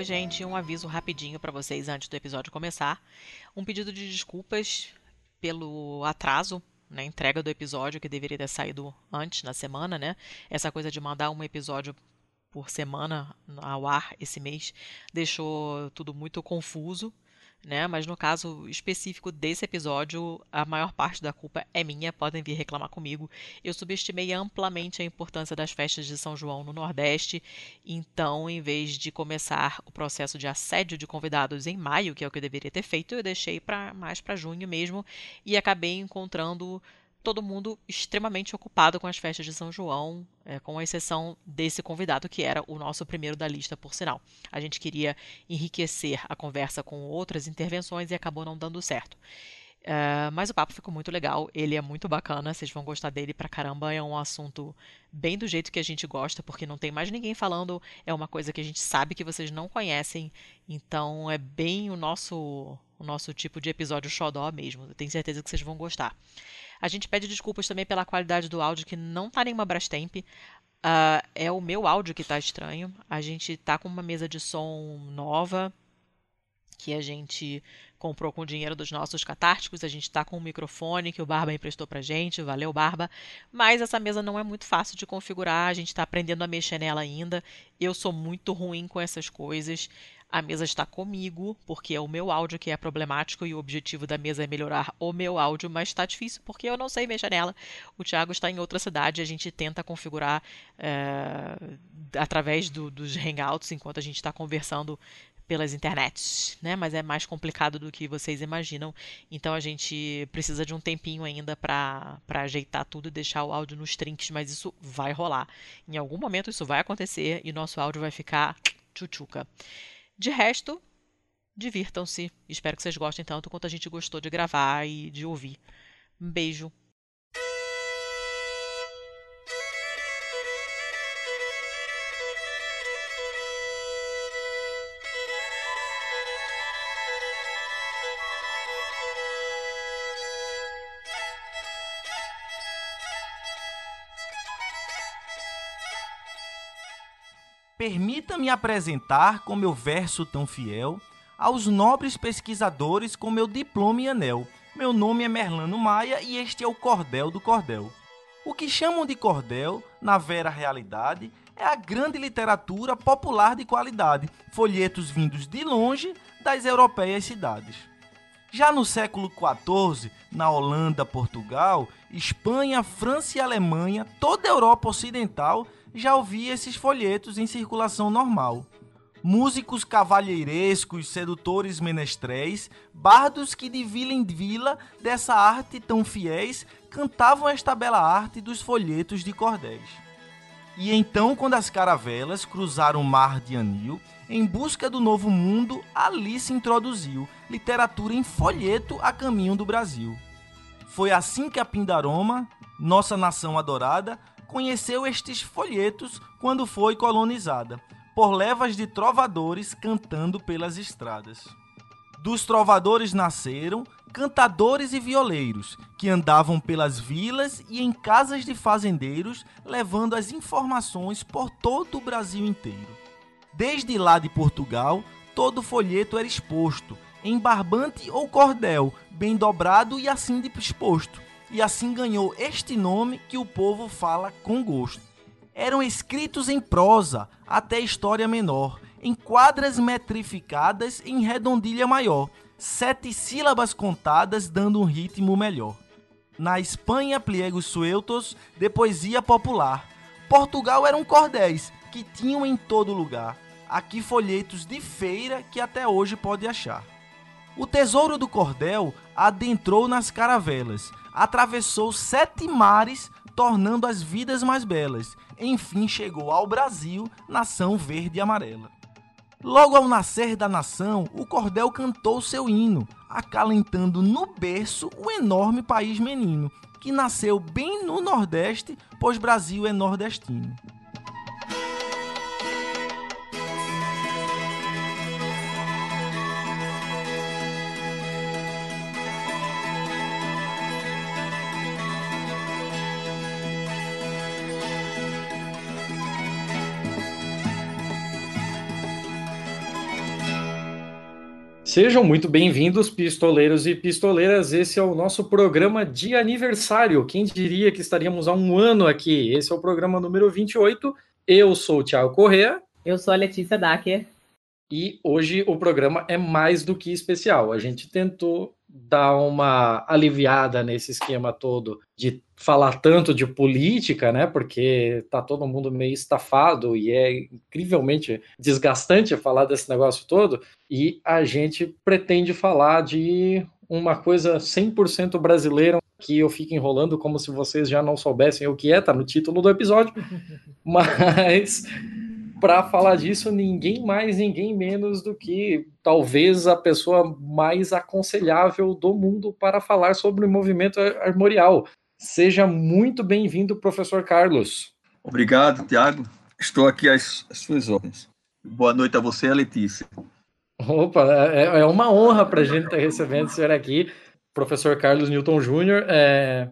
Oi, gente, um aviso rapidinho para vocês antes do episódio começar. Um pedido de desculpas pelo atraso na entrega do episódio que deveria ter saído antes na semana, né? Essa coisa de mandar um episódio por semana ao ar esse mês deixou tudo muito confuso né? Mas no caso específico desse episódio, a maior parte da culpa é minha, podem vir reclamar comigo. Eu subestimei amplamente a importância das festas de São João no Nordeste, então, em vez de começar o processo de assédio de convidados em maio, que é o que eu deveria ter feito, eu deixei para mais para junho mesmo e acabei encontrando todo mundo extremamente ocupado com as festas de São João, é, com exceção desse convidado, que era o nosso primeiro da lista, por sinal. A gente queria enriquecer a conversa com outras intervenções e acabou não dando certo. Uh, mas o papo ficou muito legal, ele é muito bacana, vocês vão gostar dele pra caramba. É um assunto bem do jeito que a gente gosta, porque não tem mais ninguém falando, é uma coisa que a gente sabe que vocês não conhecem, então é bem o nosso, o nosso tipo de episódio xodó mesmo. Eu tenho certeza que vocês vão gostar. A gente pede desculpas também pela qualidade do áudio, que não tá nenhuma Brastemp. Uh, é o meu áudio que tá estranho. A gente tá com uma mesa de som nova, que a gente comprou com o dinheiro dos nossos catárticos. A gente está com um microfone que o Barba emprestou pra gente, valeu Barba. Mas essa mesa não é muito fácil de configurar, a gente está aprendendo a mexer nela ainda. Eu sou muito ruim com essas coisas. A mesa está comigo, porque é o meu áudio que é problemático e o objetivo da mesa é melhorar o meu áudio, mas está difícil porque eu não sei mexer nela. O Thiago está em outra cidade, a gente tenta configurar é, através do, dos hangouts enquanto a gente está conversando pelas internets, né? Mas é mais complicado do que vocês imaginam. Então a gente precisa de um tempinho ainda para ajeitar tudo e deixar o áudio nos trinks, mas isso vai rolar. Em algum momento isso vai acontecer e nosso áudio vai ficar tchutchuca. De resto, divirtam-se. Espero que vocês gostem tanto quanto a gente gostou de gravar e de ouvir. Um beijo. Permita-me apresentar com meu verso tão fiel aos nobres pesquisadores com meu diploma e anel. Meu nome é Merlano Maia e este é o Cordel do Cordel. O que chamam de cordel, na vera realidade, é a grande literatura popular de qualidade, folhetos vindos de longe das europeias cidades. Já no século XIV, na Holanda, Portugal, Espanha, França e Alemanha, toda a Europa Ocidental já ouvia esses folhetos em circulação normal. Músicos cavalheirescos, sedutores menestréis, bardos que de vila em vila dessa arte tão fiéis cantavam esta bela arte dos folhetos de cordéis. E então, quando as caravelas cruzaram o mar de anil, em busca do novo mundo, ali se introduziu literatura em folheto a caminho do Brasil. Foi assim que a Pindaroma, nossa nação adorada, conheceu estes folhetos quando foi colonizada, por levas de trovadores cantando pelas estradas. Dos trovadores nasceram cantadores e violeiros, que andavam pelas vilas e em casas de fazendeiros, levando as informações por todo o Brasil inteiro. Desde lá de Portugal, todo folheto era exposto, em barbante ou cordel, bem dobrado e assim disposto, e assim ganhou este nome que o povo fala com gosto. Eram escritos em prosa, até história menor, em quadras metrificadas em redondilha maior, sete sílabas contadas dando um ritmo melhor. Na Espanha, pliegos sueltos de poesia popular. Portugal eram cordéis, que tinham em todo lugar. Aqui folhetos de feira que até hoje pode achar. O tesouro do cordel adentrou nas caravelas, atravessou sete mares, tornando as vidas mais belas. Enfim chegou ao Brasil, nação verde e amarela. Logo ao nascer da nação, o cordel cantou seu hino, acalentando no berço o enorme país menino, que nasceu bem no Nordeste, pois Brasil é nordestino. Sejam muito bem-vindos, pistoleiros e pistoleiras. Esse é o nosso programa de aniversário. Quem diria que estaríamos há um ano aqui? Esse é o programa número 28. Eu sou o Thiago Correa. Eu sou a Letícia Dacker. E hoje o programa é mais do que especial. A gente tentou dar uma aliviada nesse esquema todo de falar tanto de política, né? Porque tá todo mundo meio estafado e é incrivelmente desgastante falar desse negócio todo. E a gente pretende falar de uma coisa 100% brasileira que eu fico enrolando como se vocês já não soubessem o que é, tá no título do episódio. Mas para falar disso, ninguém mais, ninguém menos do que talvez a pessoa mais aconselhável do mundo para falar sobre o movimento armorial. Seja muito bem-vindo, professor Carlos. Obrigado, Tiago. Estou aqui às, às suas ordens. Boa noite a você, Letícia. Opa, é, é uma honra para a gente estar recebendo o senhor aqui, professor Carlos Newton Júnior. É,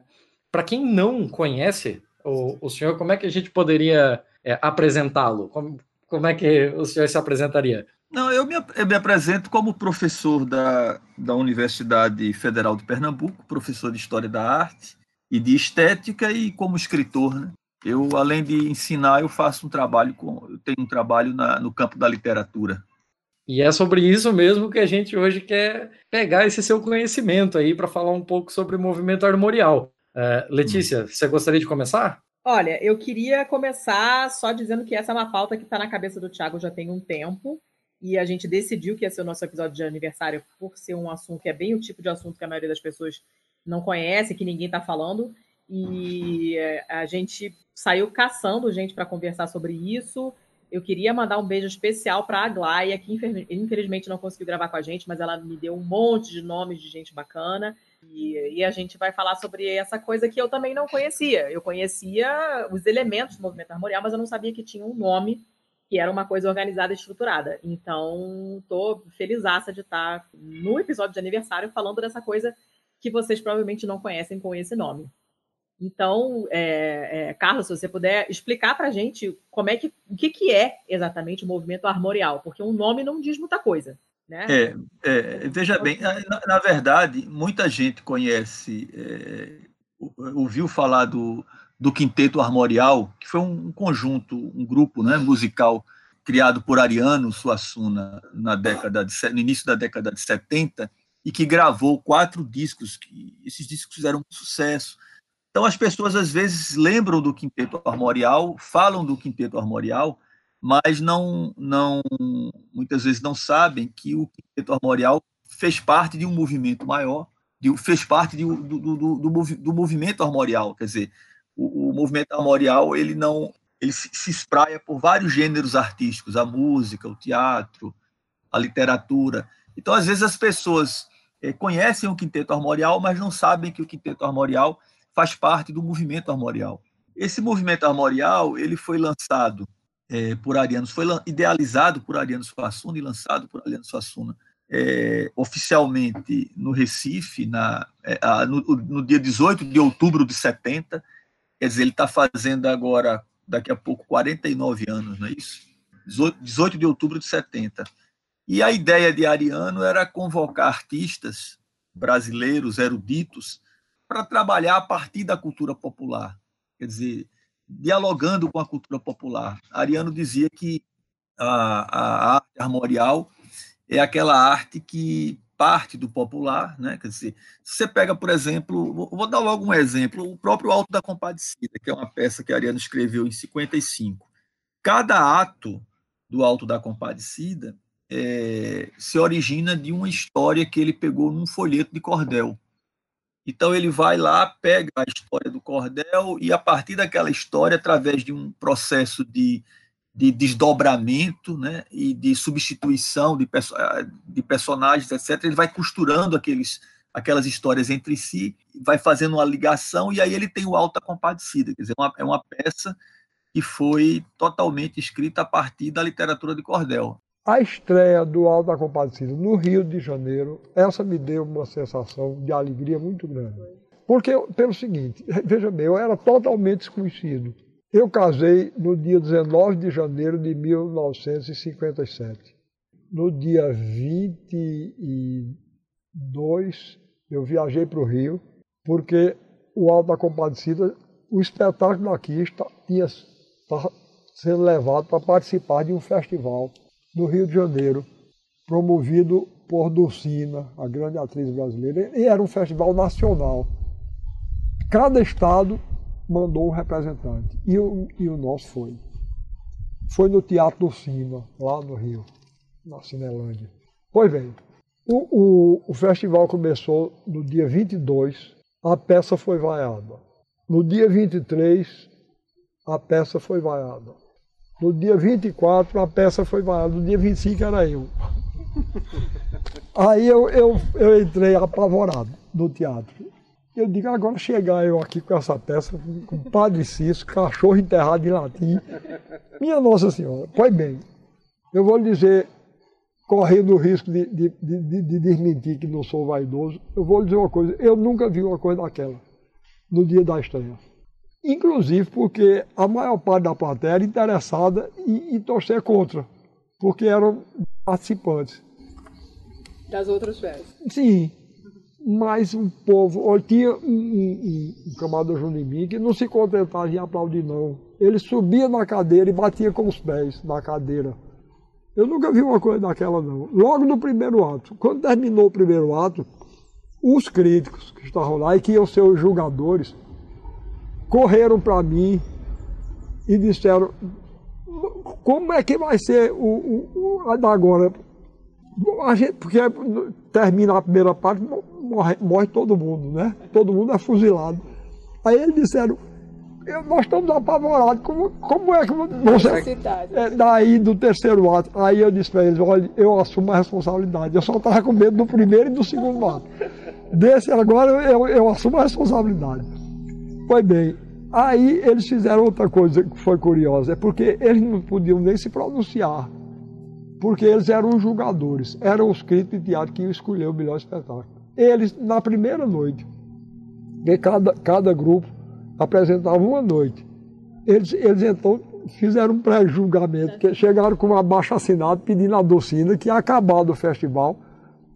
para quem não conhece o, o senhor, como é que a gente poderia é, apresentá-lo? Como, como é que o senhor se apresentaria? Não, eu me, eu me apresento como professor da, da Universidade Federal de Pernambuco, professor de História da Arte e de Estética e como escritor, né? Eu, além de ensinar, eu faço um trabalho com, eu tenho um trabalho na, no campo da literatura. E é sobre isso mesmo que a gente hoje quer pegar esse seu conhecimento aí para falar um pouco sobre o movimento armorial. Uh, Letícia, hum. você gostaria de começar? Olha, eu queria começar só dizendo que essa é uma pauta que está na cabeça do Thiago já tem um tempo. E a gente decidiu que ia ser o nosso episódio de aniversário por ser um assunto que é bem o tipo de assunto que a maioria das pessoas não conhece, que ninguém está falando. E a gente saiu caçando gente para conversar sobre isso. Eu queria mandar um beijo especial para a Glaia, que infelizmente não conseguiu gravar com a gente, mas ela me deu um monte de nomes de gente bacana. E, e, a gente vai falar sobre essa coisa que eu também não conhecia. Eu conhecia os elementos do movimento armorial, mas eu não sabia que tinha um nome que era uma coisa organizada e estruturada. Então, tô felizaça de estar no episódio de aniversário falando dessa coisa que vocês provavelmente não conhecem com esse nome. Então, é, é, Carlos, se você puder explicar para a gente como é que, o que, que é exatamente o movimento armorial, porque um nome não diz muita coisa. Né? É, é, veja bem, na, na, verdade, muita gente conhece, é, ouviu falar do, do Quinteto Armorial, que foi um, conjunto, um grupo né, musical criado por Ariano Suassuna na década de, no início da década de 70 e que gravou quatro discos, que esses discos fizeram um sucesso. Então as pessoas às vezes lembram do Quinteto Armorial, falam do Quinteto Armorial, mas não, não muitas vezes não sabem que o quinteto armorial fez parte de um movimento maior, de, fez parte de, do, do, do, do, movimento armorial, quer dizer, o, o, movimento armorial ele não ele se, se espraia por vários gêneros artísticos, a música, o teatro, a literatura. Então, às vezes as pessoas é, conhecem o quinteto armorial, mas não sabem que o quinteto armorial faz parte do movimento armorial. Esse movimento armorial ele foi lançado é, por Ariano, foi idealizado por Ariano Suassuna e lançado por Ariano Suassuna é, oficialmente no Recife, na, é, no, no, dia 18 de outubro de 70. Quer dizer, ele está fazendo agora, daqui a pouco, 49 anos, não é isso? 18 de outubro de 70. E a ideia de Ariano era convocar artistas brasileiros, eruditos, para trabalhar a partir da cultura popular. Quer dizer, dialogando com a cultura popular. Ariano dizia que a, a arte armorial é aquela arte que parte do popular, né? Quer dizer, se você pega, por exemplo, vou, dar logo um exemplo, o próprio Alto da Compadecida, que é uma peça que Ariano escreveu em 55. Cada ato do Alto da Compadecida é, se origina de uma história que ele pegou num folheto de cordel. Então ele vai lá, pega a história do cordel e a partir daquela história, através de um processo de, de desdobramento né, e de substituição de, perso de personagens, etc., ele vai costurando aqueles, aquelas histórias entre si, vai fazendo uma ligação e aí ele tem o Alta Compadecida, quer dizer, uma, é uma peça que foi totalmente escrita a partir da literatura de cordel. A estreia do Alto da Compadecida no Rio de Janeiro, essa me deu uma sensação de alegria muito grande. Porque, pelo seguinte, veja bem, eu era totalmente desconhecido. Eu casei no dia 19 de janeiro de 1957. no dia 22, eu viajei para o Rio, porque o Alto da Compadecida, o espetáculo daqui está, tinha está sendo levado para participar de um festival no Rio de Janeiro, promovido por Dulcina, a grande atriz brasileira, e era um festival nacional. Cada estado mandou um representante, e o, e o nosso foi. Foi no Teatro Dulcina, lá no Rio, na Cinelândia. Pois bem, o, o, o festival começou no dia 22, a peça foi vaiada. No dia 23, a peça foi vaiada. No dia 24, a peça foi vaiada. No dia 25 era eu. Aí eu, eu, eu entrei apavorado no teatro. Eu digo, agora chegar eu aqui com essa peça, com o Padre Cício, cachorro enterrado em latim. Minha Nossa Senhora, pois bem, eu vou lhe dizer, correndo o risco de, de, de, de, desmentir que não sou vaidoso, eu vou lhe dizer uma coisa, eu nunca vi uma coisa daquela no dia da estreia. Inclusive porque a maior parte da plateia era interessada em, em torcer contra, porque eram participantes. Das outras festas? Sim, mas o povo, tinha um, um, um camarada Junimim que não se contentava em aplaudir, não. Ele subia na cadeira e batia com os pés na cadeira. Eu nunca vi uma coisa daquela, não. Logo no primeiro ato, quando terminou o primeiro ato, os críticos que estavam lá e que iam ser os julgadores, correram para mim e disseram: como é que vai ser o, o, o agora? A gente, porque termina a primeira parte, morre, morre todo mundo, né? Todo mundo é fuzilado. Aí eles disseram, nós estamos apavorados, como, como é que você... É, daí, do terceiro ato, aí eu disse para eles, olha, eu assumo a responsabilidade, eu só estava com medo do primeiro e do segundo ato. Desse agora, eu, eu assumo a responsabilidade. Pois bem, aí eles fizeram outra coisa que foi curiosa, é porque eles não podiam nem se pronunciar porque eles eram os julgadores, eram os críticos de teatro que iam escolher o melhor espetáculo. Eles, na primeira noite, que cada, cada grupo apresentava uma noite, eles, eles então fizeram um pré-julgamento, que chegaram com um abaixo assinado pedindo a Docina que, acabado o festival,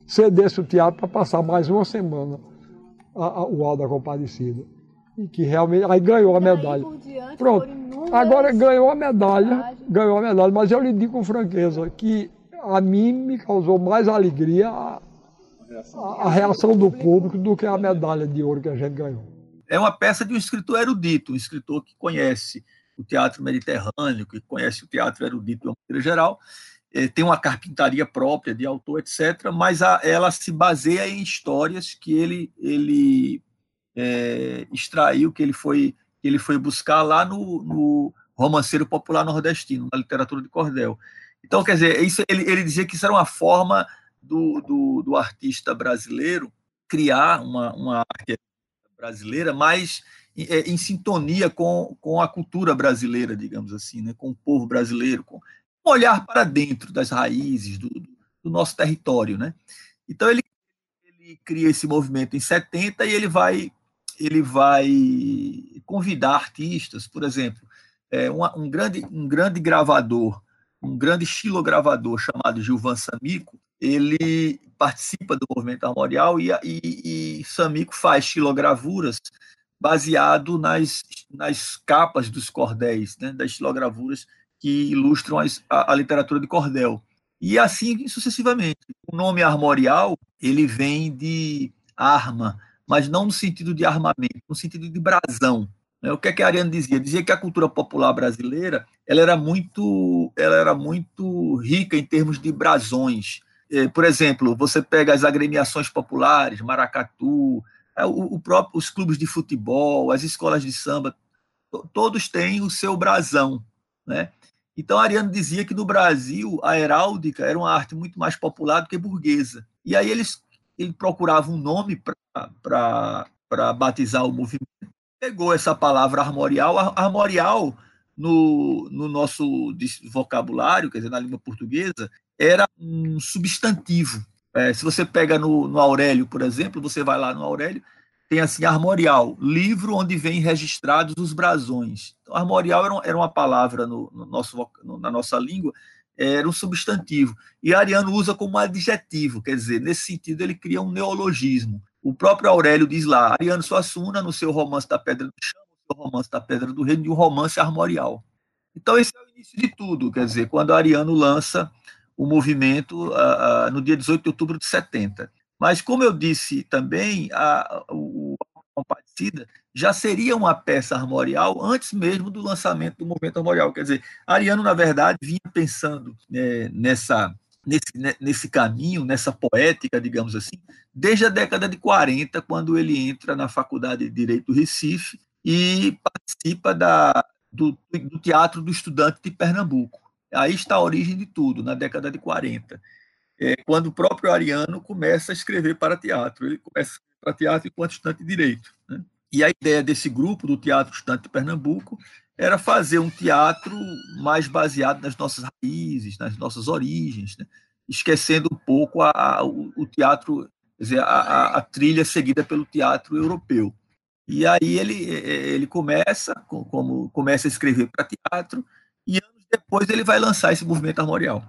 cedesse o teatro para passar mais uma semana a, a, o Alda Compadecida. E que realmente, aí ganhou a medalha. Pronto, Agora ganhou a medalha, ganhou a medalha, mas eu lhe digo com franqueza que a mim me causou mais alegria a, a, a reação do público do que a medalha de ouro que a gente ganhou. É uma peça de um escritor erudito, um escritor que conhece o teatro mediterrâneo, que conhece o teatro erudito de uma maneira geral, é, tem uma carpintaria própria de autor, etc., mas a, ela se baseia em histórias que ele, ele é, extraiu, que ele foi ele foi buscar lá no, no romanceiro popular nordestino, na literatura de cordel. Então, quer dizer, isso, ele, ele dizia que isso era uma forma do, do, do artista brasileiro criar uma, uma arte brasileira mais em, é, em, sintonia com, com a cultura brasileira, digamos assim, né? com o povo brasileiro, com um olhar para dentro das raízes do, do nosso território. Né? Então, ele, ele cria esse movimento em 70 e ele vai ele vai convidar artistas, por exemplo, é, um, um, grande, um grande gravador, um grande estilogravador chamado Gilvan Samico, ele participa do movimento armorial e, e, e Samico faz estilogravuras baseado nas, nas capas dos cordéis, né, das estilogravuras que ilustram as, a, a, literatura de cordel. E assim sucessivamente. O nome armorial, ele vem de arma, mas não no sentido de armamento, no sentido de brasão. Né? O que é que a Ariane dizia? Dizia que a cultura popular brasileira ela era muito, ela era muito rica em termos de brasões. É, por exemplo, você pega as agremiações populares, maracatu, é, o, próprio, os clubes de futebol, as escolas de samba, todos têm o seu brasão, né? Então, a Ariane dizia que no Brasil a heráldica era uma arte muito mais popular do que burguesa. E aí eles ele procurava um nome para batizar o movimento. Pegou essa palavra armorial. Armorial, no, no nosso vocabulário, quer dizer, na língua portuguesa, era um substantivo. É, se você pega no, no Aurélio, por exemplo, você vai lá no Aurélio, tem assim, armorial, livro onde vêm registrados os brasões. Então, armorial era, era uma palavra no, no nosso, no, na nossa língua, era um substantivo. E Ariano usa como adjetivo, quer dizer, nesse sentido ele cria um neologismo. O próprio Aurélio diz lá, Ariano Suassuna, no seu romance da Pedra do Chão, no seu romance da Pedra do Reino, de um romance armorial. Então esse é o início de tudo, quer dizer, quando Ariano lança o movimento uh, uh, no dia 18 de outubro de 70. Mas, como eu disse também, a, o Já seria uma peça armorial antes mesmo do lançamento do movimento armorial. Quer dizer, Ariano, na verdade, vinha pensando né, nessa, nesse, né, nesse caminho, nessa poética, digamos assim, desde a década de 40, quando ele entra na Faculdade de Direito do Recife e participa da, do, do Teatro do Estudante de Pernambuco. Aí está a origem de tudo, na década de 40, é, quando o próprio Ariano começa a escrever para teatro. Ele começa para teatro enquanto estudante de direito. Né? E a ideia desse grupo, do Teatro Estudante de Pernambuco, era fazer um teatro mais baseado nas nossas raízes, nas nossas origens, né? esquecendo um pouco a, a, o, teatro, dizer, a, a, trilha seguida pelo teatro europeu. E aí ele, ele começa, como começa a escrever para teatro, e anos depois ele vai lançar esse movimento armorial.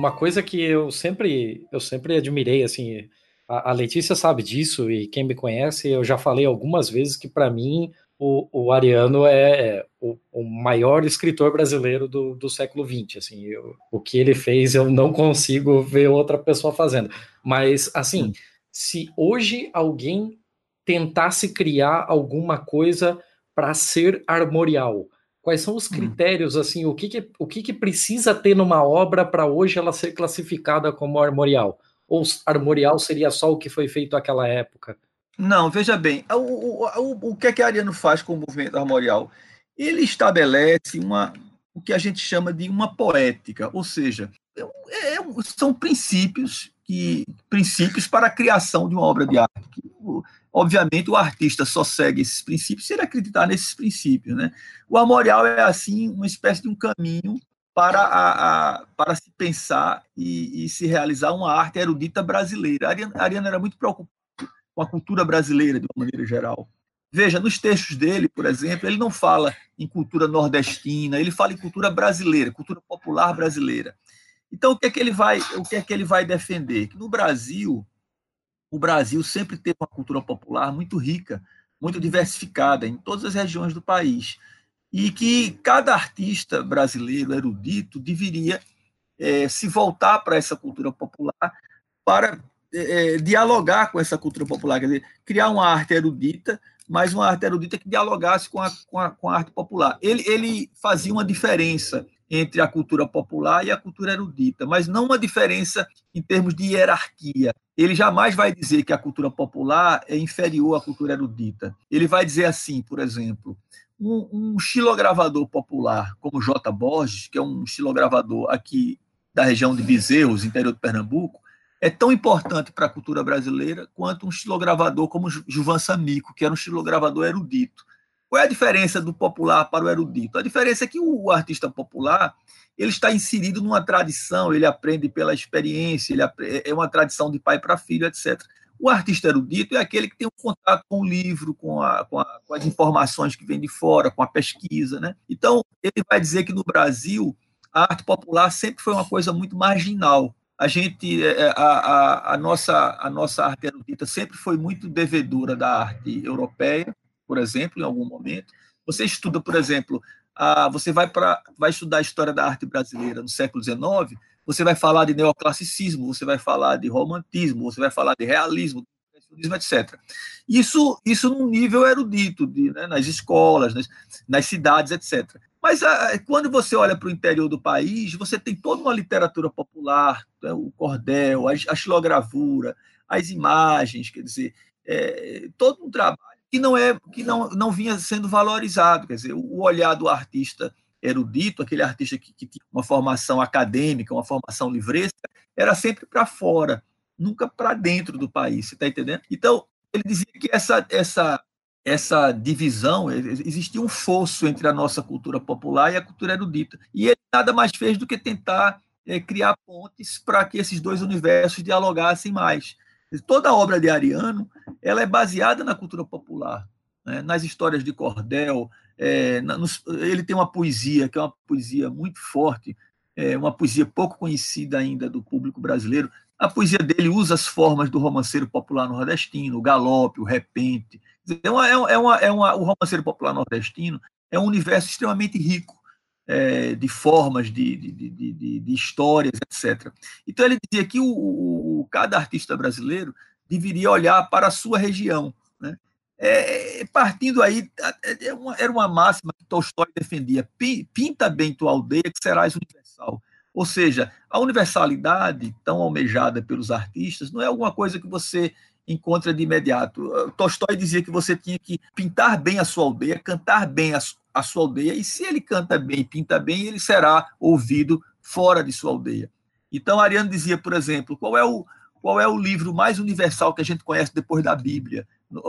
Uma coisa que eu sempre, eu sempre admirei, assim, a, a Letícia sabe disso e quem me conhece, eu já falei algumas vezes que para mim o, o, Ariano é, é o, o, maior escritor brasileiro do, do século XX. Assim, eu, o que ele fez eu não consigo ver outra pessoa fazendo. Mas, assim, se hoje alguém tentasse criar alguma coisa para ser armorial, Quais são os hum. critérios, assim, o que, que o que, que precisa ter numa obra para hoje ela ser classificada como armorial? Ou armorial seria só o que foi feito naquela época? Não, veja bem, o, o, o, o que é que Ariano faz com o movimento armorial? Ele estabelece uma, o que a gente chama de uma poética, ou seja, é, é são princípios que princípios para a criação de uma obra de arte. Obviamente, o artista só segue esses princípios se ele acreditar nesses princípios. Né? O armorial é, assim, uma espécie de um caminho para, a, a para se pensar e, e, se realizar uma arte erudita brasileira. A Ariana, a Ariana era muito preocupada com a cultura brasileira, de uma maneira geral. Veja, nos textos dele, por exemplo, ele não fala em cultura nordestina, ele fala em cultura brasileira, cultura popular brasileira. Então, o que é que ele vai, o que é que ele vai defender? Que no Brasil, o Brasil sempre teve uma cultura popular muito rica, muito diversificada em todas as regiões do país. E que cada artista brasileiro erudito deveria é, se voltar para essa cultura popular para é, é, dialogar com essa cultura popular, quer dizer, criar uma arte erudita, mas uma arte erudita que dialogasse com a, com a, com a arte popular. Ele, ele fazia uma diferença entre a cultura popular e a cultura erudita, mas não uma diferença em termos de hierarquia. Ele jamais vai dizer que a cultura popular é inferior à cultura erudita. Ele vai dizer assim, por exemplo, um, um xilogravador popular como J. Borges, que é um xilogravador aqui da região de Bezerros, interior de Pernambuco, é tão importante para a cultura brasileira quanto um xilogravador como Juvan Samico, que era um xilogravador erudito. Qual é a diferença do popular para o erudito? A diferença é que o artista popular ele está inserido numa tradição, ele aprende pela experiência, ele é uma tradição de pai para filho, etc. O artista erudito é aquele que tem um contato com o livro, com, a, com, a, com as informações que vêm de fora, com a pesquisa. Né? Então, ele vai dizer que no Brasil a arte popular sempre foi uma coisa muito marginal. A gente, é, é, a, a, a, nossa, a nossa arte erudita sempre foi muito devedora da arte europeia, por exemplo, em algum momento. Você estuda, por exemplo, a, você vai, pra, vai estudar a história da arte brasileira no século XIX, você vai falar de neoclassicismo, você vai falar de romantismo, você vai falar de realismo, etc. Isso, isso num nível erudito, de, né, nas escolas, nas, nas, cidades, etc. Mas a, quando você olha para o interior do país, você tem toda uma literatura popular, né, o cordel, a, a xilogravura, as imagens, quer dizer, é, todo um trabalho que não é que não, não vinha sendo valorizado, quer dizer, o olhar do artista erudito, aquele artista que, que tinha uma formação acadêmica, uma formação livresca, era sempre para fora. nunca para dentro do país, você está entendendo? Então, ele dizia que essa, essa, essa divisão, existia um fosso entre a nossa cultura popular e a cultura erudita. E ele nada mais fez do que tentar é, criar pontes para que esses dois universos dialogassem mais. Toda a obra de Ariano ela é baseada na cultura popular, né? nas histórias de cordel. É, nos, ele tem uma poesia que é uma poesia muito forte, é, uma poesia pouco conhecida ainda do público brasileiro. A poesia dele usa as formas do romanceiro popular nordestino, o galope, o repente. É uma, é uma, é uma, o romanceiro popular nordestino é um universo extremamente rico é, de formas, de, de, de, de, histórias, etc. Então ele dizia que o, o, cada artista brasileiro deveria olhar para a sua região. Né? É, partindo aí, é, é era uma máxima que Tolstói defendia: pinta bem tua aldeia que serás universal. Ou seja, a universalidade tão almejada pelos artistas não é alguma coisa que você encontra de imediato. Tolstói dizia que você tinha que pintar bem a sua aldeia, cantar bem a, a sua aldeia, e se ele canta bem, pinta bem, ele será ouvido fora de sua aldeia. Então, Ariano dizia, por exemplo, qual é o, qual é o livro mais universal que a gente conhece depois da Bíblia,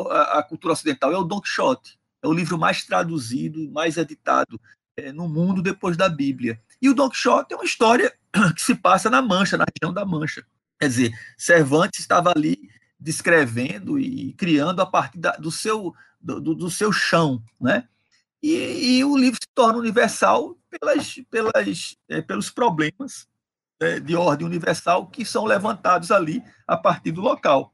a, a cultura ocidental? É o Don Quixote. É o livro mais traduzido, mais editado é, no mundo depois da Bíblia. E o Don Quixote é uma história que se passa na Mancha, na região da Mancha. Quer dizer, Cervantes estava ali descrevendo e criando a partir da, do, seu, do, do, seu chão, né? E, e, o livro se torna universal pelas, pelas, é, pelos problemas é, de ordem universal que são levantados ali a partir do local.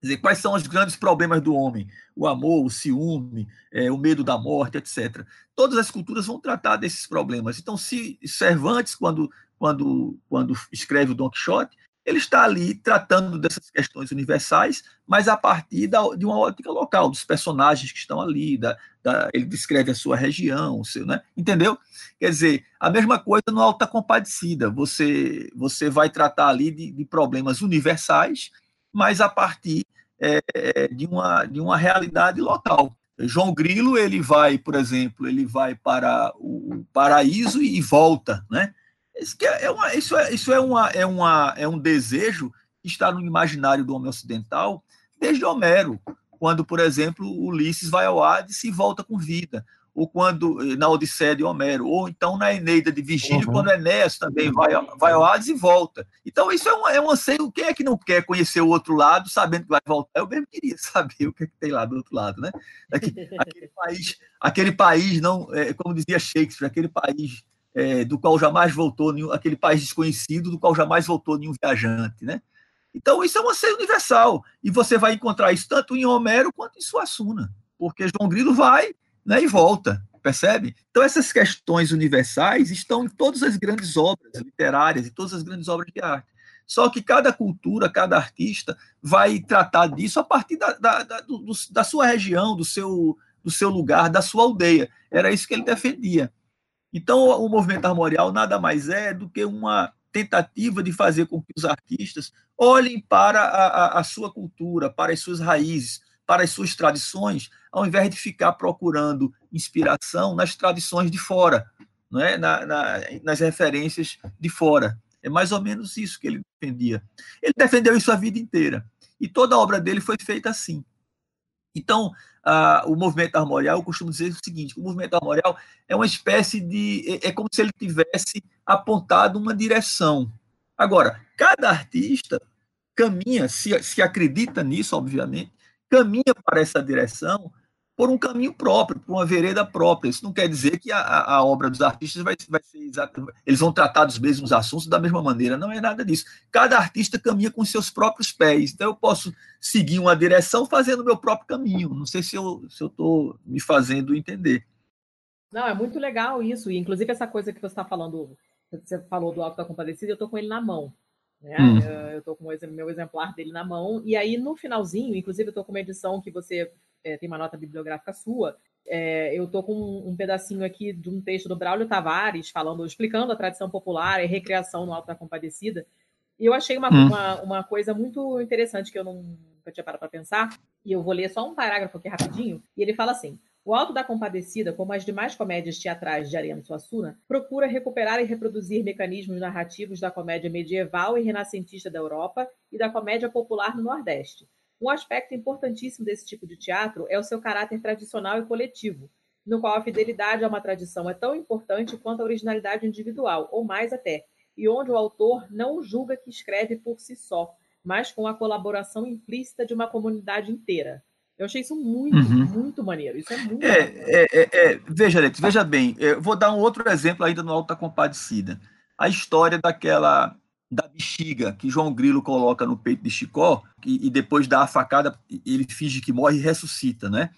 Quer dizer, quais são os grandes problemas do homem? O amor, o ciúme, é, o medo da morte, etc. Todas as culturas vão tratar desses problemas. Então, se Cervantes, quando, quando, quando escreve o Don Quixote, ele está ali tratando dessas questões universais, mas a partir da, de uma ótica local, dos personagens que estão ali, da, da, ele descreve a sua região, o seu, né? entendeu? Quer dizer, a mesma coisa no Alta Compadecida, você, você vai tratar ali de, de problemas universais, mas a partir é, de, uma, de uma realidade local. João Grilo, ele vai, por exemplo, ele vai para o paraíso e volta, né? Isso é, é, uma, isso é, isso é, uma, é, uma, é um desejo que está no imaginário do homem ocidental desde Homero, quando, por exemplo, Ulisses vai ao Hades e volta com vida, ou quando eh, na Odisseia de Homero, ou então na Eneida de Virgílio, uhum. quando Enéas também vai, vai ao Hades e volta. Então, isso é um, é um anseio. Quem é que não quer conhecer o outro lado, sabendo que vai voltar? Eu mesmo queria saber o que, é que tem lá do outro lado, né? Aquele, aquele país, aquele país não, é, como dizia Shakespeare, aquele país é, do qual jamais voltou nenhum, aquele país desconhecido, do qual jamais voltou nenhum viajante, né? Então isso é uma ser universal e você vai encontrar isso tanto em Homero quanto em Suassuna, porque João Grilo vai, né, e volta, percebe? Então essas questões universais estão em todas as grandes obras literárias e todas as grandes obras de arte. Só que cada cultura, cada artista vai tratar disso a partir da, da, da, do, da sua região, do seu, do seu lugar, da sua aldeia. Era isso que ele defendia. Então, o movimento armorial nada mais é do que uma tentativa de fazer com que os artistas olhem para a, a, a sua cultura, para as suas raízes, para as suas tradições, ao invés de ficar procurando inspiração nas tradições de fora, não é? Na, na, nas referências de fora. É mais ou menos isso que ele defendia. Ele defendeu isso a vida inteira. E toda a obra dele foi feita assim. Então, o movimento armorial, eu costumo dizer o seguinte: o movimento armorial é uma espécie de. É, é como se ele tivesse apontado uma direção. Agora, cada artista caminha, se, se acredita nisso, obviamente, caminha para essa direção por um caminho próprio, por uma vereda própria. Isso não quer dizer que a, a obra dos artistas vai, vai ser exatamente. Eles vão tratar dos mesmos assuntos da mesma maneira. Não é nada disso. Cada artista caminha com seus próprios pés. Então, eu posso seguir uma direção fazendo o meu próprio caminho. Não sei se eu estou se eu me fazendo entender. Não, é muito legal isso. E, inclusive, essa coisa que você está falando, você falou do Alto da Compadecida, eu estou com ele na mão. Né? Hum. Eu estou com o meu exemplar dele na mão. E aí, no finalzinho, inclusive, eu estou com uma edição que você é, tem uma nota bibliográfica sua. É, eu estou com um, um, pedacinho aqui de um texto do Braulio Tavares, falando, explicando a tradição popular e recriação no Alto da Compadecida. E eu achei uma, hum. uma, uma, coisa muito interessante que eu não, nunca tinha parado para pensar. E eu vou ler só um parágrafo aqui rapidinho. E ele fala assim: O Alto da Compadecida, como as demais comédias teatrais de Ariano Suassuna, procura recuperar e reproduzir mecanismos narrativos da comédia medieval e renascentista da Europa e da comédia popular no Nordeste. Um aspecto importantíssimo desse tipo de teatro é o seu caráter tradicional e coletivo, no qual a fidelidade a uma tradição é tão importante quanto a originalidade individual, ou mais até, e onde o autor não julga que escreve por si só, mas com a colaboração implícita de uma comunidade inteira. Eu achei isso muito, uhum. muito maneiro. Isso é muito é, é, é, é, Veja, Leite, veja bem, eu vou dar um outro exemplo ainda no Alta Compadecida. A história daquela da bexiga que João Grilo coloca no peito de Chicó e, e depois dá a facada, ele finge que morre e ressuscita, né?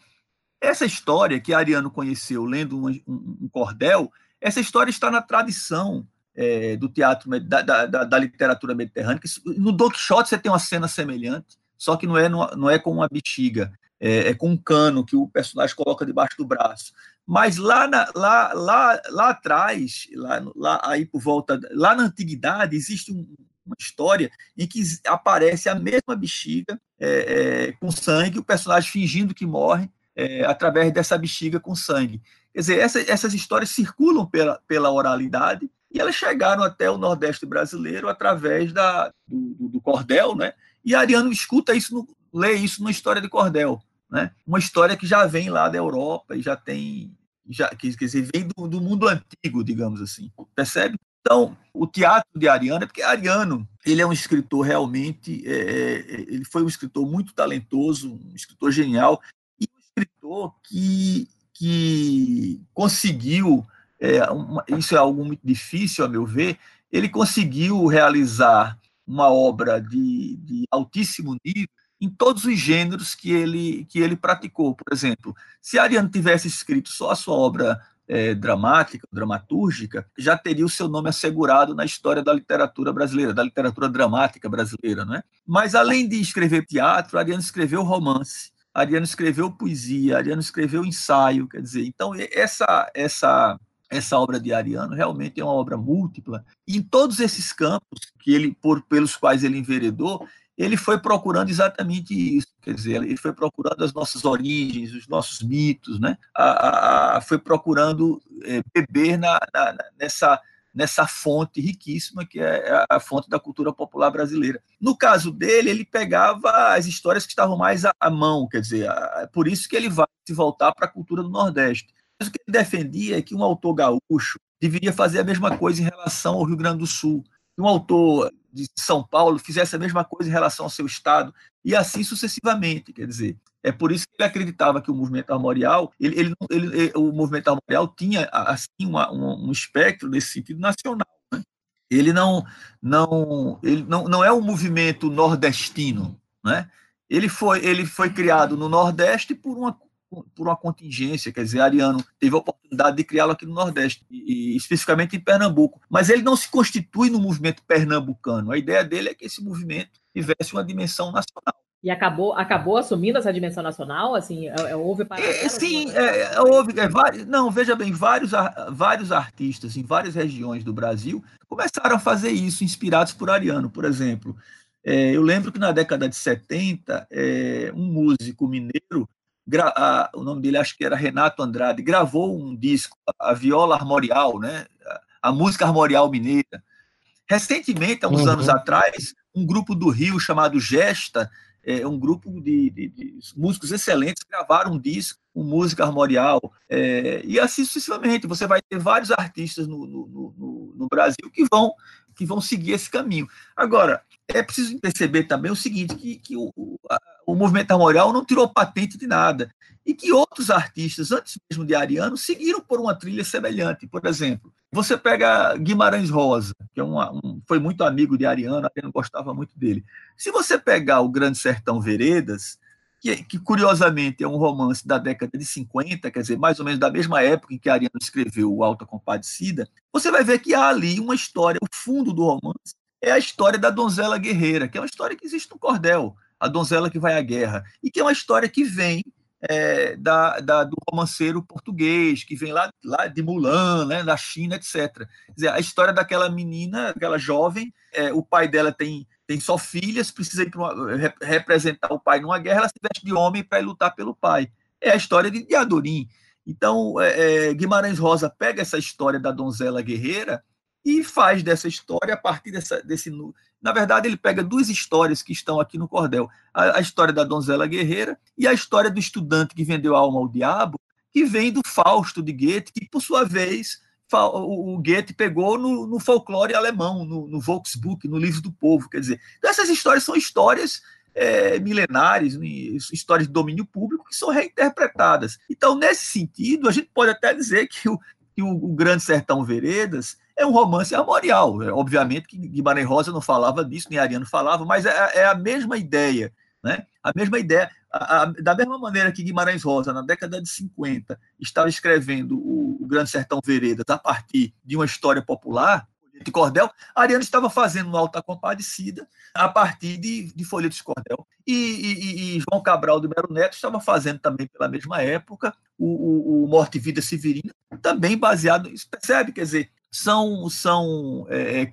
Essa história que Ariano conheceu lendo um, um, um cordel, essa história está na tradição é, do teatro, da, da, da, literatura mediterrânea. No Don Quixote você tem uma cena semelhante, só que não é, não é com uma bexiga é, é, com um cano que o personagem coloca debaixo do braço. Mas lá, na, lá, lá, lá atrás, lá, lá, aí por volta, lá na antiguidade, existe um, uma história em que aparece a mesma bexiga é, é, com sangue, o personagem fingindo que morre é, através dessa bexiga com sangue. Quer dizer, essa, essas histórias circulam pela, pela oralidade e elas chegaram até o Nordeste brasileiro através da, do, do cordel, né? E Ariano escuta isso, no, lê isso na história de cordel né? Uma história que já vem lá da Europa e já tem, já, quer dizer, vem do, do mundo antigo, digamos assim, percebe? Então, o teatro de Ariano, é porque Ariano, ele é um escritor realmente, é, é, ele foi um escritor muito talentoso, um escritor genial, e um escritor que, que conseguiu, é, uma, isso é algo muito difícil, a meu ver, ele conseguiu realizar uma obra de, de altíssimo nível em todos os gêneros que ele, que ele praticou. Por exemplo, se Ariano tivesse escrito só a sua obra é, dramática, dramatúrgica, já teria o seu nome assegurado na história da literatura brasileira, da literatura dramática brasileira. Não é? Mas, além de escrever teatro, Ariano escreveu romance, Ariano escreveu poesia, Ariano escreveu ensaio, quer dizer, então essa, essa, essa obra de Ariano realmente é uma obra múltipla, e em todos esses campos que ele, por, pelos quais ele enveredou, ele foi procurando exatamente isso, quer dizer, ele foi procurando as nossas origens, os nossos mitos, né? A, a, a foi procurando é, beber na, na, nessa, nessa fonte riquíssima que é a fonte da cultura popular brasileira. No caso dele, ele pegava as histórias que estavam mais à, mão, quer dizer, a, por isso que ele vai se voltar para a cultura do Nordeste. Mas o que ele defendia é que um autor gaúcho deveria fazer a mesma coisa em relação ao Rio Grande do Sul. Um autor de São Paulo fizesse a mesma coisa em relação ao seu estado e assim sucessivamente, quer dizer, é por isso que ele acreditava que o movimento armorial, ele, ele, ele o movimento armorial tinha assim uma, um, um espectro nesse sentido nacional. Né? Ele não, não, ele não, não é um movimento nordestino, né? Ele foi, ele foi criado no Nordeste por uma por uma contingência, quer dizer, Ariano teve a oportunidade de criá-lo aqui no Nordeste, e, especificamente em Pernambuco. Mas ele não se constitui no movimento pernambucano. A ideia dele é que esse movimento tivesse uma dimensão nacional. E acabou, acabou assumindo essa dimensão nacional? Assim, é, é, houve é, Sim, é, é, houve. É, vários, não, veja bem, vários, vários artistas em várias regiões do Brasil começaram a fazer isso, inspirados por Ariano, por exemplo. eu lembro que na década de 70, um músico mineiro a, o nome dele acho que era Renato Andrade, gravou um disco, a viola armorial, né? a, a música armorial mineira. Recentemente, há uns uhum. anos atrás, um grupo do Rio chamado Gesta, é, um grupo de, de, de, músicos excelentes gravaram um disco com música armorial, é, e assim sucessivamente. Você vai ter vários artistas no, no, no, no Brasil que vão que vão seguir esse caminho. Agora, é preciso perceber também o seguinte, que, que o, o movimento armorial não tirou patente de nada, e que outros artistas, antes mesmo de Ariano, seguiram por uma trilha semelhante. Por exemplo, você pega Guimarães Rosa, que é uma, um, foi muito amigo de Ariano, Ariano gostava muito dele. Se você pegar o Grande Sertão Veredas, que, que, curiosamente é um romance da década de 50, quer dizer, mais ou menos da mesma época em que Ariano escreveu o Alta Compadecida, você vai ver que há ali uma história, o fundo do romance é a história da donzela guerreira, que é uma história que existe no cordel, a donzela que vai à guerra, e que é uma história que vem é, da, da, do romanceiro português, que vem lá, lá de Mulan, né, da China, etc. Quer dizer, a história daquela menina, aquela jovem, é, o pai dela tem tem só filhas, precisa uma, representar o pai numa guerra, ela se veste de homem para lutar pelo pai. é a história de Diadorim. Então, é, é, Guimarães Rosa pega essa história da donzela guerreira e faz dessa história a partir dessa, desse. Na verdade, ele pega duas histórias que estão aqui no cordel: a, a, história da donzela guerreira e a história do estudante que vendeu a alma ao diabo, que vem do Fausto de Goethe, que por sua vez o Goethe pegou no, no folclore alemão, no, no Volksbuch, no livro do povo. Quer dizer, então essas histórias são histórias é, milenares, histórias de domínio público que são reinterpretadas. Então, nesse sentido, a gente pode até dizer que o, que o, o Grande Sertão Veredas é um romance armorial. É, obviamente que Guimarães Rosa não falava disso, nem Ariano falava, mas é, é a mesma ideia. Né? A mesma ideia, a, a, da mesma maneira que Guimarães Rosa, na década de 50, estava escrevendo o, o Grande Sertão Veredas a partir de uma história popular, de cordel, Ariano estava fazendo uma alta compadecida a partir de, de folhetos de cordel. E, e, e, João Cabral do Mero Neto estava fazendo também pela mesma época o, o, o Morte e Vida Severina, também baseado, percebe? Quer dizer, são, são é,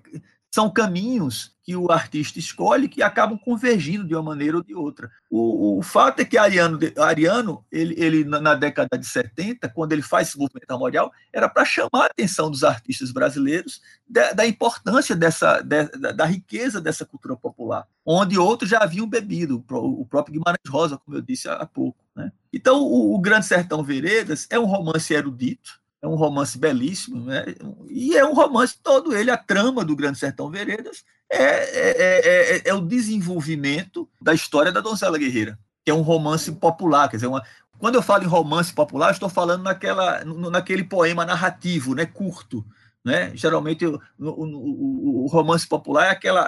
são caminhos que o artista escolhe que acabam convergindo de uma maneira ou de outra. O, o fato é que Ariano, Ariano ele, ele, na década de 70, quando ele faz esse movimento armorial, era para chamar a atenção dos artistas brasileiros da, da importância dessa, da, da, riqueza dessa cultura popular, onde outros já haviam bebido, o próprio Guimarães Rosa, como eu disse há pouco. Né? Então, o, o Grande Sertão Veredas é um romance erudito, é um romance belíssimo, né? e é um romance todo ele, a trama do Grande Sertão Veredas é, é, é, é, o desenvolvimento da história da Donzela Guerreira, que é um romance popular, quer dizer, uma, quando eu falo em romance popular, estou falando naquela, naquele poema narrativo, né, curto, né? Geralmente o, o, o romance popular é aquela,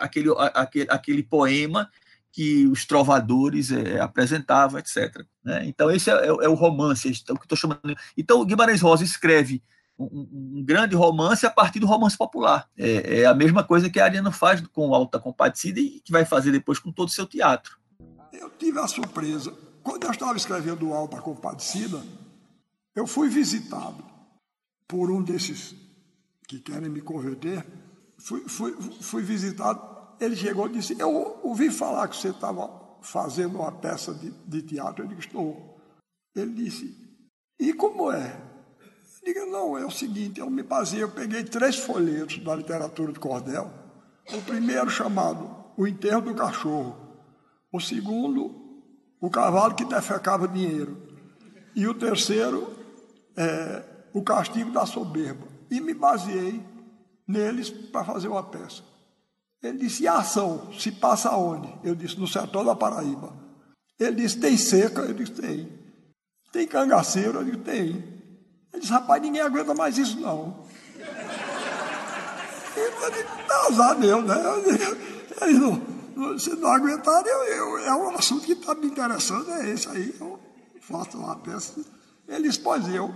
aquele, aquele, aquele poema que os trovadores é, apresentavam, etc. Né? Então, esse é, é, é o romance, é o que estou chamando. Então, Guimarães Rosa escreve um, um, grande romance a partir do romance popular. É, é, a mesma coisa que a Ariana faz com Alta Compadecida e que vai fazer depois com todo o seu teatro. Eu tive a surpresa. Quando eu estava escrevendo Alta Compadecida, eu fui visitado por um desses que querem me converter. Fui, fui, fui visitado ele chegou e disse: Eu ouvi falar que você estava fazendo uma peça de, de teatro. Eu disse: Estou. Ele disse: E como é? Eu digo: Não, é o seguinte: eu me baseei, eu peguei três folhetos da literatura de cordel. O primeiro chamado O Enterro do Cachorro. O segundo, O Cavalo que Defecava Dinheiro. E o terceiro, é, O Castigo da Soberba. E me baseei neles para fazer uma peça. Ele disse: e a ação se passa onde? Eu disse: no sertão da Paraíba. Ele disse: tem seca? Eu disse: tem. Tem cangaceiro? Eu disse: tem. Ele disse: rapaz, ninguém aguenta mais isso não. Eu disse: azar meu, né? Ele não, se não aguentar, eu, eu, é um assunto que está me interessando, é esse aí. Eu faço uma peça. Ele disse: pois eu.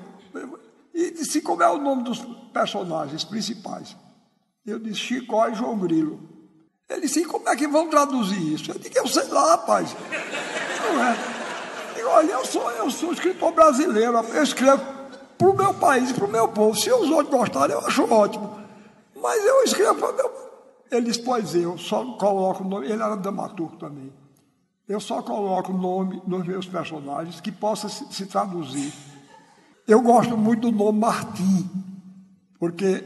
E disse: como é o nome dos personagens principais? Eu disse: Chicó e João Grilo. Ele disse, como é que vão traduzir isso? Eu disse, eu sei lá, rapaz. Não é. Digo, olha, eu sou, eu sou escritor brasileiro, eu escrevo para o meu país e para o meu povo. Se os outros gostarem, eu acho ótimo. Mas eu escrevo para o meu. Ele disse, pois eu só coloco o nome. Ele era dramaturgo também. Eu só coloco o nome nos meus personagens que possa se, se traduzir. Eu gosto muito do nome Martim, porque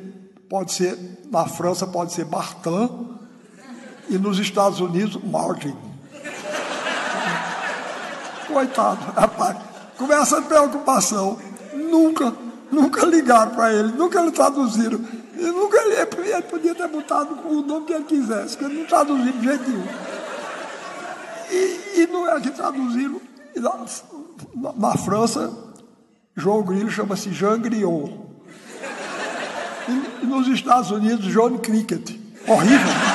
pode ser, na França pode ser Martin, e nos Estados Unidos, Martin. Coitado, rapaz. Com essa preocupação, nunca, nunca ligaram para ele, nunca lhe traduziram. E nunca ele, ele podia ter botado o nome que ele quisesse, que ele não traduziu de jeito nenhum. E, e não é que traduziram. Na, na, França, João Grilo chama-se Jean Griot. E, e nos Estados Unidos, John Cricket. Horrível.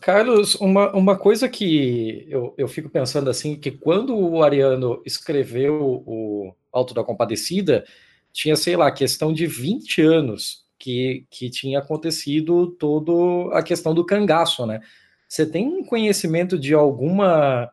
Carlos, uma, uma coisa que eu, eu fico pensando assim, que quando o Ariano escreveu o Alto da Compadecida, tinha, sei lá, questão de 20 anos que, que tinha acontecido toda a questão do cangaço, né? Você tem conhecimento de alguma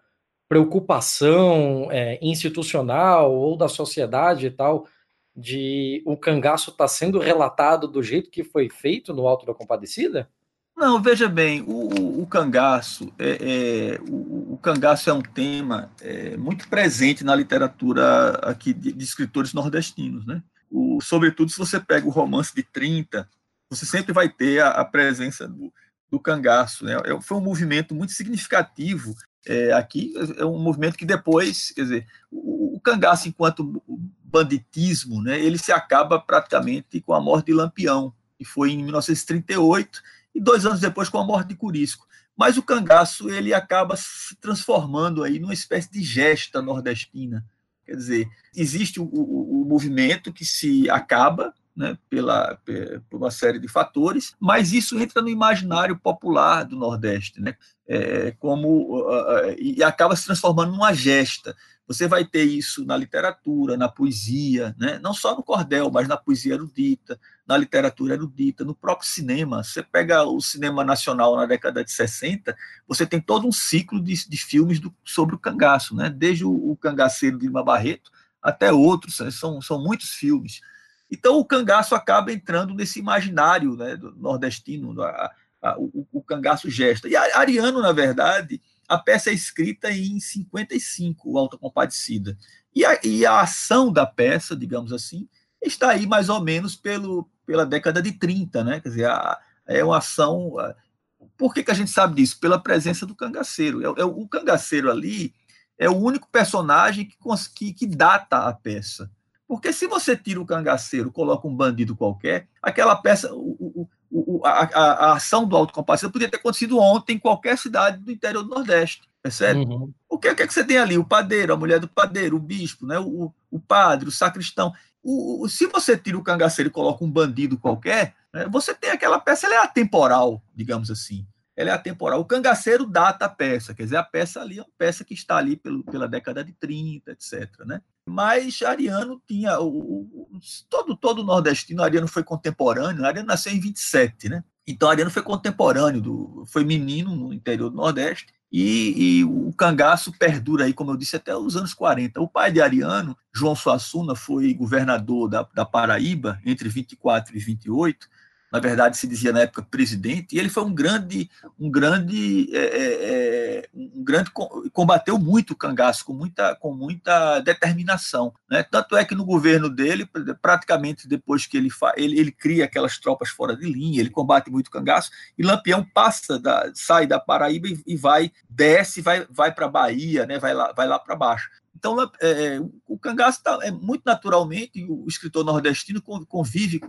preocupação é, institucional ou da sociedade e tal, de o cangaço estar tá sendo relatado do jeito que foi feito no Alto da Compadecida? Não, veja bem, o, o cangaço, é, é o, o, cangaço é um tema é, muito presente na literatura aqui de, de escritores nordestinos, né? O, sobretudo se você pega o romance de 30, você sempre vai ter a, a presença do, do cangaço, né? É, foi um movimento muito significativo é, aqui, é um movimento que depois, quer dizer, o, o cangaço enquanto banditismo, né? Ele se acaba praticamente com a morte de Lampião, que foi em 1938 e dois anos depois com a morte de Curisco. Mas o cangaço ele acaba se transformando aí numa espécie de gesta nordestina. Quer dizer, existe o, o, o movimento que se acaba né, pela, por uma série de fatores, mas isso entra no imaginário popular do Nordeste, né, é, como uh, uh, e acaba se transformando numa gesta. Você vai ter isso na literatura, na poesia, né? não só no cordel, mas na poesia erudita, na literatura erudita, no próprio cinema. Você pega o cinema nacional na década de 60, você tem todo um ciclo de, de filmes do, sobre o cangaço, né? desde o, o Cangaceiro de Lima Barreto até outros, né? são, são muitos filmes. Então o cangaço acaba entrando nesse imaginário né, do nordestino, a, a, o, o cangaço gesta. E Ariano, na verdade, a peça é escrita em 55, o Alta Compadecida. E a, e a ação da peça, digamos assim, está aí mais ou menos pelo, pela década de 30, né? Quer dizer, a, é uma ação. Por que, que a gente sabe disso? Pela presença do cangaceiro. É, é, o cangaceiro ali é o único personagem que, que, que data a peça. Porque se você tira o cangaceiro, coloca um bandido qualquer, aquela peça, o, o, a, a, a, ação do autocompassivo podia ter acontecido ontem em qualquer cidade do interior do Nordeste, percebe? Uhum. O, que, o que, é que você tem ali? O padeiro, a mulher do padeiro, o bispo, né? o, o padre, o sacristão. O, o, se você tira o cangaceiro e coloca um bandido qualquer, né, você tem aquela peça, ela é atemporal, digamos assim. Ela é atemporal. O cangaceiro data a peça, quer dizer, a peça ali é uma peça que está ali pelo, pela década de 30, etc. Né? Mas Ariano tinha. O, o, todo, todo nordestino, Ariano foi contemporâneo, Ariano nasceu em 27, né? Então Ariano foi contemporâneo, do, foi menino no interior do Nordeste, e, e, o cangaço perdura aí, como eu disse, até os anos 40. O pai de Ariano, João Suassuna, foi governador da, da Paraíba entre 24 e 28, na verdade se dizia na época presidente, e ele foi um grande, um grande, é, é, é um grande combateu muito o cangaço com muita, com muita determinação, né? Tanto é que no governo dele, praticamente depois que ele, ele, ele cria aquelas tropas fora de linha, ele combate muito o cangaço, e Lampião passa da, sai da Paraíba e, e vai desce, vai, vai para Bahia, né? Vai lá, vai lá para baixo. Então, é, é, o cangaço tá, é muito naturalmente, o escritor nordestino convive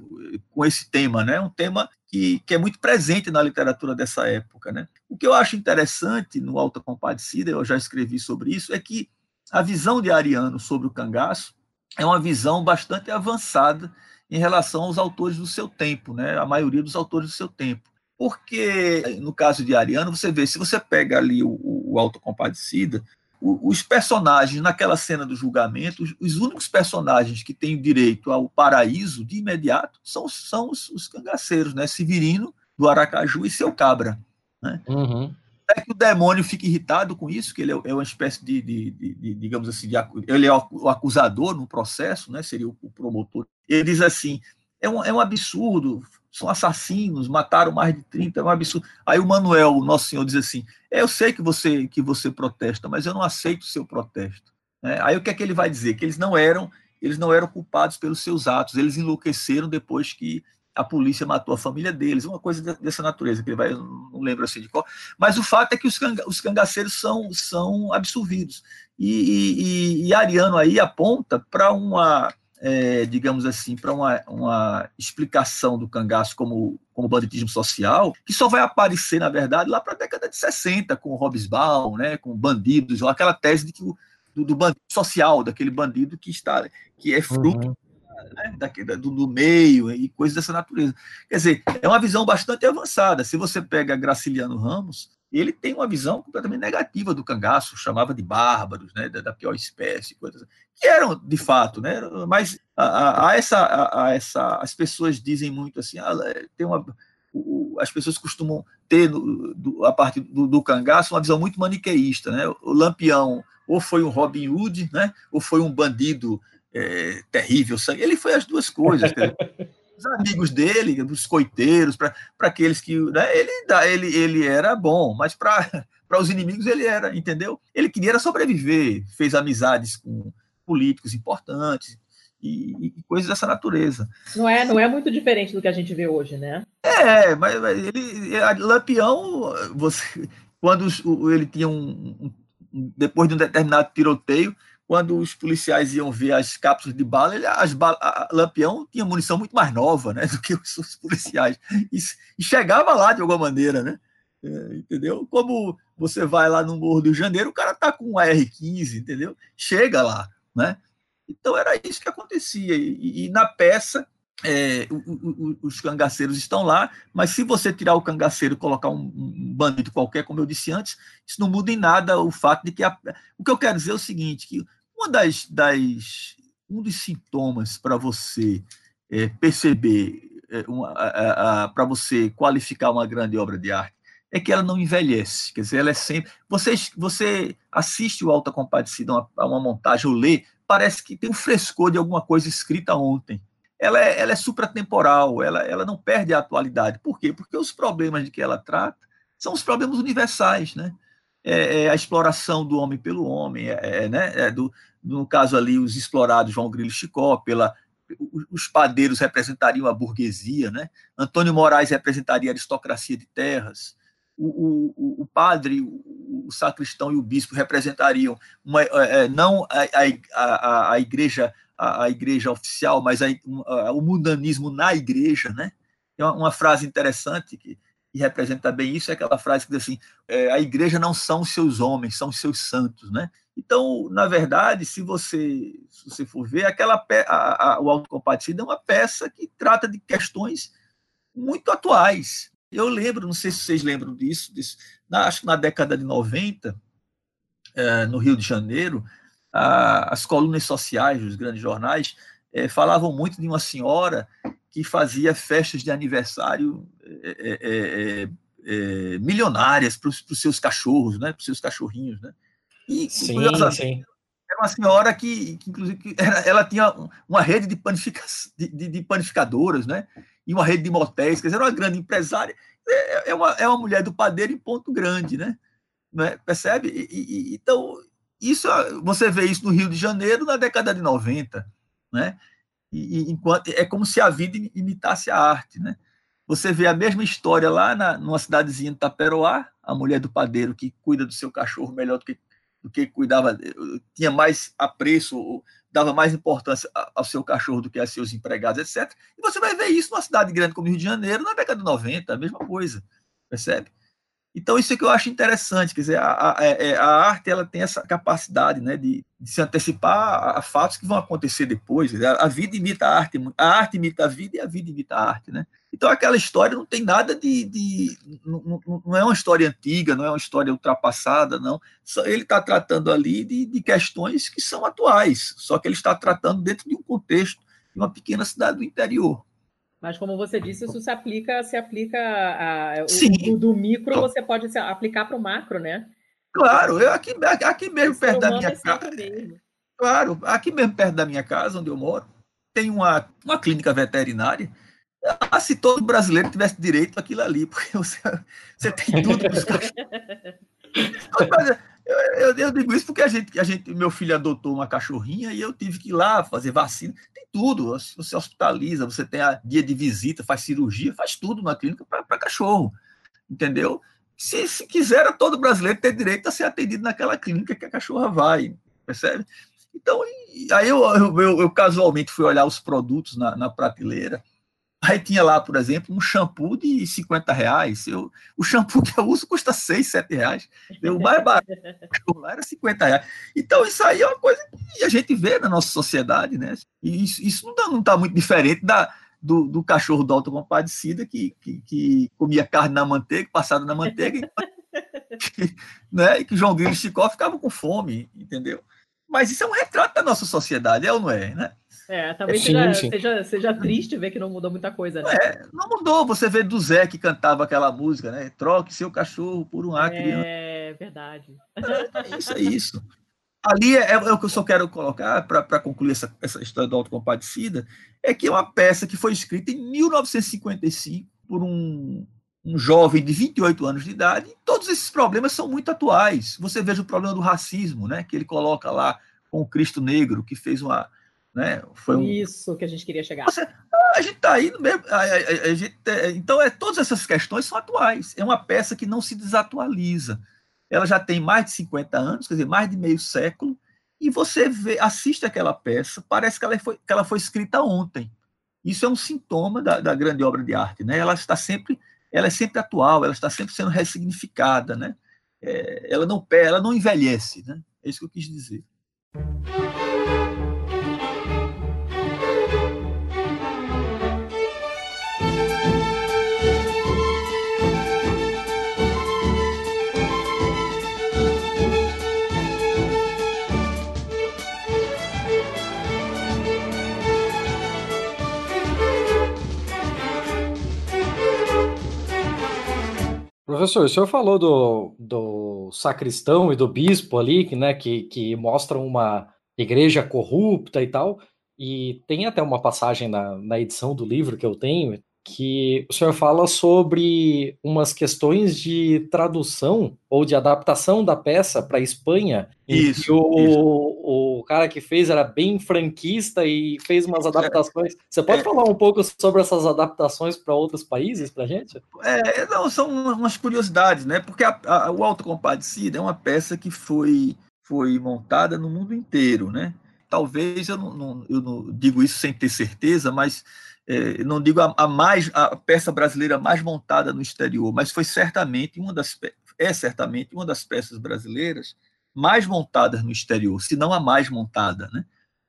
com esse tema, né? um tema que, que é muito presente na literatura dessa época. Né? O que eu acho interessante no Alta Compadecida, eu já escrevi sobre isso, é que a visão de Ariano sobre o cangaço é uma visão bastante avançada em relação aos autores do seu tempo, né? a maioria dos autores do seu tempo. Porque, no caso de Ariano, você vê, se você pega ali o, o Alto Compadecida, os personagens naquela cena do julgamento, os, os, únicos personagens que têm direito ao paraíso de imediato são, são os, os cangaceiros, né? Severino, do Aracaju e seu cabra. Né? Uhum. É que o demônio fica irritado com isso, que ele é, é uma espécie de, de, de, de digamos assim, de, ele é o acusador no processo, né? seria o, o promotor. Ele diz assim: é um, é um absurdo são assassinos, mataram mais de 30, é um absurdo. Aí o Manuel, o nosso senhor, diz assim: é, Eu sei que você que você protesta, mas eu não aceito o seu protesto. É, aí o que é que ele vai dizer? Que eles não eram eles não eram culpados pelos seus atos, eles enlouqueceram depois que a polícia matou a família deles, uma coisa dessa natureza, que ele vai, não lembro assim de qual. Mas o fato é que os, canga, os cangaceiros são, são absolvidos. E, e, e Ariano aí aponta para uma é, digamos assim, para uma, uma explicação do cangaço como, como banditismo social, que só vai aparecer, na verdade, lá para a década de 60, com o Hobsbawm, né, com bandidos, aquela tese de que o, do, do, bandido social, daquele bandido que está que é fruto uhum. né, daquele, do, do, meio e coisas dessa natureza. Quer dizer, é uma visão bastante avançada. Se você pega Graciliano Ramos, ele tem uma visão completamente negativa do cangaço, chamava de bárbaros, né, da, pior espécie, coisas que eram de fato, né, mas a, a essa, a, a, essa, as pessoas dizem muito assim, ah, é, tem uma, o, as pessoas costumam ter do, a partir do, do, cangaço uma visão muito maniqueísta, né, o Lampião ou foi um Robin Hood, né, ou foi um bandido é, terrível, ele foi as duas coisas, os amigos dele, os coiteiros, para aqueles que. Né, ele, ele, ele era bom, mas para os inimigos ele era, entendeu? Ele queria sobreviver, fez amizades com políticos importantes e, e, coisas dessa natureza. Não é, não é muito diferente do que a gente vê hoje, né? É, mas, mas ele. Lampião, você, quando ele tinha um, um, Depois de um determinado tiroteio, quando os policiais iam ver as cápsulas de bala, ele, as bala, a Lampião tinha munição muito mais nova né, do que os, os policiais. E, e, chegava lá de alguma maneira, né? É, entendeu? Como você vai lá no Morro do Janeiro, o cara tá com um AR-15, entendeu? Chega lá, né? Então era isso que acontecia. E, e na peça, é, o, o, os cangaceiros estão lá, mas se você tirar o cangaceiro e colocar um, um, bandido qualquer, como eu disse antes, isso não muda em nada o fato de que. A, o que eu quero dizer é o seguinte: que uma das, das um dos sintomas para você é, perceber, é, para você qualificar uma grande obra de arte, é que ela não envelhece. Quer dizer, ela é sempre. Você, você assiste o Alta Compadecida a uma, uma montagem ou lê, parece que tem um frescor de alguma coisa escrita ontem. Ela é, ela é supratemporal, ela, ela não perde a atualidade. Por quê? Porque os problemas de que ela trata são os problemas universais, né? É, é a exploração do homem pelo homem, é, é né? É do, no caso ali, os explorados João Grilo Chicó, pela, os padeiros representariam a burguesia, né? Antônio Moraes representaria a aristocracia de terras, o, o, o padre, o, o, sacristão e o bispo representariam uma, não a, a, a, igreja a, a igreja oficial, mas a, o mundanismo na igreja, né? Tem uma frase interessante que, que, representa bem isso, é aquela frase que diz assim, é, a igreja não são os seus homens, são os seus santos, né? Então, na verdade, se você, se você for ver, aquela pe a, a, o é uma peça que trata de questões muito atuais, eu lembro, não sei se vocês lembram disso, disso na, acho que na década de 90, é, no Rio de Janeiro, a, as colunas sociais dos grandes jornais é, falavam muito de uma senhora que fazia festas de aniversário é, é, é, é milionárias para os seus cachorros, né, para os seus cachorrinhos. Né? E, sim, sim. Era uma senhora que, que inclusive, que era, ela tinha uma rede de, panifica, de, de, de panificadoras, né? e uma rede de motéis, quer dizer, era uma grande empresária, é, é, uma, é uma mulher do padeiro em ponto grande, né? né? Percebe? E, e, então, isso você vê isso no Rio de Janeiro na década de 90, né? E, enquanto é como se a vida imitasse a arte, né? Você vê a mesma história lá na, numa cidadezinha de Taperoá, a mulher do padeiro que cuida do seu cachorro melhor do que, do que cuidava, tinha mais apreço dava mais importância ao seu cachorro do que a seus empregados, etc. E você vai ver isso numa cidade grande como Rio de Janeiro na década de 90, a mesma coisa, percebe? Então, isso é que eu acho interessante, quer dizer, a, a, é, é, a arte ela tem essa capacidade né, de, de se antecipar a, fatos que vão acontecer depois. A, a, vida imita a arte, a arte imita a vida e a vida imita a arte. Né? Então, aquela história não tem nada de. de não, não, é uma história antiga, não é uma história ultrapassada, não. Ele está tratando ali de, de questões que são atuais, só que ele está tratando dentro de um contexto de uma pequena cidade do interior. Mas como você disse, isso se aplica, se aplica a. O, do micro você pode aplicar para o macro, né? Claro, eu aqui, aqui mesmo o perto da minha é casa. Claro, aqui mesmo perto da minha casa, onde eu moro, tem uma, uma clínica veterinária. Ah, se todo brasileiro tivesse direito àquilo ali, porque você, você tem tudo para os cachorros. Eu, eu, eu, digo isso porque a gente, a gente, meu filho adotou uma cachorrinha e eu tive que ir lá fazer vacina. Tem tudo. Você hospitaliza, você tem a dia de visita, faz cirurgia, faz tudo na clínica para cachorro. Entendeu? Se, se quiser, todo brasileiro ter direito a ser atendido naquela clínica que a cachorra vai. Percebe? Então, aí eu, eu, eu casualmente fui olhar os produtos na, na prateleira. Aí tinha lá, por exemplo, um shampoo de 50 reais. Eu, o shampoo que eu uso custa 6, 7 reais. O mais barato lá era 50 reais. Então, isso aí é uma coisa que a gente vê na nossa sociedade, né? E isso, isso não está muito diferente da, do, do cachorro do autocompadecida que, que, que comia carne na manteiga, passada na manteiga, e, né? e que João Grilo e Chicó ficavam com fome, entendeu? Mas isso é um retrato da nossa sociedade, é ou não é, né? É, talvez sim, seja, sim. Seja, seja triste ver que não mudou muita coisa, né? É, não mudou. Você vê do Zé que cantava aquela música, né? Troque seu cachorro por um ar É, verdade. É, isso é isso. ali é, é, o que eu só quero colocar para concluir essa, essa história do Autocompadecida, é que é uma peça que foi escrita em 1955 por um, um jovem de 28 anos de idade, e todos esses problemas são muito atuais. Você veja o problema do racismo, né, que ele coloca lá com o Cristo Negro, que fez uma. Né, foi um... Isso que a gente queria chegar. Você, a gente está aí no mesmo. A, a, a gente, é, então, é, todas essas questões são atuais. É uma peça que não se desatualiza. Ela já tem mais de 50 anos, quer dizer, mais de meio século, e você vê, assiste aquela peça, parece que ela foi, que ela foi escrita ontem. Isso é um sintoma da, da grande obra de arte, né? Ela está sempre ela é sempre atual, ela está sempre sendo ressignificada, né? É, ela não ela não envelhece, né? É isso que eu quis dizer. Professor, o senhor falou do, do sacristão e do bispo ali, né, que, que mostram uma igreja corrupta e tal, e tem até uma passagem na, na edição do livro que eu tenho, que o senhor fala sobre umas questões de tradução ou de adaptação da peça para a Espanha. Isso, o, isso. o cara que fez era bem franquista e fez umas adaptações. Você pode é, falar um pouco sobre essas adaptações para outros países para gente? É, não, são umas curiosidades, né? Porque a, a, o é uma peça que foi, foi montada no mundo inteiro, né? Talvez eu não, não, eu não digo isso sem ter certeza, mas é, não digo a, a, mais a peça brasileira mais montada no exterior, mas foi certamente uma das é certamente uma das peças brasileiras mais montadas no exterior, se não a mais montada, né?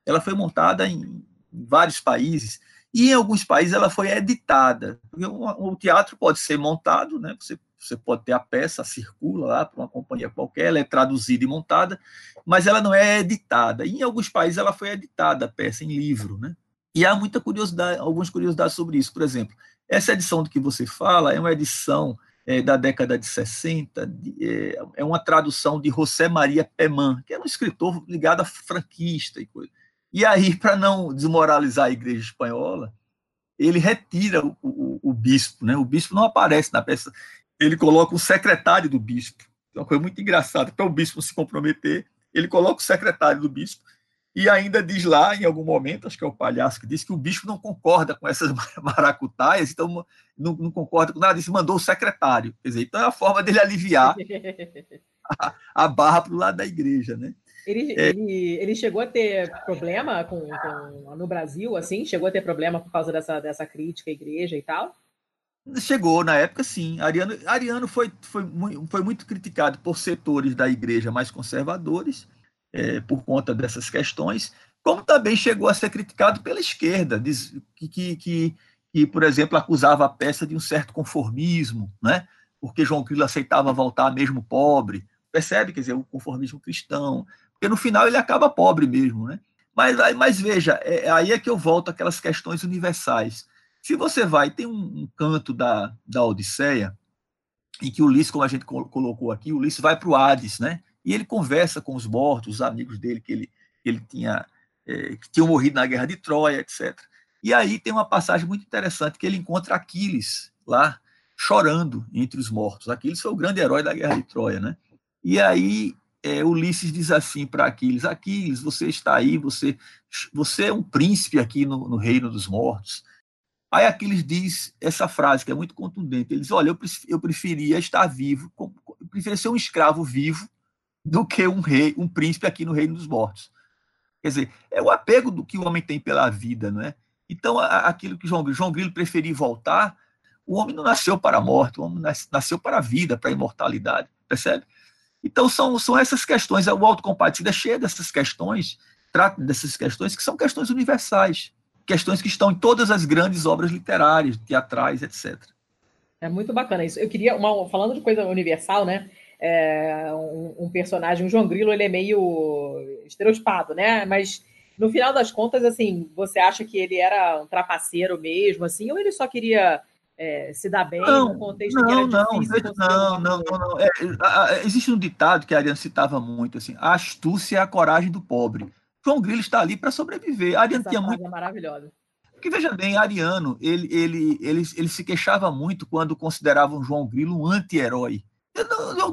Ela foi montada em, vários países e em alguns países ela foi editada. O, o teatro pode ser montado, né? Você você pode ter a peça, circula lá para uma companhia qualquer, ela é traduzida e montada, mas ela não é editada. E em alguns países ela foi editada, a peça em livro, né? E há muita curiosidade, algumas curiosidades sobre isso. Por exemplo, essa edição do que você fala é uma edição é, da década de 60, de, é, é, uma tradução de José Maria Peman, que era um escritor ligado a franquista e coisa. E aí, para não desmoralizar a igreja espanhola, ele retira o, o, o, bispo, né? O bispo não aparece na peça, ele coloca o secretário do bispo. É uma coisa muito engraçada, para o bispo se comprometer, ele coloca o secretário do bispo e ainda diz lá, em algum momento, acho que é o palhaço que diz que o bispo não concorda com essas maracutaias, então não, não concorda com nada disso, mandou o secretário. Quer dizer, então é a forma dele aliviar a, a barra para o lado da igreja, né? Ele, é, ele, ele, chegou a ter problema com, com, no Brasil, assim? Chegou a ter problema por causa dessa, dessa crítica à igreja e tal? Chegou, na época, sim. Ariano, Ariano foi, foi, foi muito criticado por setores da igreja mais conservadores, é, por conta dessas questões, como também chegou a ser criticado pela esquerda, que, que, que, por exemplo, acusava a peça de um certo conformismo, né? porque João Grilo aceitava voltar mesmo pobre. Percebe? Quer dizer, o conformismo cristão. Porque no final ele acaba pobre mesmo. Né? Mas, mas veja, é, aí é que eu volto àquelas questões universais. Se você vai, tem um, um canto da, da Odisseia, em que Ulisses, como a gente colocou aqui, Ulisses vai para o Hades, né? E ele conversa com os mortos, os amigos dele que ele, que ele tinha, é, que tinham morrido na guerra de Troia, etc. E aí tem uma passagem muito interessante que ele encontra Aquiles lá chorando entre os mortos. Aquiles foi o grande herói da guerra de Troia, né? E aí é, Ulisses diz assim para Aquiles: Aquiles, você está aí, você, você é um príncipe aqui no, no reino dos mortos. Aí Aquiles diz essa frase que é muito contundente. Ele diz: Olha, eu, eu preferia estar vivo, eu preferia ser um escravo vivo do que um rei, um príncipe aqui no reino dos mortos. Quer dizer, é o apego do que o homem tem pela vida, não é? Então, aquilo que João, João Grilo preferia voltar, o homem não nasceu para a morte, o homem nasceu para a vida, para a imortalidade, percebe? Então, são, são essas questões, o autocompatido é cheio dessas questões, trata dessas questões que são questões universais, questões que estão em todas as grandes obras literárias, teatrais, etc. É muito bacana isso. Eu queria, uma, falando de coisa universal, né? É, um, um, personagem, o João Grilo, ele é meio estereotipado, né? Mas no final das contas, assim, você acha que ele era um trapaceiro mesmo, assim, ou ele só queria é, se dar bem não, no contexto não, que era não, difícil. Não, não, não, não. É, existe um ditado que a Ariane citava muito, assim, a astúcia é a coragem do pobre. João Grilo está ali para sobreviver. A Ariane tinha muito... é maravilhosa. Porque veja bem, Ariano, ele, ele, ele, ele se queixava muito quando consideravam João Grilo um anti-herói.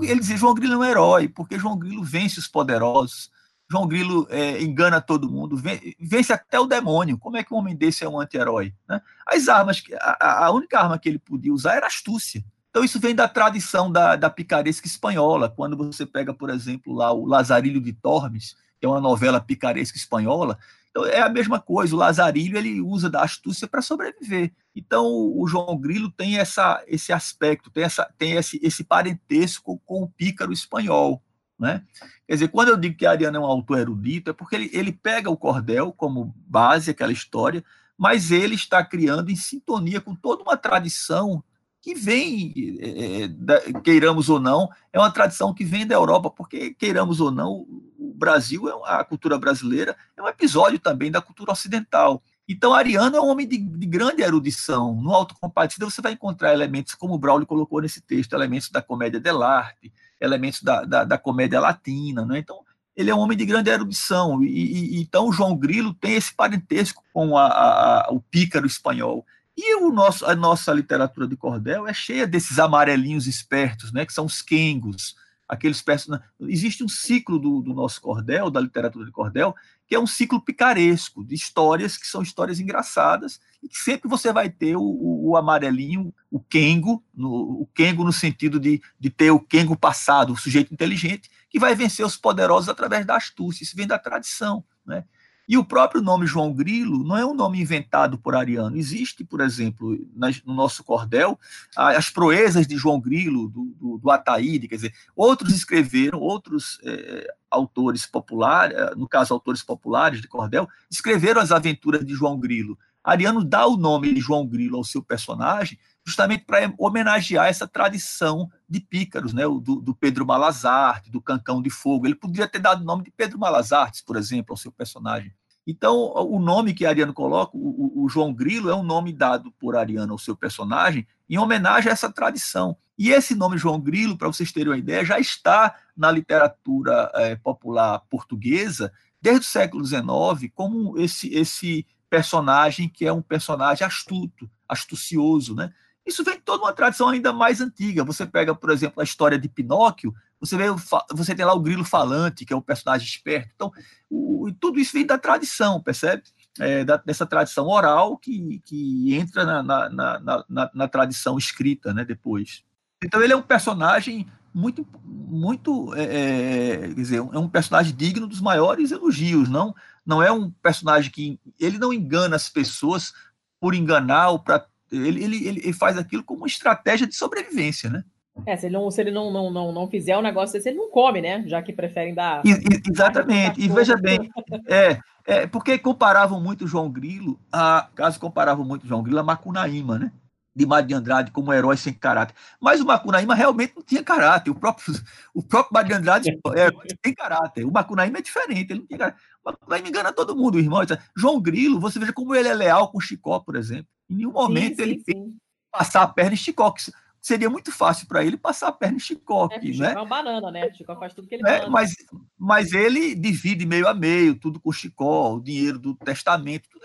Ele dizia João Grilo é um herói, porque João Grilo vence os poderosos. João Grilo é, engana todo mundo, vence até o demônio. Como é que um homem desse é um anti-herói? Né? As armas, a, a, única arma que ele podia usar era astúcia. Então isso vem da tradição da, da picaresca espanhola. Quando você pega, por exemplo, lá o Lazarilho de Tormes, que é uma novela picaresca espanhola, então é a mesma coisa. O Lazarilho ele usa da astúcia para sobreviver. Então o João Grilo tem essa, esse aspecto, tem, essa, tem esse, esse parentesco com o pícaro espanhol. Né? Quer dizer, quando eu digo que Ariano é um autor erudito, é porque ele, ele pega o cordel como base, aquela história, mas ele está criando em sintonia com toda uma tradição que vem, é, queiramos ou não, é uma tradição que vem da Europa, porque, queiramos ou não, o Brasil, é a cultura brasileira, é um episódio também da cultura ocidental. Então, Ariano é um homem de, de grande erudição. No Autocompadecida, você vai encontrar elementos, como o Braulio colocou nesse texto, elementos da comédia dell'arte, elementos da, da, da comédia latina, né? Então, ele é um homem de grande erudição, e, e então João Grilo tem esse parentesco com a, a, a, o pícaro espanhol. E o nosso, a nossa literatura de cordel é cheia desses amarelinhos espertos, né, que são os quengos, aqueles personagens. Existe um ciclo do, do, nosso cordel, da literatura de cordel, que é um ciclo picaresco, de histórias que são histórias engraçadas, e que sempre você vai ter o, o, o amarelinho, o quengo, no, o quengo no sentido de, de ter o quengo passado, o sujeito inteligente, que vai vencer os poderosos através da astúcia. Isso vem da tradição. Né? E o próprio nome João Grilo não é um nome inventado por Ariano. Existe, por exemplo, no nosso cordel, as proezas de João Grilo, do, do, do Ataíde, quer dizer, outros escreveram, outros é, autores populares, é, no caso, autores populares de cordel, escreveram as aventuras de João Grilo. Ariano dá o nome de João Grilo ao seu personagem justamente para homenagear essa tradição de pícaros, né? Do, do, Pedro Malazarte, do Cancão de Fogo. Ele poderia ter dado o nome de Pedro Malazarte, por exemplo, ao seu personagem. Então, o nome que Ariano coloca, o, o, João Grilo, é um nome dado por Ariano ao seu personagem em homenagem a essa tradição. E esse nome João Grilo, para vocês terem uma ideia, já está na literatura é, popular portuguesa desde o século XIX como esse, esse personagem que é um personagem astuto, astucioso, né? Isso vem de toda uma tradição ainda mais antiga. Você pega, por exemplo, a história de Pinóquio, você, vê, você tem lá o grilo falante, que é um personagem esperto. Então, o, tudo isso vem da tradição, percebe? É, da, dessa tradição oral que, que entra na, na, na, na, na tradição escrita né, depois. Então, ele é um personagem muito, muito é, é, quer dizer, é um personagem digno dos maiores elogios, não, não é um personagem que ele não engana as pessoas por enganar ou para ele, ele, ele faz aquilo como uma estratégia de sobrevivência, né? É, se ele não, se ele não, não, não, não fizer o negócio desse, ele não come, né? Já que preferem dar. E, exatamente. E veja bem, é, é, porque comparavam muito João Grilo, a, caso comparavam muito João Grilo a Macunaíma, né? De Mário de Andrade como herói sem caráter. Mas o Macunaíma realmente não tinha caráter. O próprio, o próprio Mário de Andrade é, tem caráter. O Macunaíma é diferente, ele não tinha caráter. O Macunaíma engana todo mundo, irmão. João Grilo, você veja como ele é leal com o Chicó, por exemplo. Em nenhum momento sim, ele sim. passar a perna em Chicó, que seria muito fácil para ele passar a perna em Chicó. É, né? é uma banana, né? Chicó faz tudo que ele é, mas, mas ele divide meio a meio, tudo com Chicó, o dinheiro do testamento, tudo.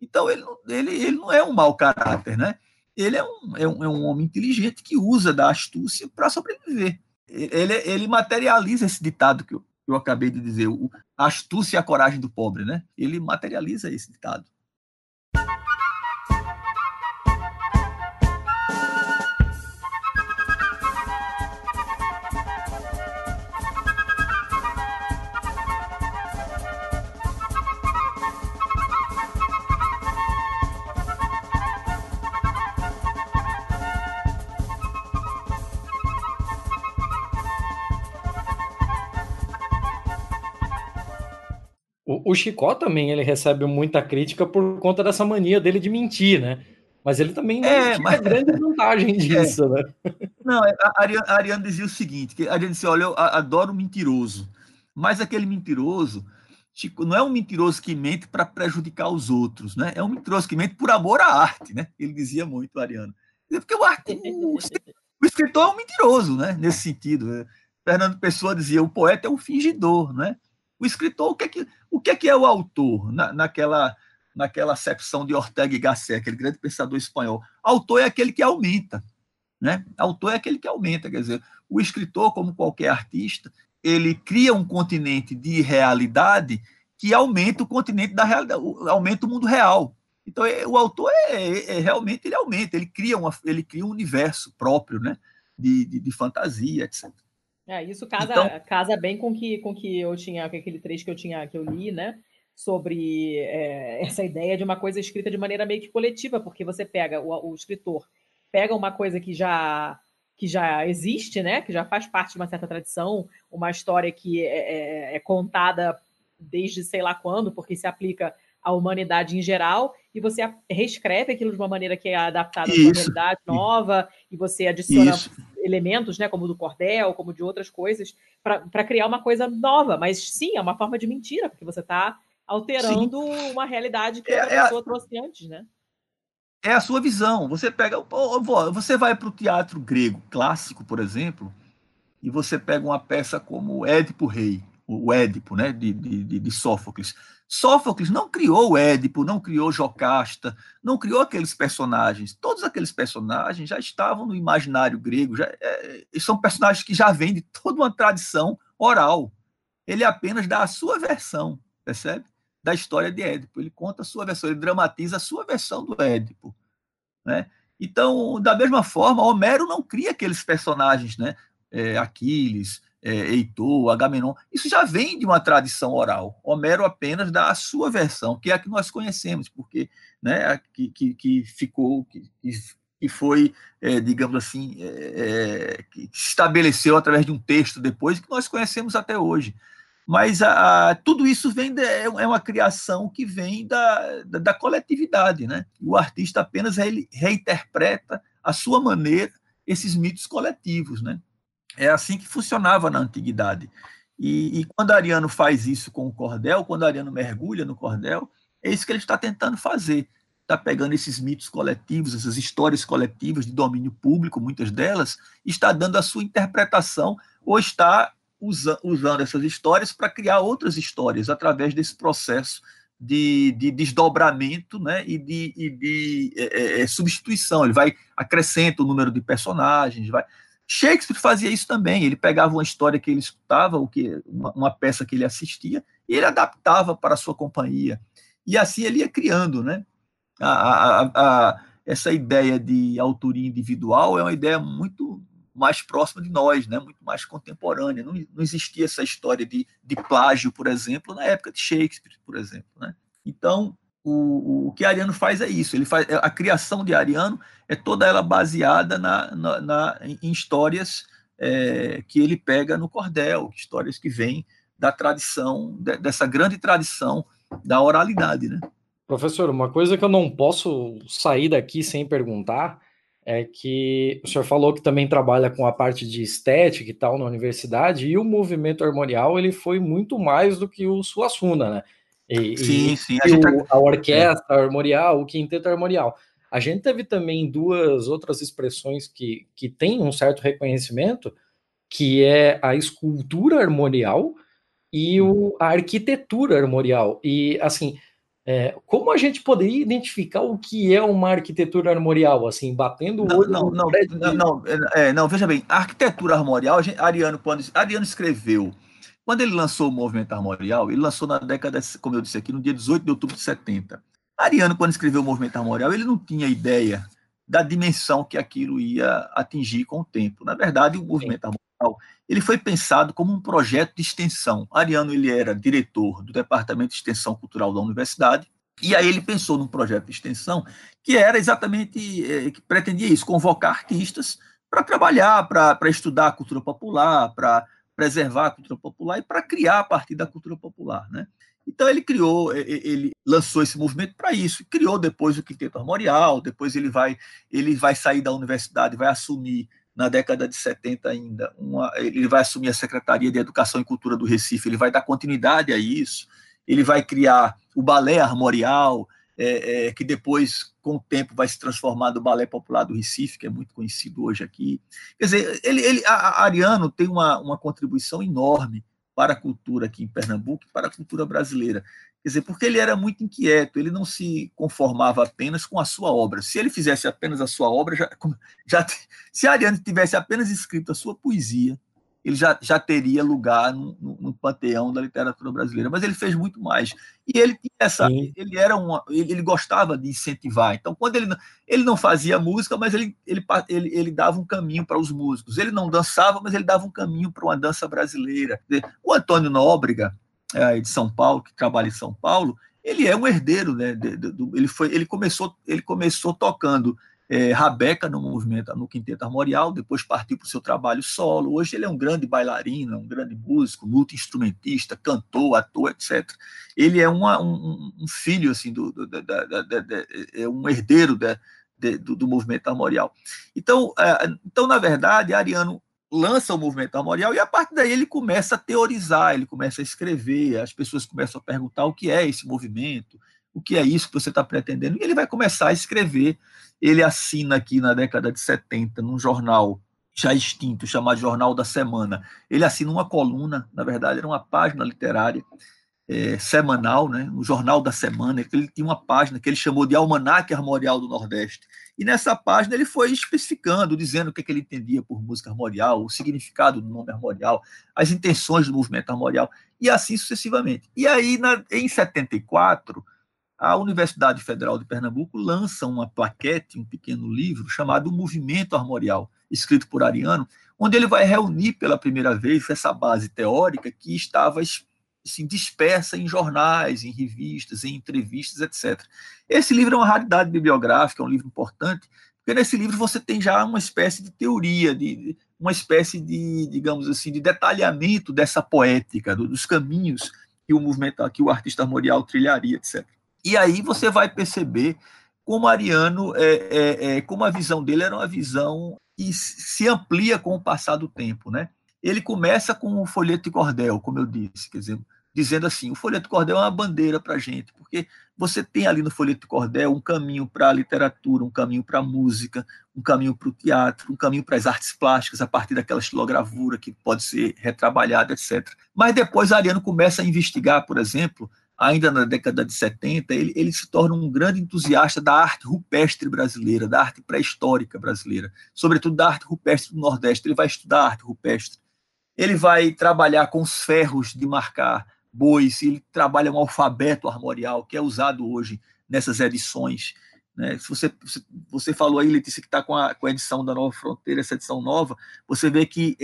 Então ele, ele, ele não é um mau caráter, né? Ele é um, é um, é um homem inteligente que usa da astúcia para sobreviver. Ele, ele materializa esse ditado que eu, eu acabei de dizer, o, a astúcia e a coragem do pobre, né? Ele materializa esse ditado. O Chicó também ele recebe muita crítica por conta dessa mania dele de mentir, né? Mas ele também é, mas... grande vantagem é. disso, é. né? Não, a Ariane, dizia o seguinte, que a Ariane disse, olha, eu adoro mentiroso, mas aquele mentiroso Chico, não é um mentiroso que mente para prejudicar os outros, né? É um mentiroso que mente por amor à arte, né? Ele dizia muito, Ariano. Porque o, o, o escritor é um mentiroso, né? Nesse sentido. Né? Fernando Pessoa dizia: o poeta é um fingidor, né? O escritor, o que é que, o que, é, que é o autor na, naquela, naquela acepção de Ortega y Gasset, aquele grande pensador espanhol? Autor é aquele que aumenta, né? Autor é aquele que aumenta, quer dizer, o escritor, como qualquer artista, ele cria um continente de realidade que aumenta o continente da realidade, aumenta o mundo real. Então, é, o autor é, é, é, realmente ele aumenta, ele cria, uma, ele cria um universo próprio, né? De, de, de fantasia, etc. É, isso casa, então, casa bem com que, com que eu tinha, com aquele trecho que eu tinha, que eu li, né? Sobre é, essa ideia de uma coisa escrita de maneira meio que coletiva, porque você pega o, o escritor, pega uma coisa que já que já existe, né? Que já faz parte de uma certa tradição, uma história que é, é, é contada desde sei lá quando, porque se aplica à humanidade em geral, e você reescreve aquilo de uma maneira que é adaptada a uma realidade nova, e você adiciona Isso elementos, né, como do cordel, como de outras coisas, para criar uma coisa nova. Mas sim, é uma forma de mentira, porque você está alterando sim. uma realidade que é, outra é pessoa a... trouxe antes, né? É a sua visão. Você pega, você vai para o teatro grego clássico, por exemplo, e você pega uma peça como Édipo Rei, o Édipo, né, de, de, de Sófocles. Sófocles não criou Édipo, não criou Jocasta, não criou aqueles personagens. Todos aqueles personagens já estavam no imaginário grego, já, é, são personagens que já vêm de toda uma tradição oral. Ele apenas dá a sua versão, percebe? Da história de Édipo. Ele conta a sua versão, ele dramatiza a sua versão do Édipo. Né? Então, da mesma forma, Homero não cria aqueles personagens, né? É, Aquiles, é, Heitor, Agamenon, isso já vem de uma tradição oral. Homero apenas dá a sua versão, que é a que nós conhecemos, porque né, que, que, que ficou, que, que foi, é, digamos assim, é, é que estabeleceu através de um texto depois, que nós conhecemos até hoje. Mas a, a, tudo isso vem de, é, é uma criação que vem da, da, da coletividade. Né? O artista apenas re, reinterpreta a sua maneira esses mitos coletivos. Né? É assim que funcionava na antiguidade. E, e, quando Ariano faz isso com o cordel, quando Ariano mergulha no cordel, é isso que ele está tentando fazer. Está pegando esses mitos coletivos, essas histórias coletivas de domínio público, muitas delas, está dando a sua interpretação ou está usa, usando essas histórias para criar outras histórias através desse processo de, de desdobramento né, e de, e de é, é, substituição. Ele vai acrescenta o número de personagens, vai Shakespeare fazia isso também. Ele pegava uma história que ele escutava, o que uma, uma, peça que ele assistia, e ele adaptava para a sua companhia. E assim ele ia criando, né? A, a, a, essa ideia de autoria individual é uma ideia muito mais próxima de nós, né? Muito mais contemporânea. Não, não existia essa história de, de plágio, por exemplo, na época de Shakespeare, por exemplo, né? Então, o, o que Ariano faz é isso. Ele faz a criação de Ariano é toda ela baseada na, na, na em histórias é, que ele pega no cordel, histórias que vêm da tradição de, dessa grande tradição da oralidade, né? Professor, uma coisa que eu não posso sair daqui sem perguntar é que o senhor falou que também trabalha com a parte de estética e tal na universidade, e o movimento armorial ele foi muito mais do que o Suassuna, né? E, sim, sim. A, o, tá... a orquestra é. armorial, o quinteto armorial. A gente teve também duas outras expressões que, que têm um certo reconhecimento, que é a escultura armorial e o, a arquitetura armorial. E, assim, é, como a gente poderia identificar o que é uma arquitetura armorial, assim, batendo o olho não, não, não, não, é, não, veja bem, a arquitetura armorial, gente, Ariano, quando Ariano escreveu quando ele lançou o movimento armorial, ele lançou na década, como eu disse aqui, no dia 18 de outubro de 70. Ariano, quando escreveu o movimento armorial, ele não tinha ideia da dimensão que aquilo ia atingir com o tempo. Na verdade, o movimento armorial ele foi pensado como um projeto de extensão. Ariano ele era diretor do Departamento de Extensão Cultural da Universidade, e aí ele pensou num projeto de extensão que era exatamente, é, que pretendia isso, convocar artistas para trabalhar, para estudar a cultura popular, para preservar a cultura popular e para criar a partir da cultura popular, né? Então ele criou, ele lançou esse movimento para isso, criou depois o Quinteto Armorial, depois ele vai, ele vai sair da universidade, vai assumir na década de 70 ainda, uma, ele vai assumir a Secretaria de Educação e Cultura do Recife, ele vai dar continuidade a isso, ele vai criar o Balé Armorial, é, é, que depois, com o tempo, vai se transformar no Balé Popular do Recife, que é muito conhecido hoje aqui. Quer dizer, ele, ele, a, a Ariano tem uma, uma contribuição enorme para a cultura aqui em Pernambuco e para a cultura brasileira. Quer dizer, porque ele era muito inquieto, ele não se conformava apenas com a sua obra. Se ele fizesse apenas a sua obra, já, já se Ariano tivesse apenas escrito a sua poesia, ele já, já teria lugar no, no, no, panteão da literatura brasileira. Mas ele fez muito mais. E ele tinha essa, Sim. ele era uma, ele, ele, gostava de incentivar. Então, quando ele ele não fazia música, mas ele, ele, ele, ele dava um caminho para os músicos. Ele não dançava, mas ele dava um caminho para uma dança brasileira. O Antônio Nóbrega, é, de São Paulo, que trabalha em São Paulo, ele é um herdeiro, né? Ele foi, ele começou, ele começou tocando é, Rabeca no movimento, no Quinteto Armorial, depois partiu para o seu trabalho solo. Hoje ele é um grande bailarino, um grande músico, multi-instrumentista, cantor, ator, etc. Ele é uma, um, um, filho, assim, do, do da, da, da, é um herdeiro do, do, movimento armorial. Então, é, então, na verdade, Ariano lança o movimento armorial e a partir daí ele começa a teorizar, ele começa a escrever, as pessoas começam a perguntar o que é esse movimento, o que é isso que você está pretendendo, e ele vai começar a escrever. Ele assina aqui na década de 70, num jornal já extinto, chamado Jornal da Semana. Ele assina uma coluna, na verdade, era uma página literária é, semanal, né, o Jornal da Semana, ele tinha uma página que ele chamou de Almanaque Armorial do Nordeste. E nessa página ele foi especificando, dizendo o que, é que ele entendia por música armorial, o significado do nome armorial, as intenções do movimento armorial, e assim sucessivamente. E aí, na, em 74, a Universidade Federal de Pernambuco lança uma plaquete, um pequeno livro chamado Movimento Armorial, escrito por Ariano, onde ele vai reunir pela primeira vez essa base teórica que estava assim, dispersa em jornais, em revistas, em entrevistas, etc. Esse livro é uma raridade bibliográfica, é um livro importante, porque nesse livro você tem já uma espécie de teoria, de, uma espécie de, digamos assim, de detalhamento dessa poética, dos caminhos que o movimento, que o artista armorial trilharia, etc. E aí você vai perceber como Ariano, é, é, é, como a visão dele era uma visão que se amplia com o passar do tempo, né? Ele começa com o folheto de cordel, como eu disse, quer dizer, dizendo assim: o folheto de cordel é uma bandeira para a gente, porque você tem ali no folheto de cordel um caminho para a literatura, um caminho para a música, um caminho para o teatro, um caminho para as artes plásticas, a partir daquela estilogravura que pode ser retrabalhada, etc. Mas depois Ariano começa a investigar, por exemplo, ainda na década de 70, ele, ele se torna um grande entusiasta da arte rupestre brasileira, da arte pré-histórica brasileira, sobretudo da arte rupestre do Nordeste. Ele vai estudar arte rupestre. Ele vai trabalhar com os ferros de marcar bois, ele trabalha um alfabeto armorial que é usado hoje nessas edições. Né? Se você, você falou aí, Letícia, que está com a, com a edição da Nova Fronteira, essa edição nova, você vê que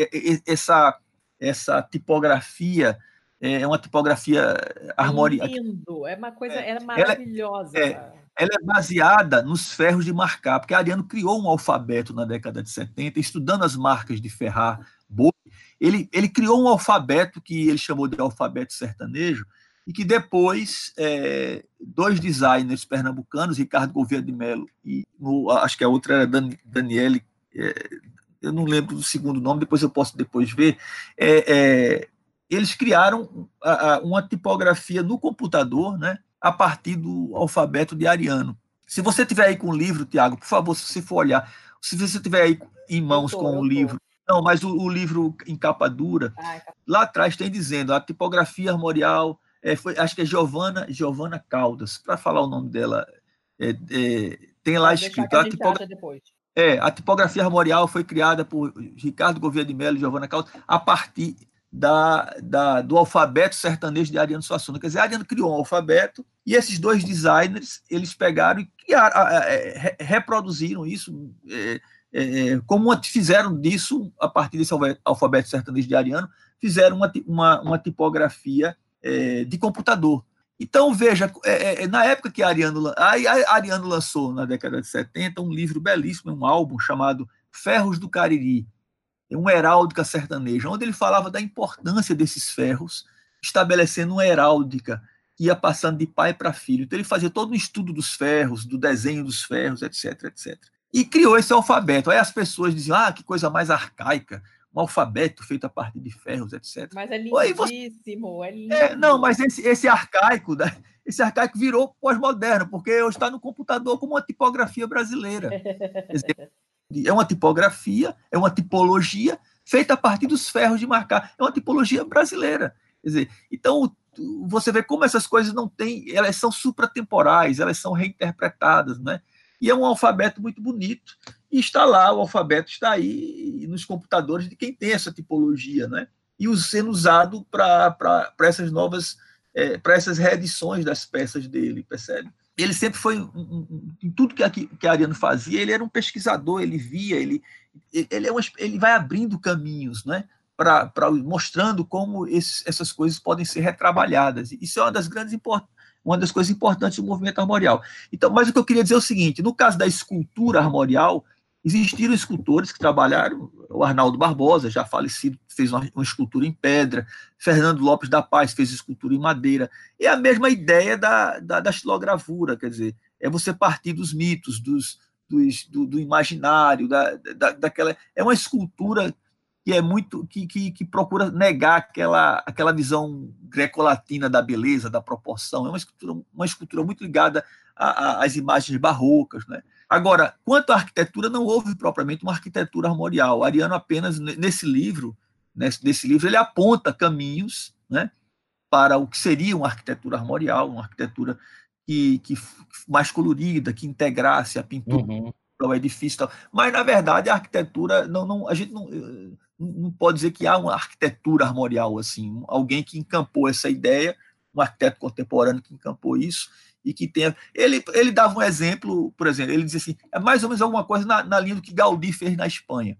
essa, essa tipografia é, é uma tipografia harmônica. Lindo, é uma coisa é, é maravilhosa. Ela é, ela é baseada nos ferros de marcar, porque Ariano criou um alfabeto na década de 70, estudando as marcas de ferrar boi, ele, ele criou um alfabeto que ele chamou de alfabeto sertanejo, e que depois é, dois designers pernambucanos, Ricardo Gouveia de Mello e no, acho que a outra era Dan, Daniele, é, eu não lembro do segundo nome, depois eu posso depois ver, é, é eles criaram uma tipografia no computador, né, a partir do alfabeto de Ariano. Se você tiver aí com o livro, Tiago, por favor, se você for olhar, se você tiver aí em mãos tô, com o livro, não, mas o, o, livro em capa dura, ah, lá atrás tem dizendo a tipografia armorial, é, foi, acho que é Giovana, Giovana Caldas, para falar o nome dela, é, é, tem lá escrito. A, a tipogra... É, a tipografia armorial foi criada por Ricardo Gouveia de Mello e Giovana Caldas a partir da, da, do alfabeto sertanejo de Ariano Suassuna. Quer dizer, Ariano criou um alfabeto e esses dois designers, eles pegaram e criaram, é, reproduziram isso, é, é, como fizeram disso, a partir desse alfabeto sertanejo de Ariano, fizeram uma, uma, uma tipografia é, de computador. Então, veja, é, é, na época que Ariano, a, Ariano lançou, na década de 70, um livro belíssimo, um álbum chamado Ferros do Cariri, uma heráldica sertaneja, onde ele falava da importância desses ferros, estabelecendo uma heráldica que ia passando de pai para filho. Então ele fazia todo um estudo dos ferros, do desenho dos ferros, etc, etc. E criou esse alfabeto. Aí as pessoas diziam, ah, que coisa mais arcaica, um alfabeto feito a partir de ferros, etc. Mas é lindíssimo, você... é lindo. É, não, mas esse, esse arcaico, né, esse arcaico virou pós-moderno, porque hoje está no computador como uma tipografia brasileira. é uma tipografia, é uma tipologia feita a partir dos ferros de marcar. É uma tipologia brasileira. Quer dizer, então você vê como essas coisas não têm, elas são supratemporais, elas são reinterpretadas, né? E é um alfabeto muito bonito. E está lá, o alfabeto está aí nos computadores de quem tem essa tipologia, né? E sendo usado para essas novas, é, para essas reedições das peças dele, percebe? Ele sempre foi, em tudo que, que Ariano fazia, ele era um pesquisador, ele via, ele, ele, é um, ele vai abrindo caminhos, né? Pra, mostrando como esses, essas coisas podem ser retrabalhadas. Isso é uma das grandes uma das coisas importantes do movimento armorial. Então, mas o que eu queria dizer é o seguinte: no caso da escultura armorial, existiram escultores que trabalharam. O Arnaldo Barbosa, já falecido, fez uma, uma escultura em pedra. Fernando Lopes da Paz fez escultura em madeira. É a mesma ideia da, da, da quer dizer, é você partir dos mitos, dos, dos do, do, imaginário, da, da, daquela. É uma escultura que é muito que, que, que, procura negar aquela, aquela visão greco-latina da beleza, da proporção. É uma escultura, uma escultura muito ligada às imagens barrocas. Né? Agora, quanto à arquitetura, não houve propriamente uma arquitetura armorial. Ariano apenas, nesse livro, nesse, nesse livro, ele aponta caminhos né, para o que seria uma arquitetura armorial, uma arquitetura que, que mais colorida, que integrasse a pintura uhum. ao edifício. Tal. Mas, na verdade, a arquitetura, não, não, a gente não não pode dizer que há uma arquitetura armorial assim, alguém que encampou essa ideia, um arquiteto contemporâneo que encampou isso e que tenha. Ele, ele dava um exemplo, por exemplo, ele dizia assim: é mais ou menos alguma coisa na, na linha do que Gaudí fez na Espanha.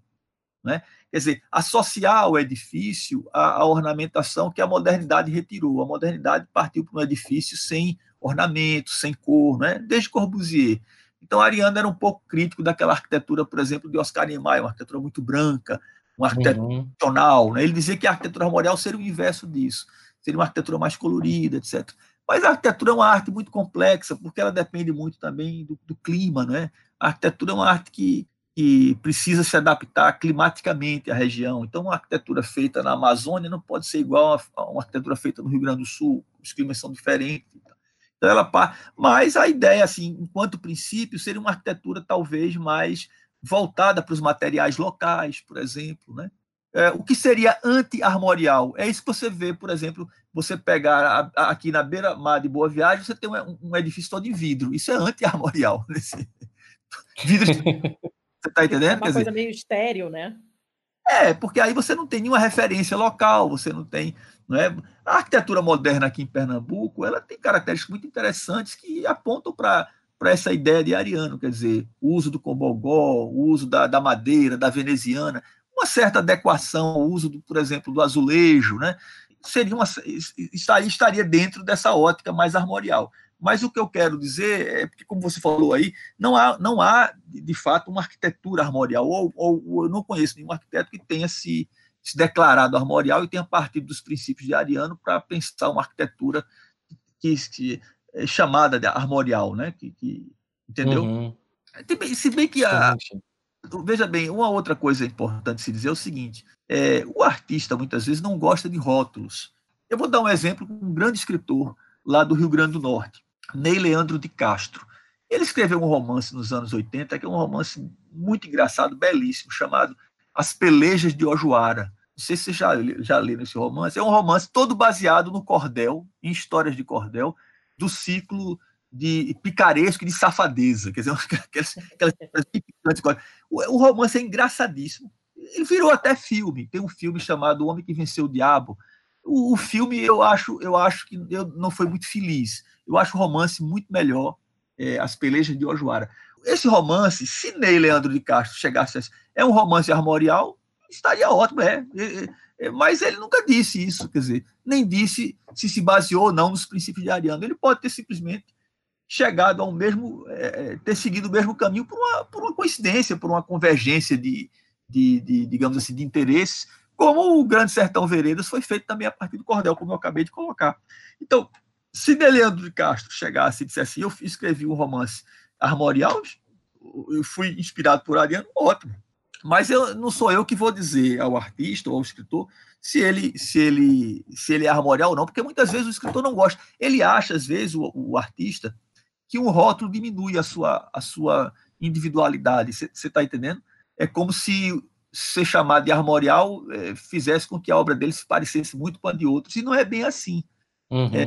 Né? Quer dizer, associar ao edifício a, a, ornamentação que a modernidade retirou. A modernidade partiu para um edifício sem ornamento, sem cor, né? desde Corbusier. Então, Ariano era um pouco crítico daquela arquitetura, por exemplo, de Oscar Niemeyer, uma arquitetura muito branca, um arquiteto uhum. funcional. Né? Ele dizia que a arquitetura armorial seria o inverso disso, seria uma arquitetura mais colorida, etc. Mas a arquitetura é uma arte muito complexa, porque ela depende muito também do, do clima. Né? A arquitetura é uma arte que, que precisa se adaptar climaticamente à região. Então, uma arquitetura feita na Amazônia não pode ser igual a uma arquitetura feita no Rio Grande do Sul, os climas são diferentes. Então, ela, mas a ideia, assim, enquanto princípio, seria uma arquitetura talvez mais voltada para os materiais locais, por exemplo. Né? É, o que seria anti-armorial? É isso que você vê, por exemplo, você pegar a, a, aqui na beira-mar de Boa Viagem, você tem um, um, edifício todo de vidro. Isso é anti-armorial. vidro. você está entendendo? É uma Quer coisa dizer, meio estéreo, né? É, porque aí você não tem nenhuma referência local, você não tem. Não é? A arquitetura moderna aqui em Pernambuco ela tem características muito interessantes que apontam para para essa ideia de ariano, quer dizer, o uso do combogó, o uso da, da madeira, da veneziana, uma certa adequação ao uso, do, por exemplo, do azulejo, né? Seria uma, estaria, estaria dentro dessa ótica mais armorial. Mas o que eu quero dizer é que, como você falou aí, não há, não há de fato uma arquitetura armorial, ou, ou, ou eu não conheço nenhum arquiteto que tenha se, se declarado armorial e tenha partido dos princípios de Ariano para pensar uma arquitetura que, que é, chamada de armorial, né? Que, que entendeu? Uhum. Se bem que a, veja bem, uma outra coisa importante se dizer é o seguinte: é, o artista muitas vezes não gosta de rótulos. Eu vou dar um exemplo com um grande escritor lá do Rio Grande do Norte, Ney Leandro de Castro. Ele escreveu um romance nos anos 80, que é um romance muito engraçado, belíssimo, chamado As Pelejas de Ojuara. Não sei se você já, já leu esse romance. É um romance todo baseado no cordel, em histórias de cordel, do ciclo de picaresco e de safadeza. Quer dizer, aquelas, aquelas o, o romance é engraçadíssimo. Ele virou até filme. Tem um filme chamado O Homem que Venceu o Diabo. O, o filme eu acho, eu acho que eu não foi muito feliz. Eu acho o romance muito melhor, é, As Pelejas de Ojuara. Esse romance, se Ney Leandro de Castro chegasse a... É um romance armorial, estaria ótimo, é. é é, mas ele nunca disse isso, quer dizer, nem disse se se baseou ou não nos princípios de Ariano. Ele pode ter simplesmente chegado ao mesmo, é, é, ter seguido o mesmo caminho por uma, por uma coincidência, por uma convergência de, de, de, digamos assim, de interesses, como o Grande Sertão Veredas foi feito também a partir do Cordel, como eu acabei de colocar. Então, se Leandro de Castro chegasse e dissesse assim, eu escrevi um romance armorial, eu fui inspirado por Ariano, ótimo. Mas eu, não sou eu que vou dizer ao artista ou ao escritor se ele, se ele, se ele é armorial ou não, porque muitas vezes o escritor não gosta. Ele acha, às vezes, o, o artista, que um rótulo diminui a sua, a sua individualidade. Você está entendendo? É como se ser chamado de armorial é, fizesse com que a obra dele se parecesse muito com a de outros, e não é bem assim. Uhum. É,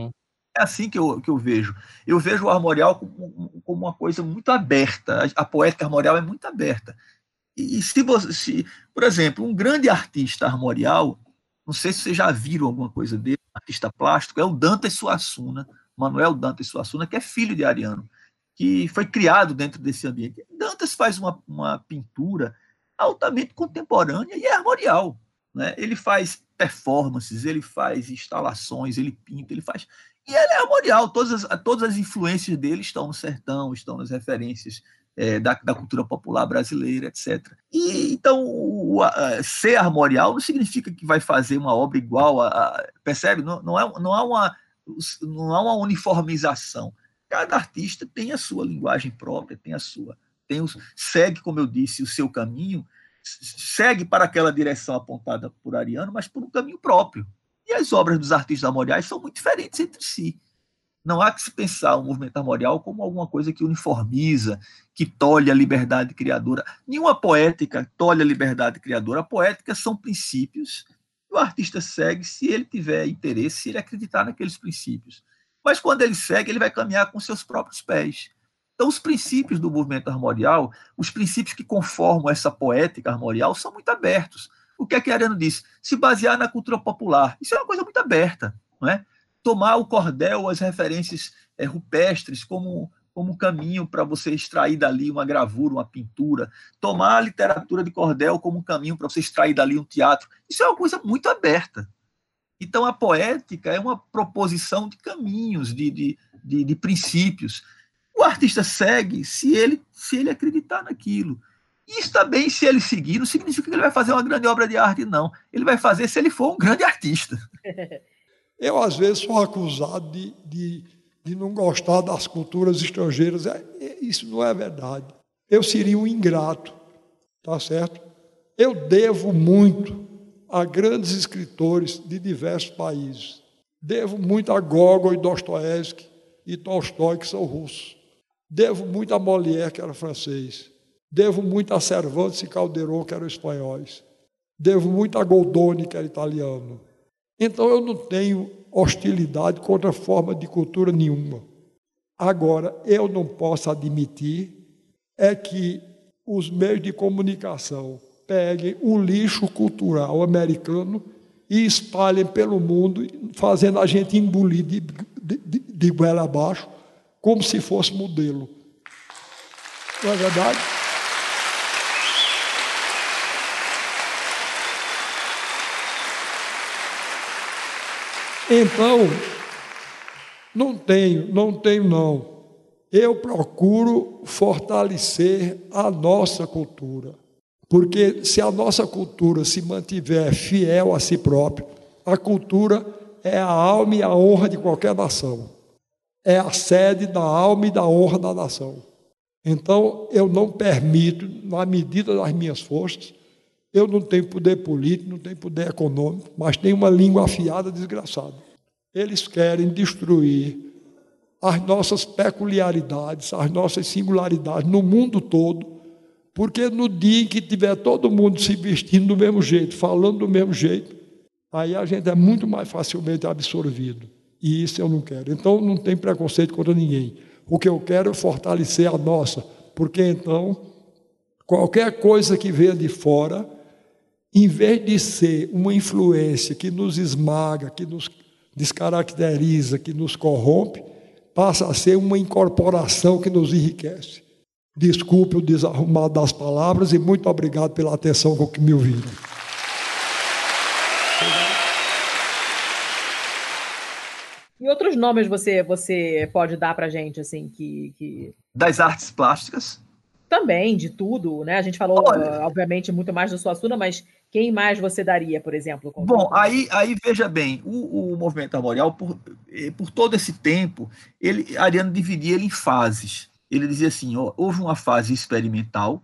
é, assim que eu, que eu vejo. Eu vejo o armorial como, como uma coisa muito aberta, a, a poética armorial é muito aberta. E, e se você, se, por exemplo, um grande artista armorial, não sei se vocês já viram alguma coisa dele, artista plástico, é o Dantas Suassuna, Manuel Dantas Suassuna, que é filho de Ariano, que foi criado dentro desse ambiente. Dantas faz uma, uma pintura altamente contemporânea e é armorial. Né? Ele faz performances, ele faz instalações, ele pinta, ele faz. E ele é armorial, todas as, todas as influências dele estão no sertão, estão nas referências é, da, da, cultura popular brasileira, etc. E então o, a, ser armorial não significa que vai fazer uma obra igual a, a percebe? Não, não, é, não há uma não há uma uniformização. Cada artista tem a sua linguagem própria, tem a sua tem os, segue, como eu disse, o seu caminho, segue para aquela direção apontada por Ariano, mas por um caminho próprio. E as obras dos artistas armoriais são muito diferentes entre si. Não há que se pensar o movimento armorial como alguma coisa que uniformiza, que tolhe a liberdade criadora. Nenhuma poética tolhe a liberdade criadora. A poética são princípios o artista segue se ele tiver interesse, se ele acreditar naqueles princípios. Mas quando ele segue, ele vai caminhar com seus próprios pés. Então, os princípios do movimento armorial, os princípios que conformam essa poética armorial, são muito abertos. O que é que Ariano disse? Se basear na cultura popular. Isso é uma coisa muito aberta. Não é? Tomar o cordel, as referências é, rupestres, como, como um caminho para você extrair dali uma gravura, uma pintura. Tomar a literatura de cordel como um caminho para você extrair dali um teatro. Isso é uma coisa muito aberta. Então, a poética é uma proposição de caminhos, de, de, de, de princípios. O artista segue se ele, se ele acreditar naquilo. Está bem se ele seguir, não significa que ele vai fazer uma grande obra de arte, não. Ele vai fazer se ele for um grande artista. Eu, às vezes, sou acusado de, de, de não gostar das culturas estrangeiras. É, é, isso não é verdade. Eu seria um ingrato, tá certo? Eu devo muito a grandes escritores de diversos países. Devo muito a Gogol e Dostoiévski e Tolstói, que são russos. Devo muito a Molière, que era francês. Devo muito a Cervantes e Calderón, que eram espanhóis. Devo muito a Goldoni, que era italiano. Então eu não tenho hostilidade contra forma de cultura nenhuma. Agora, eu não posso admitir é que os meios de comunicação peguem um lixo cultural americano e espalhem pelo mundo, fazendo a gente engolir de, de, de, de goela abaixo como se fosse modelo. Não é verdade? Então, não tenho, não tenho não. Eu procuro fortalecer a nossa cultura. Porque se a nossa cultura se mantiver fiel a si própria, a cultura é a alma e a honra de qualquer nação é a sede da alma e da honra da nação. Então, eu não permito, na medida das minhas forças, eu não tenho poder político, não tenho poder econômico, mas tenho uma língua afiada desgraçada. Eles querem destruir as nossas peculiaridades, as nossas singularidades no mundo todo, porque no dia em que tiver todo mundo se vestindo do mesmo jeito, falando do mesmo jeito, aí a gente é muito mais facilmente absorvido. E isso eu não quero. Então não tem preconceito contra ninguém. O que eu quero é fortalecer a nossa, porque então qualquer coisa que venha de fora, em vez de ser uma influência que nos esmaga, que nos descaracteriza, que nos corrompe, passa a ser uma incorporação que nos enriquece. Desculpe o desarrumado das palavras e muito obrigado pela atenção com que me ouviram. E outros nomes você você pode dar para gente, assim, que, que... Das artes plásticas? Também, de tudo, né? A gente falou, Olha, obviamente, muito mais do Suassuna, mas quem mais você daria, por exemplo? Bom, aí, aí veja bem, o, o movimento armorial, por, eh, por todo esse tempo, ele, Ariano dividia ele em fases. Ele dizia assim: ó, houve uma fase experimental,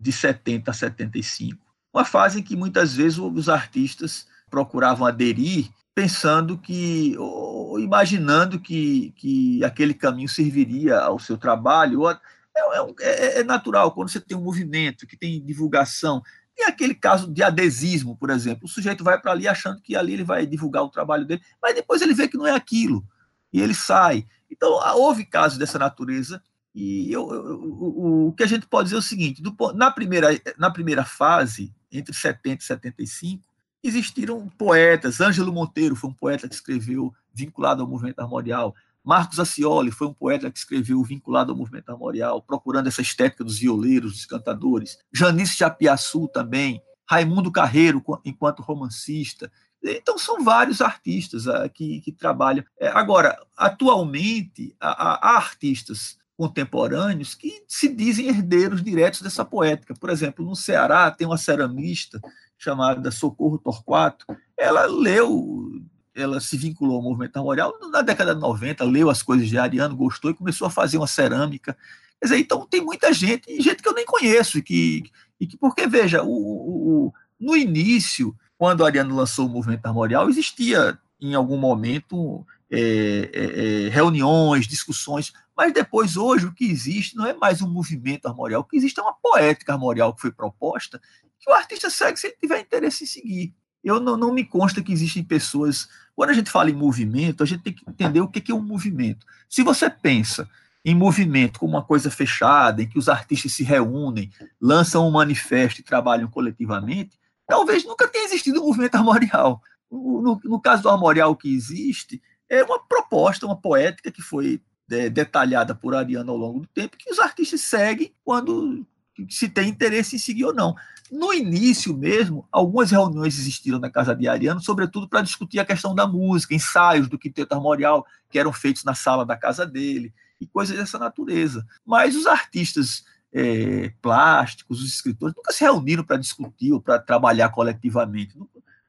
de 70 a 75. Uma fase em que muitas vezes os artistas procuravam aderir pensando que, ou imaginando que, que aquele caminho serviria ao seu trabalho. É, é, é, é natural, quando você tem um movimento que tem divulgação, tem aquele caso de adesismo, por exemplo. O sujeito vai para ali achando que ali ele vai divulgar o trabalho dele, mas depois ele vê que não é aquilo e ele sai. Então, houve casos dessa natureza. E eu, eu, o, o, que a gente pode dizer é o seguinte: do, na, primeira, na primeira fase, entre 70 e 75, existiram poetas. Ângelo Monteiro foi um poeta que escreveu vinculado ao movimento armorial. Marcos Acioli foi um poeta que escreveu vinculado ao movimento armorial, procurando essa estética dos violeiros, dos cantadores. Janice Chapiaçu também. Raimundo Carreiro, enquanto romancista. Então, são vários artistas uh, que, que, trabalham. É, agora, atualmente, há, artistas contemporâneos que se dizem herdeiros diretos dessa poética. Por exemplo, no Ceará tem uma ceramista chamada Socorro Torquato. Ela leu, ela se vinculou ao movimento armorial na década de 90, leu as coisas de Ariano, gostou e começou a fazer uma cerâmica. Quer dizer, então tem muita gente, gente que eu nem conheço, e que, e que porque, veja, o, o, no início quando Ariano lançou o movimento armorial, existia em algum momento é, é, é, reuniões, discussões, mas depois, hoje, o que existe não é mais um movimento armorial, o que existe é uma poética armorial que foi proposta, que o artista segue se ele tiver interesse em seguir. Eu não, não me consta que existem pessoas. Quando a gente fala em movimento, a gente tem que entender o que é um movimento. Se você pensa em movimento como uma coisa fechada, em que os artistas se reúnem, lançam um manifesto e trabalham coletivamente, talvez nunca tenha existido um movimento armorial. No, no caso do armorial que existe, é uma proposta, uma poética que foi é, detalhada por Ariano ao longo do tempo, que os artistas seguem quando se tem interesse em seguir ou não. No início mesmo, algumas reuniões existiram na casa de Ariano, sobretudo para discutir a questão da música, ensaios do quinteto armorial que eram feitos na sala da casa dele e coisas dessa natureza. Mas os artistas é, plásticos, os escritores, nunca se reuniram para discutir ou para trabalhar coletivamente.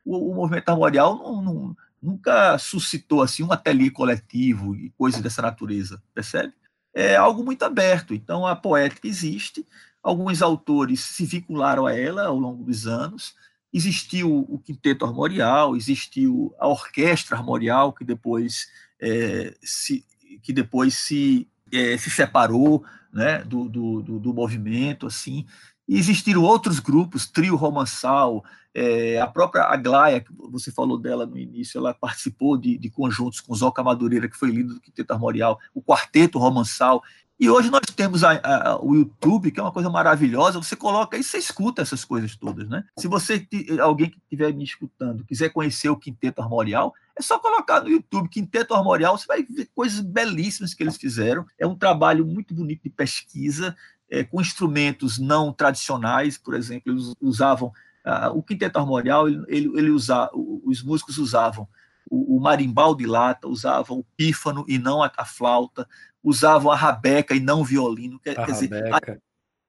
O, o movimento armorial não, não, nunca suscitou assim um ateliê coletivo e coisas dessa natureza, percebe? É algo muito aberto. Então a poética existe, alguns autores se vincularam a ela ao longo dos anos. Existiu o quinteto armorial, existiu a orquestra armorial que depois é, se que depois se é, se separou né, do, do, do, movimento, assim. E existiram outros grupos, Trio Romançal, é, a própria Aglaia, que você falou dela no início, ela participou de, de conjuntos com Zoca Madureira, que foi líder do Quinteto Armorial, o Quarteto Romançal, e hoje nós temos a, a, o YouTube, que é uma coisa maravilhosa. Você coloca e você escuta essas coisas todas, né? Se você, alguém que estiver me escutando, quiser conhecer o Quinteto Armorial, é só colocar no YouTube Quinteto Armorial, você vai ver coisas belíssimas que eles fizeram. É um trabalho muito bonito de pesquisa, é, com instrumentos não tradicionais, por exemplo, eles usavam. Uh, o Quinteto Armorial, ele, ele, ele usa, os músicos usavam o, o marimbal de lata, usavam o pífano e não a, a flauta, usavam a rabeca e não o violino. Quer, quer dizer,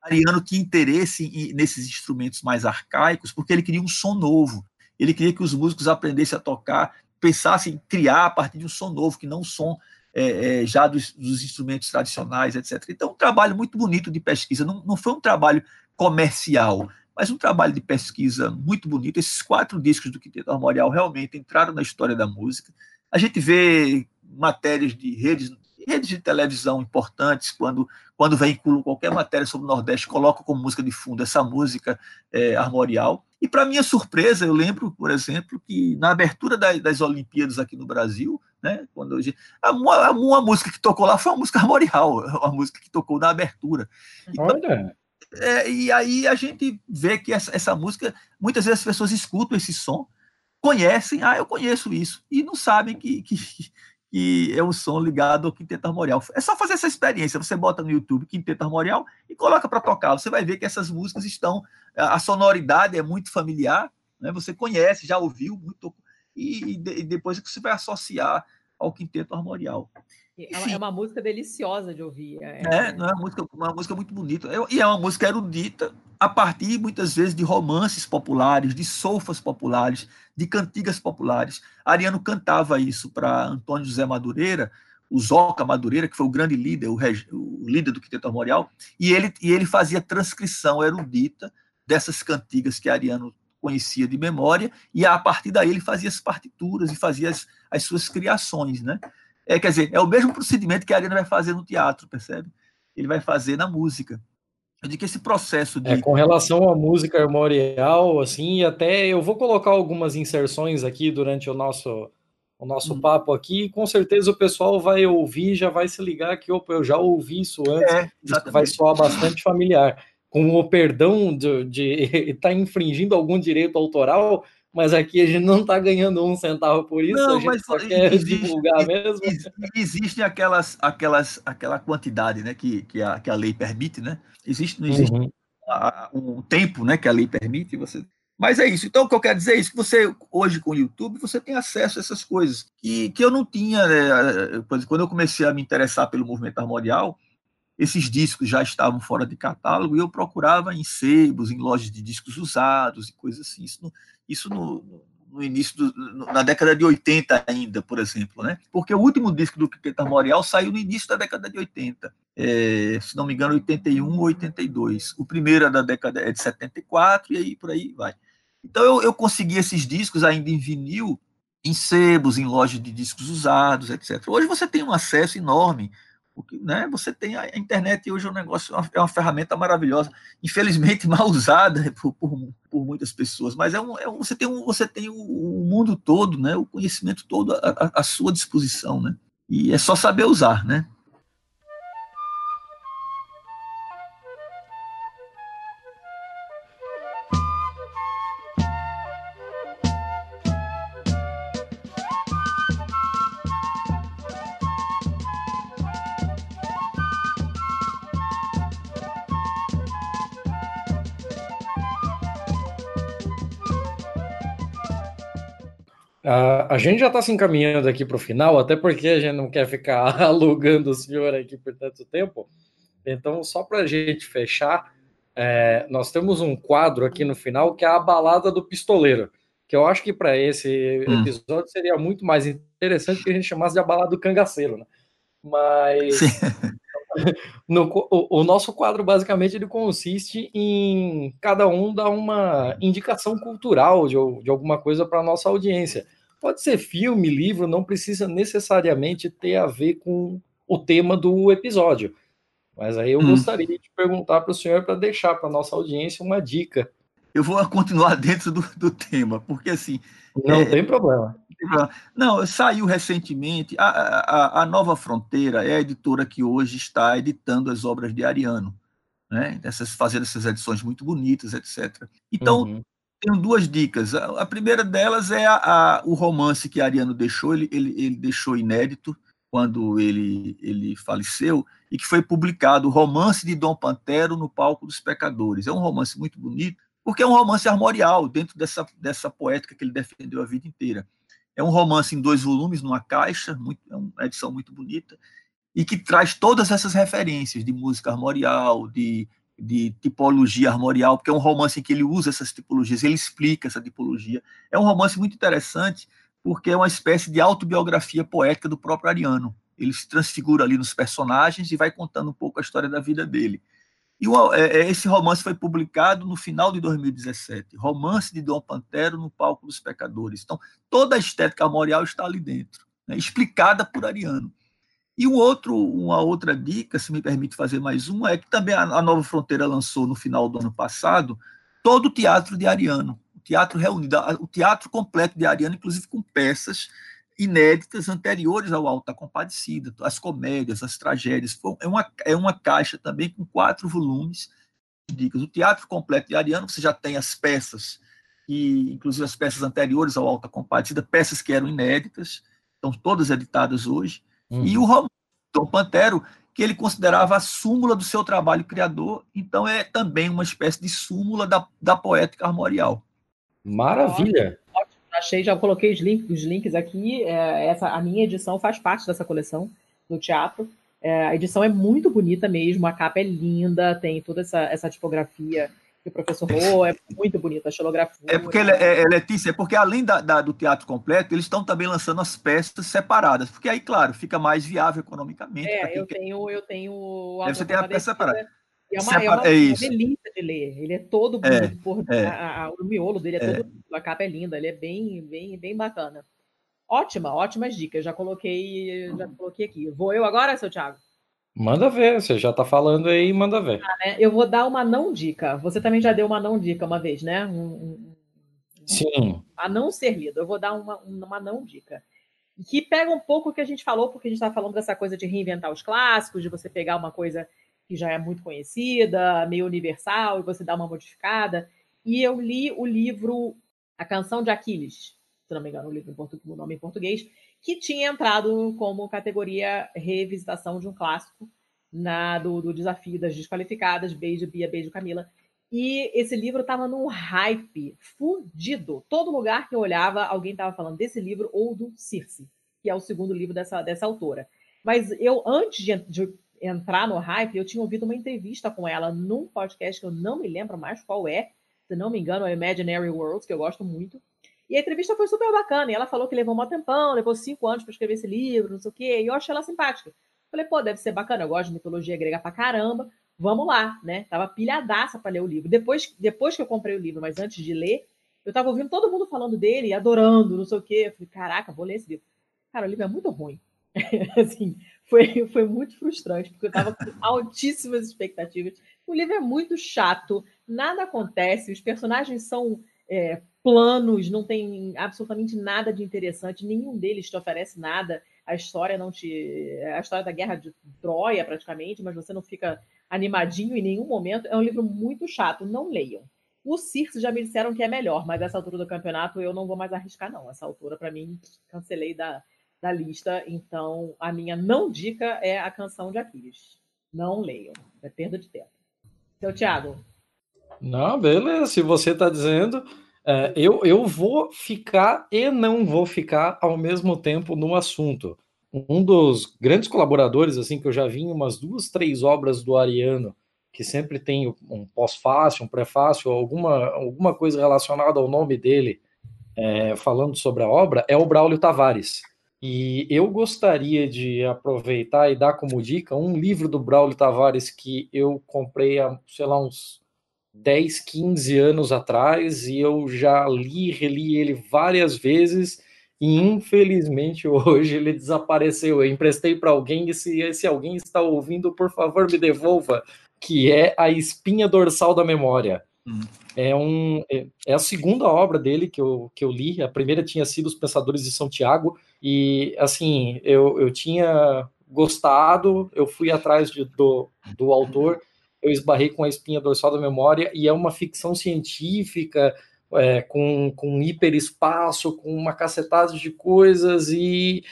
Ariano tinha interesse em, nesses instrumentos mais arcaicos porque ele queria um som novo. Ele queria que os músicos aprendessem a tocar, pensassem em criar a partir de um som novo, que não um som é, é, já dos, dos, instrumentos tradicionais, etc. Então, um trabalho muito bonito de pesquisa. Não, não foi um trabalho comercial, mas um trabalho de pesquisa muito bonito. Esses quatro discos do Quinteto Armorial realmente entraram na história da música. A gente vê matérias de redes redes de televisão importantes, quando, quando veiculam qualquer matéria sobre o Nordeste, colocam como música de fundo essa música é, armorial. E, para minha surpresa, eu lembro, por exemplo, que na abertura das, das Olimpíadas aqui no Brasil, né, quando a, uma, uma, música que tocou lá foi uma música armorial, uma música que tocou na abertura. Então, Olha. É, e aí a gente vê que essa, essa música, muitas vezes as pessoas escutam esse som, conhecem, ah, eu conheço isso, e não sabem que, que, que é um som ligado ao quinteto armorial. É só fazer essa experiência. Você bota no YouTube quinteto armorial e coloca para tocar. Você vai ver que essas músicas estão. A sonoridade é muito familiar, né? você conhece, já ouviu muito. E, e depois que você vai associar ao quinteto armorial. É, é uma música deliciosa de ouvir. É, é não é uma música, uma música muito bonita. É, e é uma música erudita, a partir, muitas vezes, de romances populares, de solfas populares, de cantigas populares. Ariano cantava isso para Antônio José Madureira. o Zoca Madureira, que foi o grande líder, o, reg, o líder do Quinteto Armorial, e ele, e ele fazia transcrição erudita dessas cantigas que Ariano conhecia de memória, e a partir daí ele fazia as partituras e fazia as, as suas criações, né? É, quer dizer, é o mesmo procedimento que Ariano vai fazer no teatro, percebe? Ele vai fazer na música. Eu digo que esse processo de... É, com relação à música armorial, assim, até eu vou colocar algumas inserções aqui durante o nosso o nosso hum. papo aqui, com certeza o pessoal vai ouvir, já vai se ligar que opa, eu já ouvi isso antes, é, isso vai soar bastante familiar. Com o perdão de estar tá infringindo algum direito autoral, mas aqui a gente não está ganhando um centavo por isso, não, a gente só quer existe, divulgar mesmo. Existe aquelas, aquelas, aquela quantidade né, que, que, a, que a lei permite, né? Existe, não existe uhum. um tempo né, que a lei permite, você mas é isso. Então, o que eu quero dizer é isso, que você, hoje, com o YouTube, você tem acesso a essas coisas que, que eu não tinha, né? quando eu comecei a me interessar pelo movimento armorial, esses discos já estavam fora de catálogo e eu procurava em sebos, em lojas de discos usados e coisas assim. Isso, no, isso no, no início, do, na década de 80 ainda, por exemplo, né? Porque o último disco do Quinteto Armorial saiu no início da década de 80, é, se não me engano, 81 ou 82. O primeiro é da década é de 74 e aí por aí vai. Então eu, eu consegui esses discos ainda em vinil, em sebos, em lojas de discos usados, etc. Hoje você tem um acesso enorme, porque, né, você tem a internet hoje é um negócio, é uma ferramenta maravilhosa, infelizmente mal usada por, por, por muitas pessoas, mas é um, é um, você tem, um, você tem o, o, mundo todo, né, o conhecimento todo à, à sua disposição, né, e é só saber usar, né. Uh, a gente já está se encaminhando aqui para o final, até porque a gente não quer ficar alugando o senhor aqui por tanto tempo. Então, só para a gente fechar, é, nós temos um quadro aqui no final que é a balada do pistoleiro, que eu acho que para esse hum. episódio seria muito mais interessante que a gente chamasse de a balada do cangaceiro, né? Mas no, o, o, nosso quadro basicamente ele consiste em cada um dar uma indicação cultural de, de alguma coisa para nossa audiência. Pode ser filme, livro, não precisa necessariamente ter a ver com o tema do episódio. Mas aí eu hum. gostaria de perguntar para o senhor para deixar para nossa audiência uma dica. Eu vou continuar dentro do, do tema, porque assim. Não é, tem problema. Não, saiu recentemente. A, a, a, Nova Fronteira é a editora que hoje está editando as obras de Ariano, né? Essas, fazendo essas edições muito bonitas, etc. Então, uhum. Tenho duas dicas. A, a primeira delas é a, o romance que Ariano deixou, ele, ele, ele deixou inédito quando ele, ele faleceu, e que foi publicado, o Romance de Dom Pantero no Palco dos Pecadores. É um romance muito bonito, porque é um romance armorial, dentro dessa, dessa poética que ele defendeu a vida inteira. É um romance em dois volumes, numa caixa, muito, é uma edição muito bonita, e que traz todas essas referências de música armorial, de, de tipologia armorial, porque é um romance em que ele usa essas tipologias, ele explica essa tipologia. É um romance muito interessante, porque é uma espécie de autobiografia poética do próprio Ariano. Ele se transfigura ali nos personagens e vai contando um pouco a história da vida dele. E o, é, é, esse romance foi publicado no final de 2017, Romance de Dom Pantero no Palco dos Pecadores. Então, toda a estética armorial está ali dentro, né, explicada por Ariano. E um outro, uma outra dica, se me permite fazer mais uma, é que também a, a Nova Fronteira lançou no final do ano passado todo o teatro de Ariano, o teatro reunido, o teatro completo de Ariano, inclusive com peças inéditas anteriores ao Alta Compadecida, as comédias, as tragédias. É uma, é uma caixa também com quatro volumes de dicas. O teatro completo de Ariano, você já tem as peças, e inclusive as peças anteriores ao Alta Compadecida, peças que eram inéditas, estão todas editadas hoje. Uhum. E o romance Dom Pantero, que ele considerava a súmula do seu trabalho criador, então é também uma espécie de súmula da, da poética armorial. Maravilha! Achei, já coloquei os links, os links aqui. É, essa, a minha edição faz parte dessa coleção do teatro. É, a edição é muito bonita mesmo, a capa é linda, tem toda essa, essa tipografia o professor Rô, é muito bonito, a xilografia. É porque, é, é, Letícia, é porque além da, da, do teatro completo, eles estão também lançando as peças separadas, porque aí, claro, fica mais viável economicamente. É, eu tenho, eu tenho. Você tem a peça separada. É uma, Separa... é uma, é uma delícia de ler. Ele é todo é, bonito, por, é. a, a, o miolo dele é, é, todo. A capa é linda, ele é bem, bem, bem bacana. Ótima, ótimas dicas. Já coloquei, já coloquei aqui. Vou eu agora, seu Thiago? Manda ver, você já está falando aí, manda ver. Ah, né? Eu vou dar uma não dica. Você também já deu uma não dica uma vez, né? Um, um, Sim. A não ser lido. Eu vou dar uma, uma não dica. Que pega um pouco o que a gente falou, porque a gente está falando dessa coisa de reinventar os clássicos, de você pegar uma coisa que já é muito conhecida, meio universal, e você dar uma modificada. E eu li o livro A Canção de Aquiles, se não me engano, o livro o nome em português, que tinha entrado como categoria revisitação de um clássico na, do, do Desafio das Desqualificadas, Beijo Bia, Beijo Camila. E esse livro estava num hype fudido. Todo lugar que eu olhava, alguém estava falando desse livro ou do Circe, que é o segundo livro dessa, dessa autora. Mas eu, antes de, de entrar no hype, eu tinha ouvido uma entrevista com ela num podcast que eu não me lembro mais qual é, se não me engano, é Imaginary Worlds, que eu gosto muito. E a entrevista foi super bacana. E ela falou que levou um tempão, levou cinco anos para escrever esse livro, não sei o quê. E eu achei ela simpática. Falei, pô, deve ser bacana. Eu gosto de mitologia grega pra caramba. Vamos lá, né? Tava pilhadaça para ler o livro. Depois, depois que eu comprei o livro, mas antes de ler, eu tava ouvindo todo mundo falando dele, adorando, não sei o quê. Eu falei, caraca, vou ler esse livro. Cara, o livro é muito ruim. assim, foi, foi muito frustrante, porque eu tava com altíssimas expectativas. O livro é muito chato, nada acontece, os personagens são é, planos, não tem absolutamente nada de interessante, nenhum deles te oferece nada. A história não te. A história da guerra de Troia, praticamente, mas você não fica animadinho em nenhum momento. É um livro muito chato, não leiam. O Circe já me disseram que é melhor, mas essa altura do campeonato eu não vou mais arriscar, não. Essa altura, para mim, cancelei da, da lista. Então, a minha não dica é a canção de Aquiles. Não leiam, é perda de tempo. Seu Thiago. Não, beleza. Se você está dizendo, é, eu, eu vou ficar e não vou ficar ao mesmo tempo no assunto. Um dos grandes colaboradores, assim, que eu já vi em umas duas, três obras do Ariano, que sempre tem um pós-fácil, um prefácio, alguma, alguma coisa relacionada ao nome dele, é, falando sobre a obra, é o Braulio Tavares. E eu gostaria de aproveitar e dar como dica um livro do Braulio Tavares que eu comprei há, sei lá, uns 10, 15 anos atrás e eu já li, reli ele várias vezes e infelizmente hoje ele desapareceu. Eu emprestei para alguém e se se alguém está ouvindo, por favor, me devolva, que é A Espinha Dorsal da Memória. Hum. É, um, é, é, a segunda obra dele que eu, que eu li. A primeira tinha sido Os Pensadores de São Tiago. E, assim, eu, eu tinha gostado, eu fui atrás de, do, do autor eu esbarrei com a espinha dorsal da memória, e é uma ficção científica é, com, com hiperespaço, com uma cacetada de coisas, e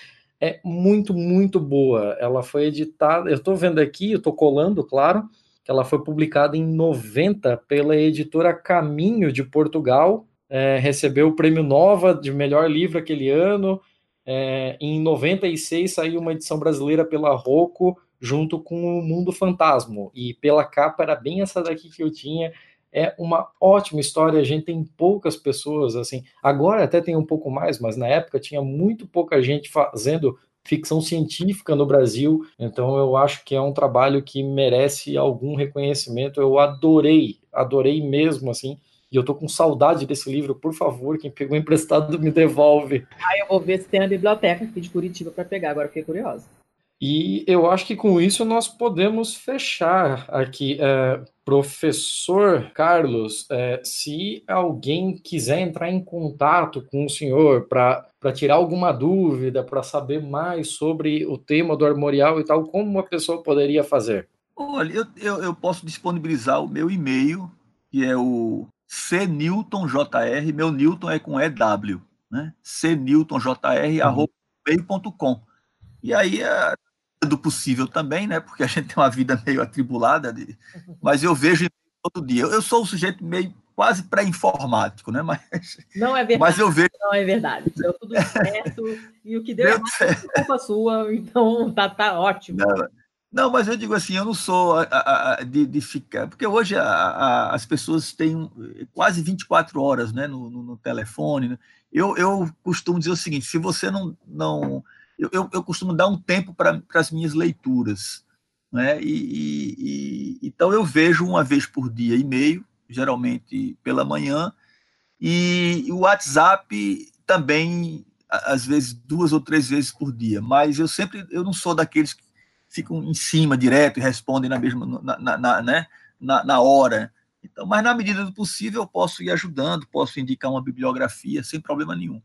é muito, muito boa. Ela foi editada, eu estou vendo aqui, eu estou colando, claro, que ela foi publicada em 90 pela editora Caminho de Portugal, é, recebeu o prêmio Nova de melhor livro aquele ano. É, em 96 saiu uma edição brasileira pela Rocco, junto com o Mundo Fantasma. E pela capa era bem essa daqui que eu tinha. É uma ótima história, a gente tem poucas pessoas assim. Agora até tem um pouco mais, mas na época tinha muito pouca gente fazendo ficção científica no Brasil. Então eu acho que é um trabalho que merece algum reconhecimento. Eu adorei, adorei mesmo assim. E eu tô com saudade desse livro, por favor, quem pegou emprestado me devolve. Ah, eu vou ver se tem na biblioteca aqui de Curitiba para pegar, agora fiquei curiosa. E eu acho que com isso nós podemos fechar aqui. É, professor Carlos, é, se alguém quiser entrar em contato com o senhor para tirar alguma dúvida, para saber mais sobre o tema do armorial e tal, como uma pessoa poderia fazer? Olha, eu, eu, eu posso disponibilizar o meu e-mail, que é o cnewtonjr, meu Newton é com EW, né? cnewtonjr.com. Uhum. E aí, é, do possível também, né? Porque a gente tem uma vida meio atribulada, de... mas eu vejo todo dia. Eu sou um sujeito meio quase pré-informático, né? Mas não é verdade. Mas eu vejo. Não é verdade. Deu tudo certo e o que deu, é culpa sua. Então tá, tá ótimo. Não, Não, mas eu digo assim, eu não sou a, a, a, de, de, ficar. Porque hoje as pessoas têm quase 24 horas né, no, no, no telefone. Né? Eu, eu costumo dizer o seguinte: se você não. não eu, eu, eu costumo dar um tempo para as minhas leituras. Né? E, e, e, então eu vejo uma vez por dia e meio, geralmente pela manhã, e o WhatsApp também, às vezes, duas ou três vezes por dia. Mas eu sempre eu não sou daqueles que ficam em cima direto e respondem na mesma na, na, na né? na, na hora. Então, mas na medida do possível eu posso ir ajudando, posso indicar uma bibliografia sem problema nenhum.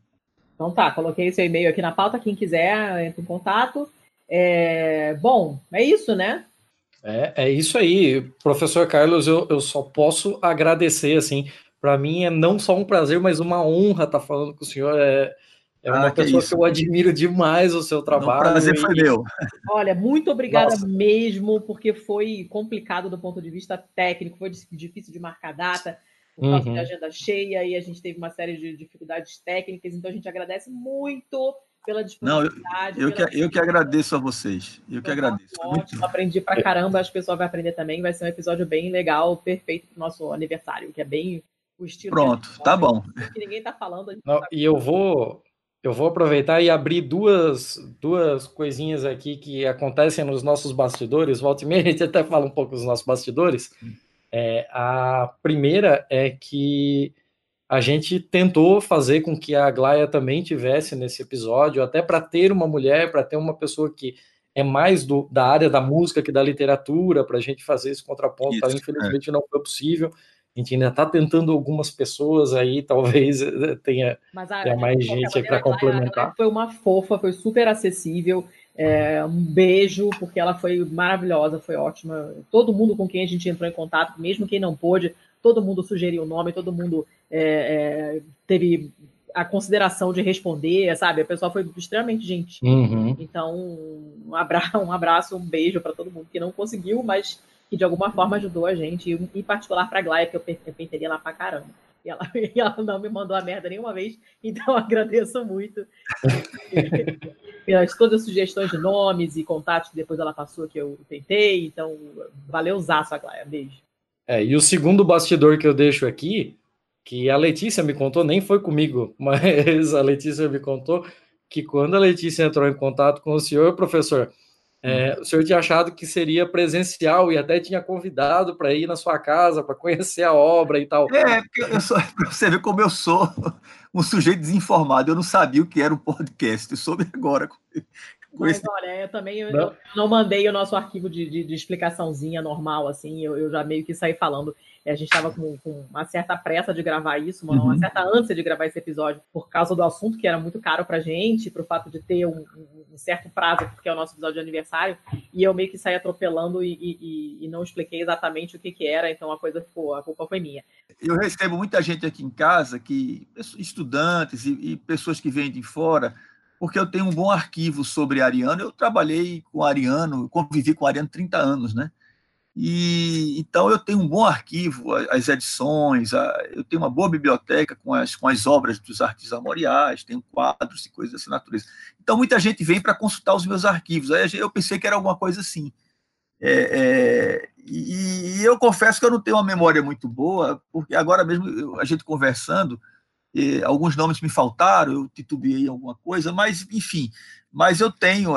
Então tá, coloquei seu e-mail aqui na pauta, quem quiser entra em contato. É... Bom, é isso, né? É, é isso aí, professor Carlos. Eu, eu só posso agradecer. Assim, para mim é não só um prazer, mas uma honra estar falando com o senhor. É, é uma ah, que pessoa que eu admiro demais o seu trabalho. O prazer foi meu. Olha, muito obrigada Nossa. mesmo, porque foi complicado do ponto de vista técnico, foi difícil de marcar data, por causa uhum. de agenda cheia, e a gente teve uma série de dificuldades técnicas, então a gente agradece muito pela disponibilidade. Não, eu, eu, que, eu que agradeço a vocês. Eu que agradeço. Ótimo, aprendi pra caramba, acho que o pessoal vai aprender também. Vai ser um episódio bem legal, perfeito pro nosso aniversário, que é bem o estilo. Pronto, tá bom. Que ninguém tá falando. Não, tá e eu vou eu vou aproveitar e abrir duas, duas coisinhas aqui que acontecem nos nossos bastidores. Volta e meia, a gente até fala um pouco dos nossos bastidores. É, a primeira é que a gente tentou fazer com que a Glaia também tivesse nesse episódio, até para ter uma mulher, para ter uma pessoa que é mais do, da área da música que da literatura, para a gente fazer esse contraponto. Isso, Infelizmente é. não foi possível. A gente ainda está tentando algumas pessoas aí, talvez eh, tenha, a, tenha mais gente para complementar. Foi uma fofa, foi super acessível. É, um beijo, porque ela foi maravilhosa, foi ótima. Todo mundo com quem a gente entrou em contato, mesmo quem não pôde, todo mundo sugeriu o nome, todo mundo é, é, teve a consideração de responder, sabe? A pessoa foi extremamente gentil. Uhum. Então, um abraço, um abraço, um beijo para todo mundo que não conseguiu, mas que de alguma forma ajudou a gente, em particular para a Glaia, que eu penteria lá pra caramba. E ela, e ela não me mandou a merda nenhuma vez, então agradeço muito. Pelas todas as sugestões de nomes e contatos que depois ela passou que eu tentei, então valeu usar a Glaia. Beijo. É, e o segundo bastidor que eu deixo aqui, que a Letícia me contou, nem foi comigo, mas a Letícia me contou que quando a Letícia entrou em contato com o senhor, professor, é, o senhor tinha achado que seria presencial e até tinha convidado para ir na sua casa para conhecer a obra e tal. É, porque eu sou, você vê como eu sou um sujeito desinformado. Eu não sabia o que era um podcast, eu soube agora. Mas olha, eu também eu, não. eu não mandei o nosso arquivo de, de, de explicaçãozinha normal, assim, eu, eu, já meio que saí falando. A gente estava com, com, uma certa pressa de gravar isso, uma, uhum. uma, certa ânsia de gravar esse episódio, por causa do assunto que era muito caro pra gente, pro fato de ter um, um certo prazo, porque é o nosso episódio de aniversário, e eu meio que saí atropelando e, e, e não expliquei exatamente o que, que era, então a coisa ficou, a culpa foi minha. Eu recebo muita gente aqui em casa, que estudantes e, e pessoas que vêm de fora, porque eu tenho um bom arquivo sobre Ariano. Eu trabalhei com Ariano, convivi com Ariano 30 anos, né? E então eu tenho um bom arquivo, as edições, a, eu tenho uma boa biblioteca com as, com as obras dos artistas armoriais, tenho quadros e coisas dessa natureza. Então muita gente vem para consultar os meus arquivos. Aí eu pensei que era alguma coisa assim. É, é, e, e, eu confesso que eu não tenho uma memória muito boa, porque agora mesmo a gente conversando, eh, alguns nomes me faltaram, eu titubeei alguma coisa, mas enfim, mas eu tenho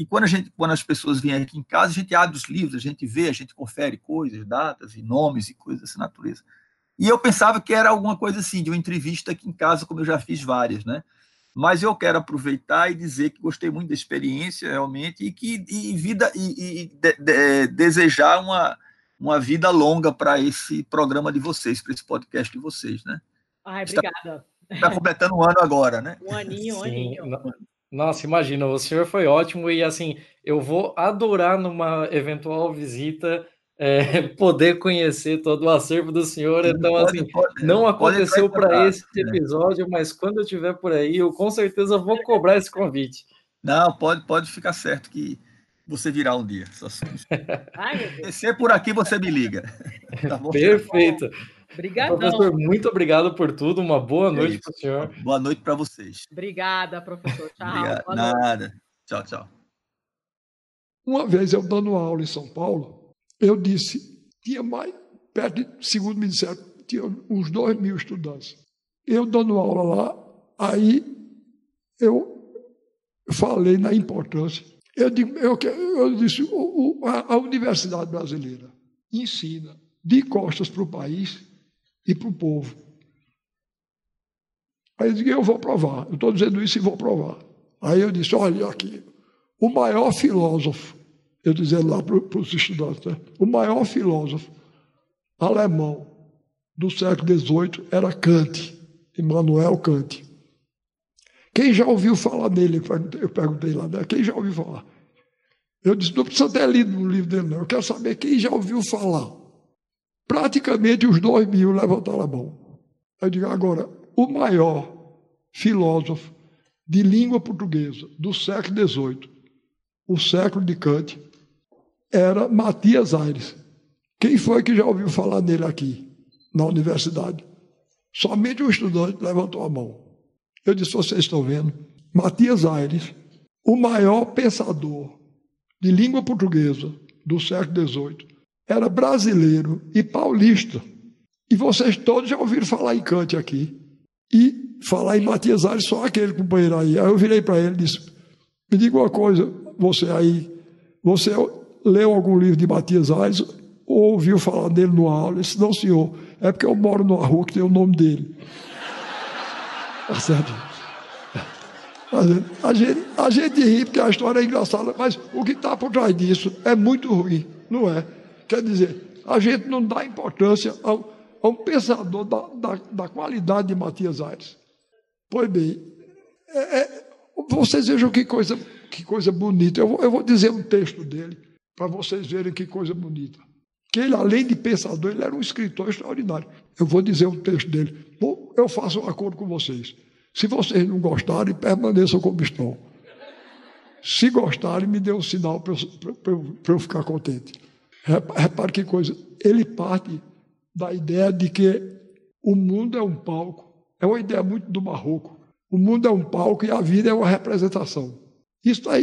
e quando a gente, quando as pessoas vêm aqui em casa, a gente abre os livros, a gente vê, a gente confere coisas, datas e nomes e coisas dessa natureza. E eu pensava que era alguma coisa assim, de uma entrevista aqui em casa, como eu já fiz várias, né? Mas eu quero aproveitar e dizer que gostei muito da experiência, realmente, e que e vida e, e de, de, desejar uma, uma vida longa para esse programa de vocês, para esse podcast de vocês, né? Ai, obrigada. Está tá completando um ano agora, né? Um aninho, um aninho. Nossa, imagina, o senhor foi ótimo e assim, eu vou adorar numa eventual visita é, poder conhecer todo o acervo do senhor. Então, pode, assim, pode, não aconteceu para esse né? episódio, mas quando eu estiver por aí, eu com certeza vou cobrar esse convite. Não, pode, pode ficar certo que você virá um dia. Só... Se é por aqui, você me liga. Tá Perfeito. Obrigadão. Professor, muito obrigado por tudo. Uma boa é noite para o senhor. Boa noite para vocês. Obrigada, professor. Tchau. Obrigado. Nada. Tchau, tchau. Uma vez eu dando aula em São Paulo, eu disse, tinha mais, perto de, segundo me disseram, tinha uns dois mil estudantes. Eu dando aula lá, aí eu falei na importância. Eu, digo, eu, eu disse, o, o, a, a universidade brasileira ensina de costas para o país e para o povo. Aí eu disse, eu vou provar. Eu estou dizendo isso e vou provar. Aí eu disse, olha aqui, o maior filósofo, eu dizendo lá para os estudantes, né? o maior filósofo alemão do século XVIII era Kant, Immanuel Kant. Quem já ouviu falar dele? Eu perguntei lá, né? quem já ouviu falar? Eu disse, não precisa ter lido no livro dele, não. Eu quero saber quem já ouviu falar. Praticamente os dois mil levantaram a mão. Eu digo, agora, o maior filósofo de língua portuguesa do século XVIII, o século de Kant, era Matias Aires. Quem foi que já ouviu falar nele aqui, na universidade? Somente um estudante levantou a mão. Eu disse: vocês estão vendo? Matias Aires, o maior pensador de língua portuguesa do século XVIII, era brasileiro e paulista. E vocês todos já ouviram falar em Kant aqui. E falar em Matias Aires, só aquele companheiro aí. Aí eu virei para ele e disse: Me diga uma coisa, você aí, você leu algum livro de Matias Aires ou ouviu falar dele numa aula? Ele disse: Não, senhor, é porque eu moro numa rua que tem o nome dele. Tá certo? A gente, a gente ri porque a história é engraçada, mas o que está por trás disso é muito ruim, não é? Quer dizer, a gente não dá importância ao, a um pensador da, da, da, qualidade de Matias Aires. Pois bem, é, é, vocês vejam que coisa, que coisa bonita. Eu eu vou dizer um texto dele para vocês verem que coisa bonita. Que ele, além de pensador, ele era um escritor extraordinário. Eu vou dizer um texto dele. Bom, eu faço um acordo com vocês. Se vocês não gostarem, permaneçam como estão. Se gostarem, me dê um sinal para eu, eu, ficar contente. Repare que coisa. Ele parte da ideia de que o mundo é um palco. É uma ideia muito do Marroco. O mundo é um palco e a vida é uma representação. Isso está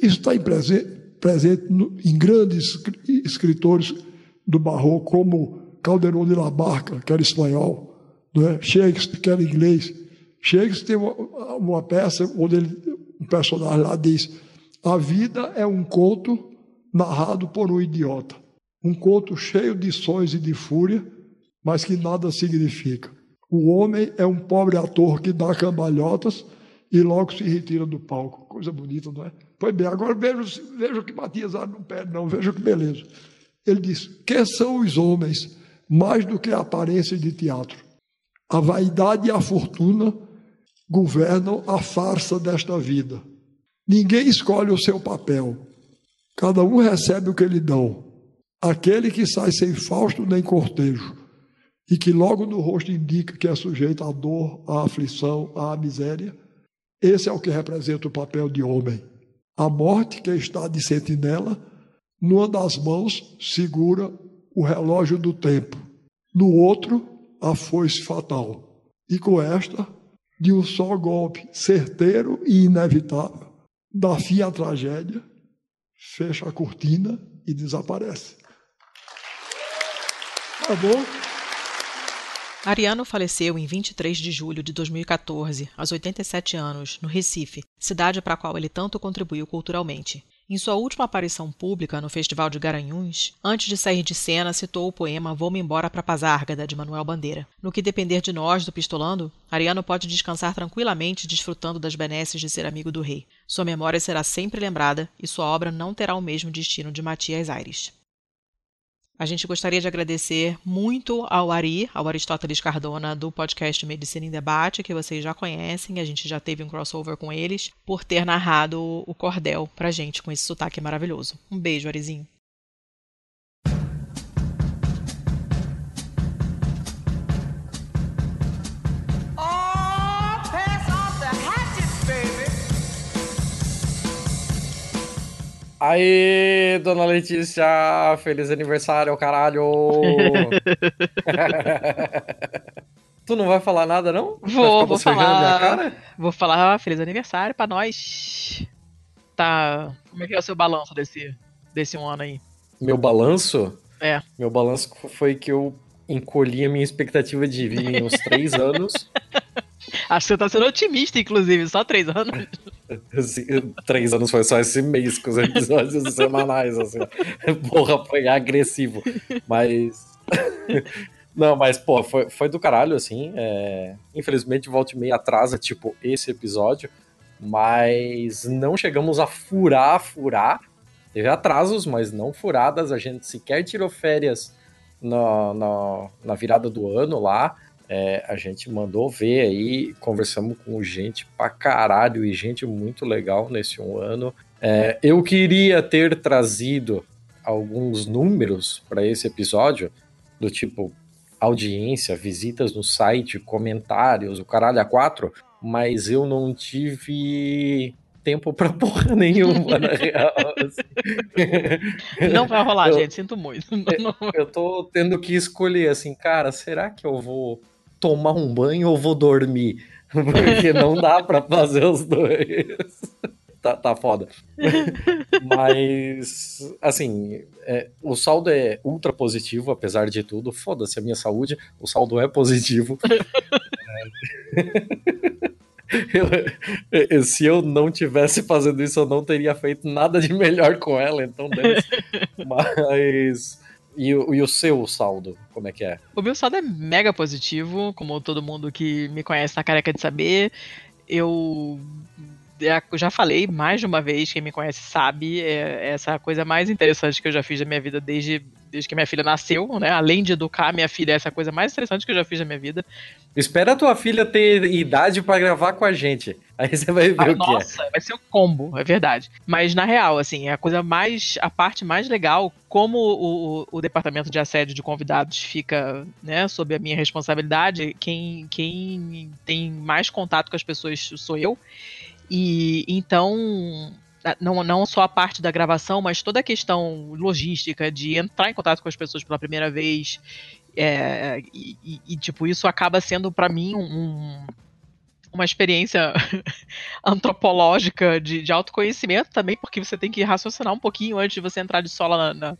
isso tá presente, presente no, em grandes escritores do Barroco, como Calderón de la Barca, que era espanhol, é? Shakespeare, que era inglês. Shakespeare tem uma, uma peça onde ele, um personagem lá diz: A vida é um conto narrado por um idiota. Um conto cheio de sonhos e de fúria, mas que nada significa. O homem é um pobre ator que dá cambalhotas e logo se retira do palco. Coisa bonita, não é? Pois bem, agora veja, veja que Matias não perde, não, veja que beleza. Ele diz: Que são os homens mais do que a aparência de teatro? A vaidade e a fortuna governam a farsa desta vida. Ninguém escolhe o seu papel. Cada um recebe o que lhe dão. Aquele que sai sem fausto nem cortejo, e que logo no rosto indica que é sujeito à dor, à aflição, à miséria, esse é o que representa o papel de homem. A morte, que está de sentinela, numa das mãos segura o relógio do tempo, no outro, a foice fatal. E com esta, de um só golpe certeiro e inevitável, dá fim à tragédia, fecha a cortina e desaparece. Tá bom? Ariano faleceu em 23 de julho de 2014, aos 87 anos, no Recife, cidade para a qual ele tanto contribuiu culturalmente. Em sua última aparição pública no Festival de Garanhuns, antes de sair de cena, citou o poema Vou-me embora para Pazárgada, de Manuel Bandeira. No que depender de nós, do Pistolando, Ariano pode descansar tranquilamente desfrutando das benesses de ser amigo do rei. Sua memória será sempre lembrada e sua obra não terá o mesmo destino de Matias Aires. A gente gostaria de agradecer muito ao Ari, ao Aristóteles Cardona, do podcast Medicina em Debate, que vocês já conhecem, a gente já teve um crossover com eles, por ter narrado o cordel pra gente com esse sotaque maravilhoso. Um beijo, Arizinho. Aí, dona Letícia, feliz aniversário, caralho! tu não vai falar nada, não? Vou, vou falar. Vou falar feliz aniversário pra nós. tá. Como é que é o seu balanço desse, desse um ano aí? Meu balanço? É. Meu balanço foi que eu encolhi a minha expectativa de vida em uns três anos. Acho que você tá sendo otimista, inclusive, só três anos. Três anos foi só esse mês com os episódios semanais, assim. Porra, foi agressivo. Mas. Não, mas, pô, foi, foi do caralho, assim. É... Infelizmente, volta e meia atrasa, tipo, esse episódio. Mas não chegamos a furar, furar. Teve atrasos, mas não furadas. A gente sequer tirou férias na, na, na virada do ano lá. É, a gente mandou ver aí, conversamos com gente pra caralho e gente muito legal nesse um ano. É, eu queria ter trazido alguns números para esse episódio, do tipo audiência, visitas no site, comentários, o caralho a quatro, mas eu não tive tempo pra porra nenhuma, na real. Assim. Não vai rolar, eu, gente, sinto muito. Eu tô tendo que escolher, assim, cara, será que eu vou tomar um banho ou vou dormir? Porque não dá para fazer os dois. tá, tá foda. Mas, assim, é, o saldo é ultra positivo, apesar de tudo. Foda-se a minha saúde, o saldo é positivo. eu, se eu não tivesse fazendo isso, eu não teria feito nada de melhor com ela, então Mas e, o, e o seu saldo, como é que é? O meu saldo é mega positivo, como todo mundo que me conhece tá careca de saber. Eu já falei mais de uma vez, quem me conhece sabe, é essa coisa mais interessante que eu já fiz da minha vida desde, desde que minha filha nasceu, né? Além de educar minha filha, essa coisa mais interessante que eu já fiz da minha vida. Espera a tua filha ter idade para gravar com a gente. Aí você vai ver ah, o que é. Nossa, vai ser o um combo, é verdade. Mas na real, assim, a coisa mais. A parte mais legal, como o, o departamento de assédio de convidados fica, né, sob a minha responsabilidade, quem, quem tem mais contato com as pessoas sou eu. E então não, não só a parte da gravação, mas toda a questão logística de entrar em contato com as pessoas pela primeira vez é, e, e, tipo, isso acaba sendo para mim um, uma experiência antropológica de, de, autoconhecimento também, porque você tem que raciocinar um pouquinho antes de você entrar de sola na,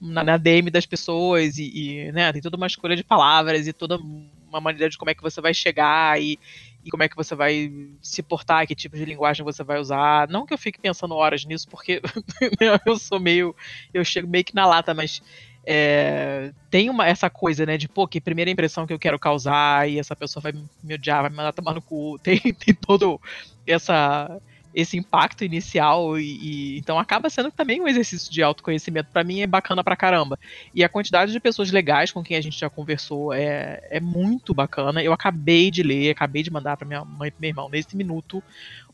na, na DM das pessoas e, e, né, tem toda uma escolha de palavras e toda uma maneira de como é que você vai chegar e, e como é que você vai se portar, que tipo de linguagem você vai usar. Não que eu fique pensando horas nisso, porque eu sou meio. Eu chego meio que na lata, mas é, tem uma, essa coisa, né, de, pô, que primeira impressão que eu quero causar e essa pessoa vai me odiar, vai me mandar tomar no cu. Tem, tem todo essa, esse impacto inicial e, e, então acaba sendo também um exercício de autoconhecimento para mim é bacana pra caramba e a quantidade de pessoas legais com quem a gente já conversou é, é muito bacana eu acabei de ler acabei de mandar para minha mãe e meu irmão nesse minuto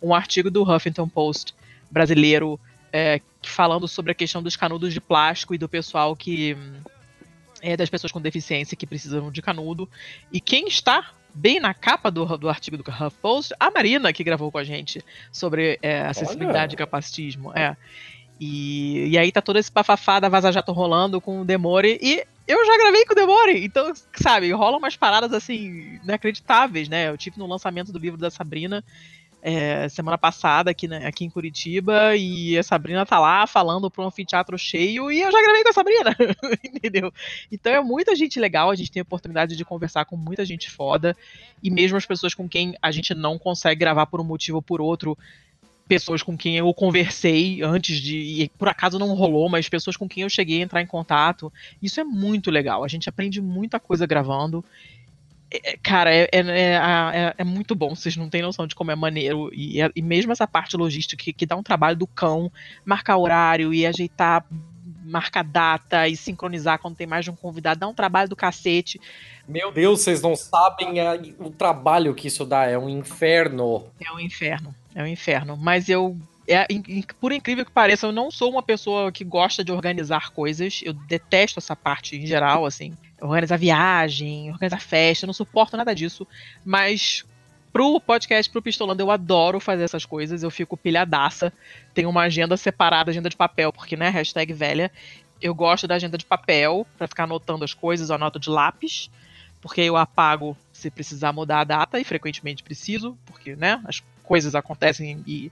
um artigo do Huffington Post brasileiro é, falando sobre a questão dos canudos de plástico e do pessoal que. É, das pessoas com deficiência que precisam de canudo. E quem está bem na capa do, do artigo do HuffPost, a Marina, que gravou com a gente sobre é, acessibilidade Olha. e capacitismo. É. E, e aí tá todo esse bafafá da Vaza Jato rolando com o Demore. E eu já gravei com o Demore, então, sabe, rolam umas paradas assim, inacreditáveis, né? Eu tive no lançamento do livro da Sabrina é, semana passada aqui, né, aqui em Curitiba e a Sabrina tá lá falando para um anfiteatro cheio e eu já gravei com a Sabrina, entendeu? Então é muita gente legal, a gente tem a oportunidade de conversar com muita gente foda e mesmo as pessoas com quem a gente não consegue gravar por um motivo ou por outro, pessoas com quem eu conversei antes de. E por acaso não rolou, mas pessoas com quem eu cheguei a entrar em contato. Isso é muito legal. A gente aprende muita coisa gravando. É, cara, é, é, é, é, muito bom, vocês não têm noção de como é maneiro. E, e mesmo essa parte logística que, que dá um trabalho do cão, marcar horário e ajeitar, marcar data e sincronizar quando tem mais de um convidado, dá um trabalho do cacete. Meu Deus, vocês não sabem a, o trabalho que isso dá, é um inferno. É um inferno, é um inferno. Mas eu é, por incrível que pareça, eu não sou uma pessoa que gosta de organizar coisas. Eu detesto essa parte em geral, assim organizar viagem, organizar festa, não suporto nada disso, mas pro podcast, pro Pistolando, eu adoro fazer essas coisas, eu fico pilhadaça, tenho uma agenda separada, agenda de papel, porque, né, hashtag velha, eu gosto da agenda de papel, para ficar anotando as coisas, eu anoto de lápis, porque eu apago se precisar mudar a data, e frequentemente preciso, porque, né, as coisas acontecem e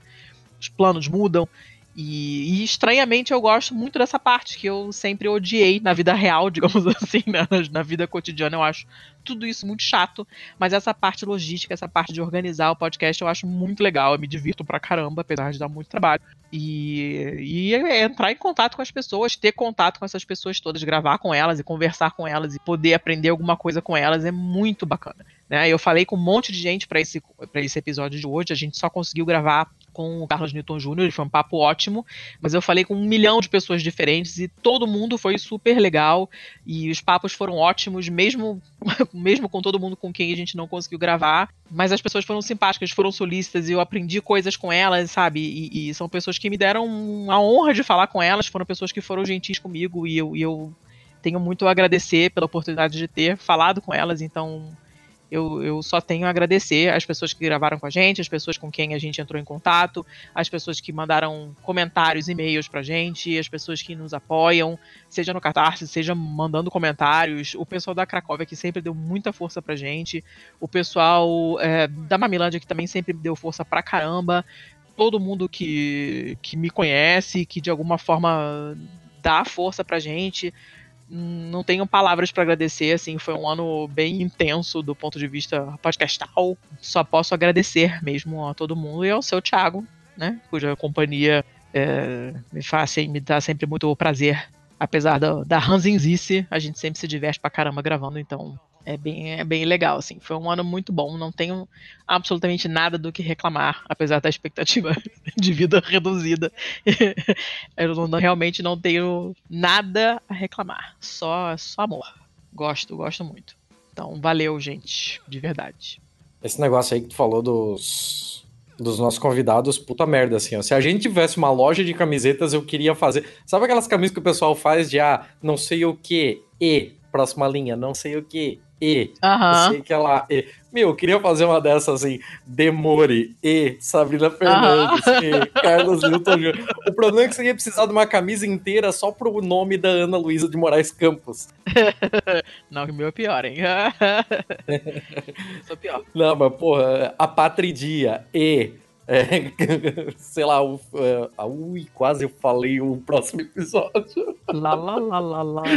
os planos mudam. E, e, estranhamente eu gosto muito dessa parte que eu sempre odiei na vida real, digamos assim, né? na, vida cotidiana. Eu acho tudo isso muito chato, mas essa parte logística, essa parte de organizar o podcast eu acho muito legal. Eu me divirto pra caramba, apesar de dar muito trabalho. E, e entrar em contato com as pessoas, ter contato com essas pessoas todas, gravar com elas e conversar com elas e poder aprender alguma coisa com elas é muito bacana. Né? Eu falei com um monte de gente para esse, esse episódio de hoje, a gente só conseguiu gravar com o Carlos Newton Jr., foi um papo ótimo, mas eu falei com um milhão de pessoas diferentes e todo mundo foi super legal e os papos foram ótimos, mesmo, mesmo com todo mundo com quem a gente não conseguiu gravar, mas as pessoas foram simpáticas, foram solícitas e eu aprendi coisas com elas, sabe? E, e são pessoas que me deram a honra de falar com elas, foram pessoas que foram gentis comigo e eu, e eu tenho muito a agradecer pela oportunidade de ter falado com elas, então eu, eu só tenho a agradecer as pessoas que gravaram com a gente, as pessoas com quem a gente entrou em contato, as pessoas que mandaram comentários, e-mails pra gente, as pessoas que nos apoiam, seja no Catarse, seja mandando comentários, o pessoal da Cracóvia que sempre deu muita força pra gente, o pessoal é, da Mamilândia que também sempre deu força pra caramba, todo mundo que, que me conhece, que de alguma forma dá força pra gente não tenho palavras para agradecer, assim, foi um ano bem intenso do ponto de vista podcastal. Só posso agradecer mesmo a todo mundo e ao seu Thiago, né, cuja companhia é, me faz, me dá sempre muito prazer. Apesar da, da ranzinzice, a gente sempre se diverte pra caramba gravando, então é bem, é bem legal, assim. Foi um ano muito bom. Não tenho absolutamente nada do que reclamar, apesar da expectativa de vida reduzida. Eu não, realmente não tenho nada a reclamar. Só, só amor. Gosto, gosto muito. Então, valeu, gente. De verdade. Esse negócio aí que tu falou dos, dos nossos convidados, puta merda, assim, ó. Se a gente tivesse uma loja de camisetas, eu queria fazer. Sabe aquelas camisas que o pessoal faz de ah, não sei o que, e, próxima linha, não sei o que, e. Uhum. sei que ela. E. Meu, eu queria fazer uma dessas assim, Demore, E, Sabrina Fernandes, uhum. E, Carlos Newton Jr. O problema é que você ia precisar de uma camisa inteira só pro nome da Ana Luísa de Moraes Campos. Não, o meu é pior, hein? Sou pior. Não, mas, porra, a Patridia, E, é, sei lá, uh, ui, quase eu falei o próximo episódio. Lá, lá, lá, lá, lá.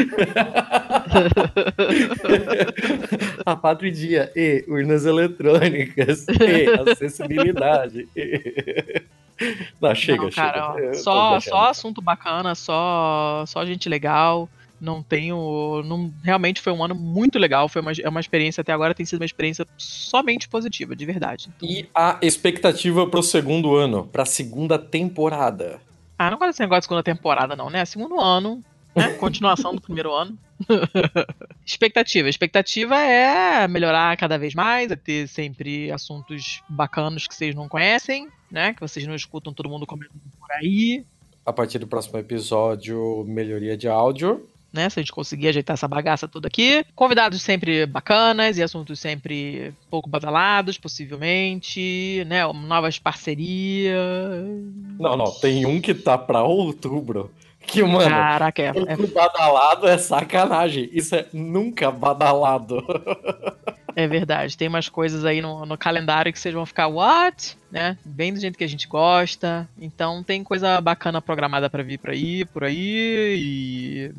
a Pátria Dia, e urnas eletrônicas, e acessibilidade. E... Não, chega, Não, cara, chega. Só, só assunto bacana, só, só gente legal não tenho. Não, realmente foi um ano muito legal. Foi uma, é uma experiência, até agora tem sido uma experiência somente positiva, de verdade. E a expectativa pro segundo ano, pra segunda temporada? Ah, não gosto desse negócio de segunda temporada, não, né? Segundo ano, né? Continuação do primeiro ano. expectativa. Expectativa é melhorar cada vez mais, é ter sempre assuntos bacanas que vocês não conhecem, né? Que vocês não escutam todo mundo comentando por aí. A partir do próximo episódio, melhoria de áudio né? Se a gente conseguir ajeitar essa bagaça toda aqui. Convidados sempre bacanas e assuntos sempre pouco badalados, possivelmente, né? Novas parcerias. Não, não, tem um que tá pra outubro. Que, mano, Caraca, é, é... badalado é sacanagem. Isso é nunca badalado. É verdade. Tem umas coisas aí no, no, calendário que vocês vão ficar, what? Né? Bem do jeito que a gente gosta. Então tem coisa bacana programada para vir por aí, por aí. E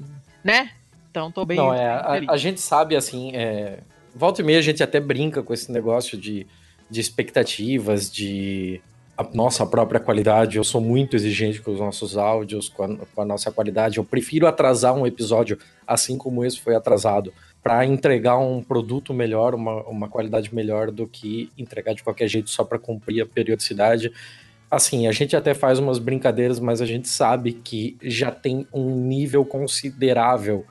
né? Então tô bem. Não, é, a, a, gente sabe, assim, é, volta e meia a gente até brinca com esse negócio de, de expectativas, de a nossa própria qualidade. Eu sou muito exigente com os nossos áudios, com a, com a nossa qualidade. Eu prefiro atrasar um episódio assim como esse foi atrasado, para entregar um produto melhor, uma, uma qualidade melhor do que entregar de qualquer jeito só para cumprir a periodicidade assim, a gente até faz umas brincadeiras, mas a gente sabe que já tem um nível considerável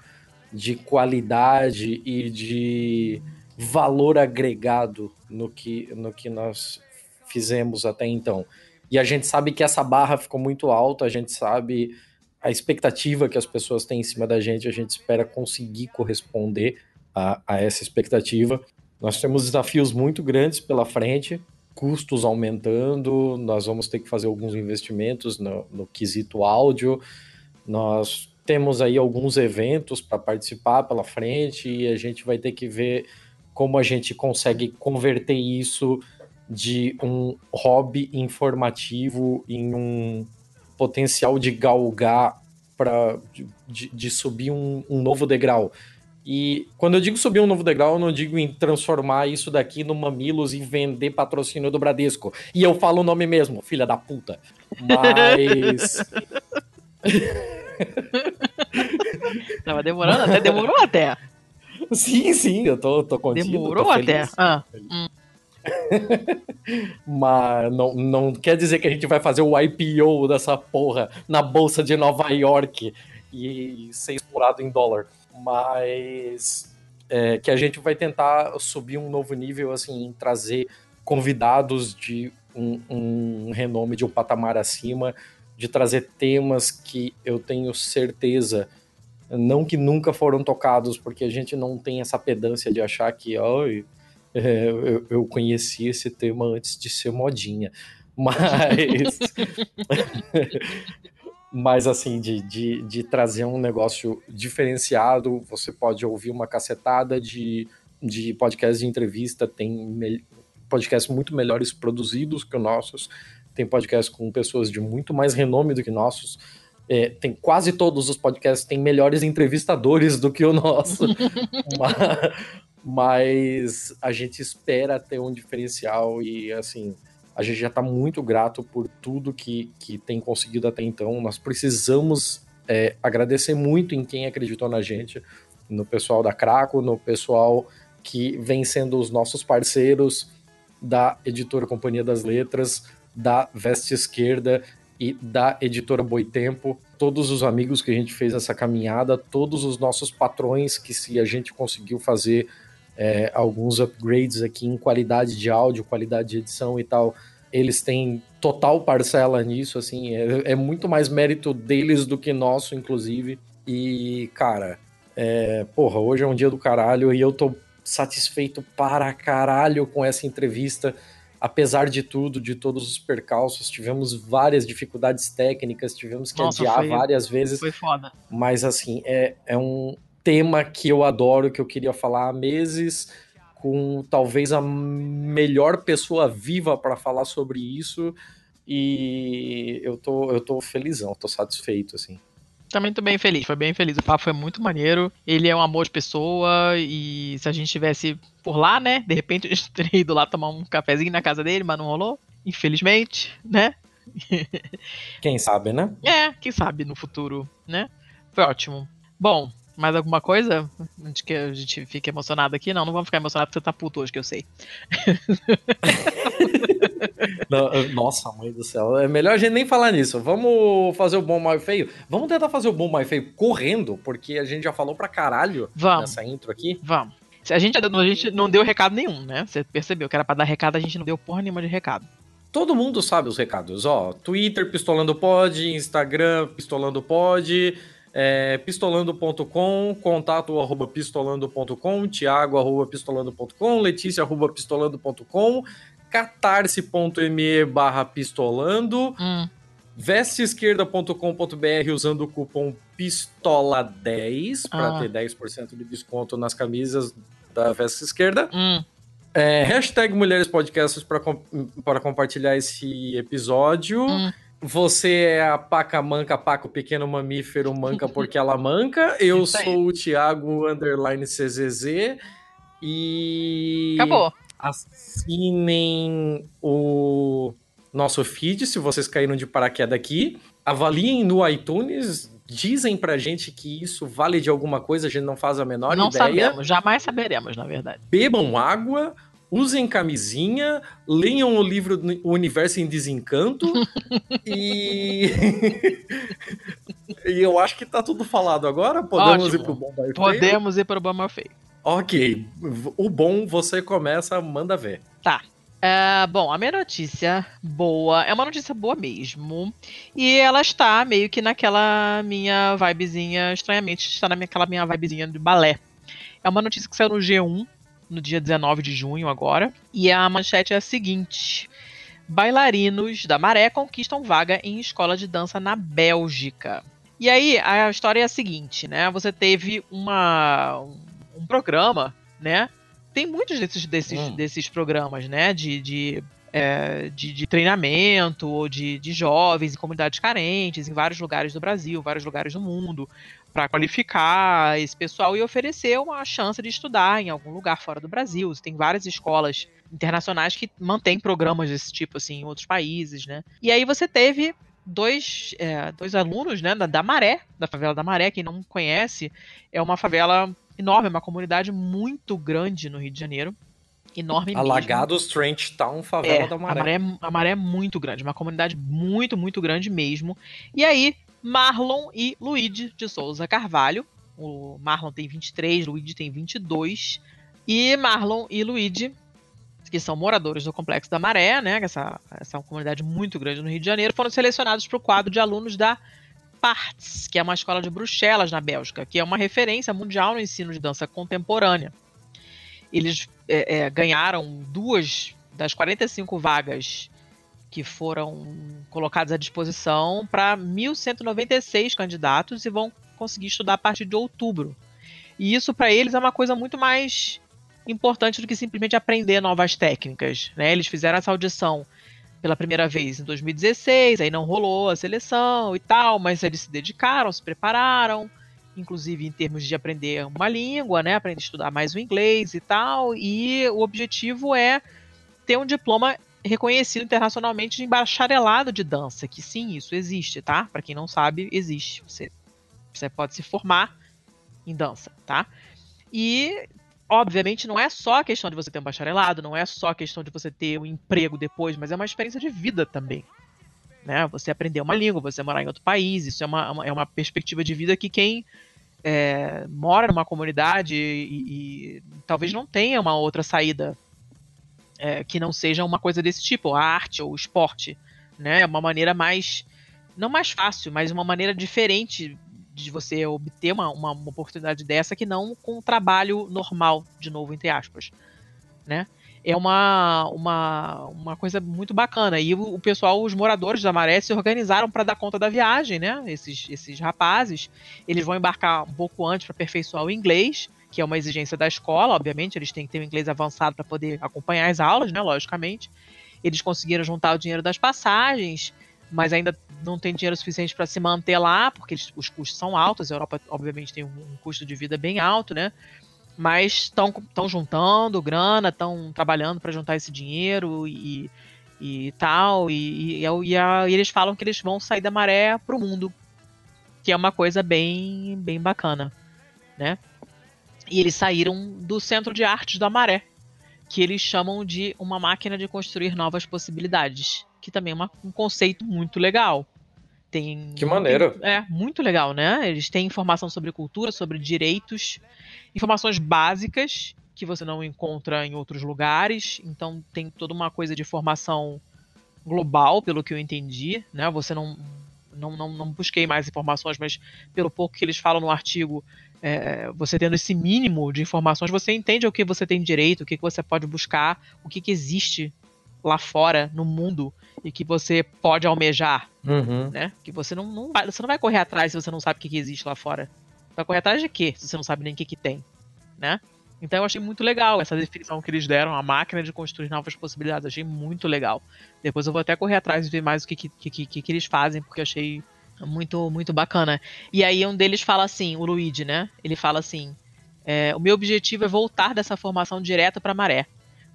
de qualidade e de valor agregado no que, no que nós fizemos até então. E a gente sabe que essa barra ficou muito alta, a gente sabe a expectativa que as pessoas têm em cima da gente, a gente espera conseguir corresponder a, a essa expectativa. Nós temos desafios muito grandes pela frente, custos aumentando, nós vamos ter que fazer alguns investimentos no, no quesito áudio, nós temos aí alguns eventos para participar pela frente e a gente vai ter que ver como a gente consegue converter isso de um hobby informativo em um potencial de galgar para de, de, subir um, um novo degrau. E quando eu digo subir um novo degrau, eu não digo em transformar isso daqui no Mamilos e vender patrocínio do Bradesco. E eu falo o nome mesmo, filha da puta. Mas. Tava demorando até, demorou até. Sim, sim, eu tô, tô contigo. Demorou tô até. Ah. Hum. Mas não, não quer dizer que a gente vai fazer o IPO dessa porra na Bolsa de Nova York e ser explorado em dólar mas é, que a gente vai tentar subir um novo nível, assim, trazer convidados de um, um renome de um patamar acima, de trazer temas que eu tenho certeza não que nunca foram tocados, porque a gente não tem essa pedância de achar que oh, eu, eu conheci esse tema antes de ser modinha. Mas mas assim, de, de, de trazer um negócio diferenciado, você pode ouvir uma cacetada de, de podcasts de entrevista, tem podcasts muito melhores produzidos que os nossos, tem podcasts com pessoas de muito mais renome do que nossos, é, tem quase todos os podcasts têm melhores entrevistadores do que o nosso, mas, mas a gente espera ter um diferencial e assim a gente já está muito grato por tudo que, que tem conseguido até então. Nós precisamos é, agradecer muito em quem acreditou na gente, no pessoal da Craco, no pessoal que vem sendo os nossos parceiros da editora Companhia das Letras, da Veste Esquerda e da editora Boitempo, todos os amigos que a gente fez essa caminhada, todos os nossos patrões que se a gente conseguiu fazer é, alguns upgrades aqui em qualidade de áudio, qualidade de edição e tal. Eles têm total parcela nisso, assim, é, é muito mais mérito deles do que nosso, inclusive. E, cara, é, porra, hoje é um dia do caralho e eu tô satisfeito para caralho com essa entrevista. Apesar de tudo, de todos os percalços, tivemos várias dificuldades técnicas, tivemos que Nossa, adiar foi, várias vezes. Foi foda. Mas, assim, é, é um, tema que eu adoro, que eu queria falar há meses, com talvez a melhor pessoa viva para falar sobre isso. E eu tô, eu tô felizão, tô satisfeito, assim. Também tô bem feliz, foi bem feliz. O papo foi muito maneiro. Ele é um amor de pessoa e se a gente tivesse por lá, né? De repente a gente teria ido lá tomar um cafezinho na casa dele, mas não rolou. Infelizmente, né? Quem sabe, né? É, quem sabe no futuro, né? Foi ótimo. Bom, mais alguma coisa? Antes que a gente fique emocionado aqui? Não, não vamos ficar emocionado porque você tá puto hoje, que eu sei. não, nossa, mãe do céu. É melhor a gente nem falar nisso. Vamos fazer o bom, mal e feio? Vamos tentar fazer o bom, mal e feio correndo, porque a gente já falou pra caralho vamos. nessa intro aqui. Vamos. A gente, a gente não deu recado nenhum, né? Você percebeu que era pra dar recado, a gente não deu porra nenhuma de recado todo mundo sabe os recados, ó. Twitter, Pistolando Pod, Instagram, Pistolando Pod, é, pistolando.com, contato arroba pistolando.com, tiago arroba pistolando.com, letícia arroba pistolando.com, catarse.me barra pistolando, hum. vesteesquerda.com.br usando o cupom PISTOLA10 para ah. ter 10% de desconto nas camisas da Veste Esquerda. Hum. É, hashtag Mulheres Podcasts para compartilhar esse episódio. Hum. Você é a paca manca, paca o pequeno mamífero manca porque ela manca. Eu sou o Thiago Underline CZZ. E. Acabou. Assinem o nosso feed se vocês caíram de paraquedas aqui. Avaliem no iTunes. Dizem pra gente que isso vale de alguma coisa, a gente não faz a menor não ideia. Não sabemos, jamais saberemos, na verdade. Bebam água, usem camisinha, leiam o livro O Universo em Desencanto e. e eu acho que tá tudo falado agora. Podemos Ótimo. ir pro bom feio? Podemos ir pro bom feio. Ok. O bom você começa, manda ver. Tá. É, bom, a minha notícia boa é uma notícia boa mesmo. E ela está meio que naquela minha vibezinha, estranhamente, está naquela minha vibezinha de balé. É uma notícia que saiu no G1 no dia 19 de junho agora. E a manchete é a seguinte: Bailarinos da Maré conquistam vaga em escola de dança na Bélgica. E aí a história é a seguinte, né? Você teve uma um, programa, né? Tem muitos desses desses, hum. desses programas, né? De, de é, de, de, treinamento ou de, de jovens em comunidades carentes em vários lugares do Brasil, vários lugares do mundo, para qualificar esse pessoal e oferecer uma chance de estudar em algum lugar fora do Brasil. Tem várias escolas internacionais que mantêm programas desse tipo assim em outros países, né? E aí você teve dois, é, dois alunos né, da, da, Maré, da favela da Maré, quem não conhece, é uma favela enorme, uma comunidade muito grande no Rio de Janeiro. Enorme Alagados mesmo. Trench Town, favela é, da Maré. A Maré. A Maré é muito grande, uma comunidade muito, muito grande mesmo. E aí, Marlon e Luigi de Souza Carvalho. O Marlon tem 23, Luigi tem 22. E Marlon e Luigi que são moradores do Complexo da Maré, né, essa, essa é uma comunidade muito grande no Rio de Janeiro, foram selecionados para o quadro de alunos da PARTS, que é uma escola de Bruxelas, na Bélgica, que é uma referência mundial no ensino de dança contemporânea. Eles é, é, ganharam duas das 45 vagas que foram colocadas à disposição para 1.196 candidatos e vão conseguir estudar a partir de outubro. E isso para eles é uma coisa muito mais importante do que simplesmente aprender novas técnicas. Né? Eles fizeram essa audição pela primeira vez em 2016, aí não rolou a seleção e tal, mas eles se dedicaram, se prepararam, inclusive em termos de aprender uma língua, né? Aprender a estudar mais o inglês e tal. E o objetivo é ter um diploma reconhecido internacionalmente de bacharelado de dança, que sim, isso existe, tá? Para quem não sabe, existe. Você, você pode se formar em dança, tá? E obviamente, não é só a questão de você ter um bacharelado, não é só a questão de você ter um emprego depois, mas é uma experiência de vida também. Né? Você aprender uma língua, você morar em outro país, isso é uma, uma é uma perspectiva de vida que quem é, mora numa comunidade e, e, talvez não tenha uma outra saída é, que não seja uma coisa desse tipo, a arte ou o esporte. Né? É uma maneira mais. Não mais fácil, mas uma maneira diferente de você obter uma, uma, uma, oportunidade dessa que não com um trabalho normal, de novo, entre aspas, né? É uma, uma, uma coisa muito bacana. E o, o pessoal, os moradores da Maré se organizaram para dar conta da viagem, né? Esses, esses rapazes, eles vão embarcar um pouco antes para aperfeiçoar o inglês, que é uma exigência da escola, obviamente, eles têm que ter o um inglês avançado para poder acompanhar as aulas, né? Logicamente. Eles conseguiram juntar o dinheiro das passagens, mas ainda não tem dinheiro suficiente para se manter lá, porque eles, os custos são altos. A Europa, obviamente, tem um, um custo de vida bem alto, né? Mas estão juntando grana, estão trabalhando para juntar esse dinheiro e, e tal. E, e, e, a, e, eles falam que eles vão sair da maré para o mundo, que é uma coisa bem, bem bacana, né? E eles saíram do Centro de Artes da Maré, que eles chamam de uma máquina de construir novas possibilidades que também é uma, um conceito muito legal. Tem, que maneiro. Tem, é, muito legal, né? Eles têm informação sobre cultura, sobre direitos, informações básicas que você não encontra em outros lugares. Então tem toda uma coisa de formação global, pelo que eu entendi, né? Você não não, não, não busquei mais informações, mas pelo pouco que eles falam no artigo, é, você tendo esse mínimo de informações, você entende o que você tem direito, o que, que você pode buscar, o que, que existe lá fora, no mundo, e que você pode almejar, uhum. né? Que você não, não vai, você não vai correr atrás se você não sabe o que, que existe lá fora. Vai correr atrás de quê se você não sabe nem o que, que tem, né? Então eu achei muito legal essa definição que eles deram, a máquina de construir novas possibilidades. Achei muito legal. Depois eu vou até correr atrás e ver mais o que, que, que, que, que eles fazem, porque eu achei muito, muito bacana. E aí um deles fala assim, o Luigi, né? Ele fala assim: é, o meu objetivo é voltar dessa formação direto para Maré.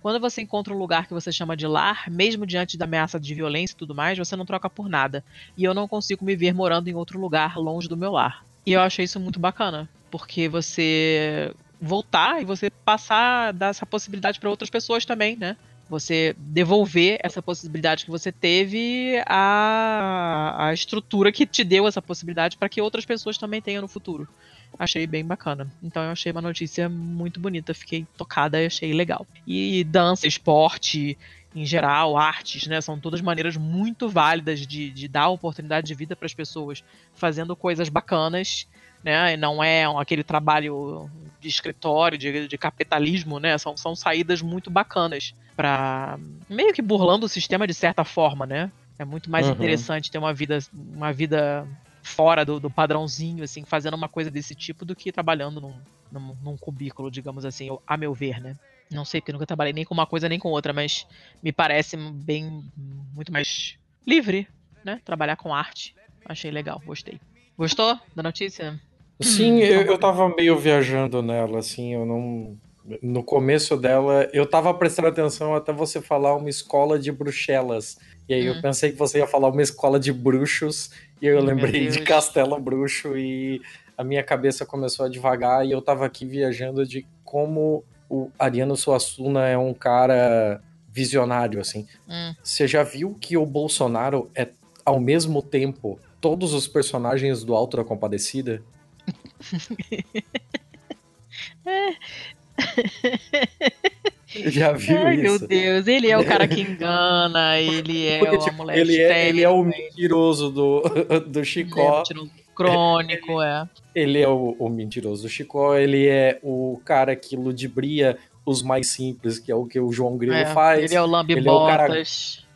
Quando você encontra um lugar que você chama de lar, mesmo diante da ameaça de violência e tudo mais, você não troca por nada. E eu não consigo me ver morando em outro lugar longe do meu lar. E eu achei isso muito bacana, porque você voltar e você passar dar essa possibilidade para outras pessoas também, né? Você devolver essa possibilidade que você teve à, à estrutura que te deu essa possibilidade para que outras pessoas também tenham no futuro achei bem bacana. Então eu achei uma notícia muito bonita, fiquei tocada e achei legal. E dança, esporte, em geral, artes, né? São todas maneiras muito válidas de, de dar oportunidade de vida para as pessoas fazendo coisas bacanas, né? E não é aquele trabalho de escritório, de, de capitalismo, né? São, são saídas muito bacanas para meio que burlando o sistema de certa forma, né? É muito mais uhum. interessante ter uma vida, uma vida fora do, do, padrãozinho, assim, fazendo uma coisa desse tipo do que trabalhando num, num, num, cubículo, digamos assim, a meu ver, né? Não sei, porque nunca trabalhei nem com uma coisa nem com outra, mas me parece bem muito mais livre, né? Trabalhar com arte. Achei legal, gostei. Gostou da notícia? Sim, hum, eu, eu tava meio viajando nela, assim, eu não. No começo dela, eu tava prestando atenção até você falar uma escola de bruxelas. E aí hum. eu pensei que você ia falar uma escola de bruxos, e eu lembrei de Castelo Bruxo, e a minha cabeça começou a devagar, e eu tava aqui viajando de como o Ariano Suassuna é um cara visionário, assim. Hum. Você já viu que o Bolsonaro é, ao mesmo tempo, todos os personagens do Alto da Compadecida? É. Já viu Ai, isso? Meu Deus, ele é o cara que engana, ele é Porque, tipo, mulher ele é, ele é o mentiroso do, do Chicó. Ele é o crônico, é. Ele é o, o mentiroso do Chicó, ele é o cara que ludibria os mais simples, que é o que o João Grilo é, faz. Ele é o lambibotas o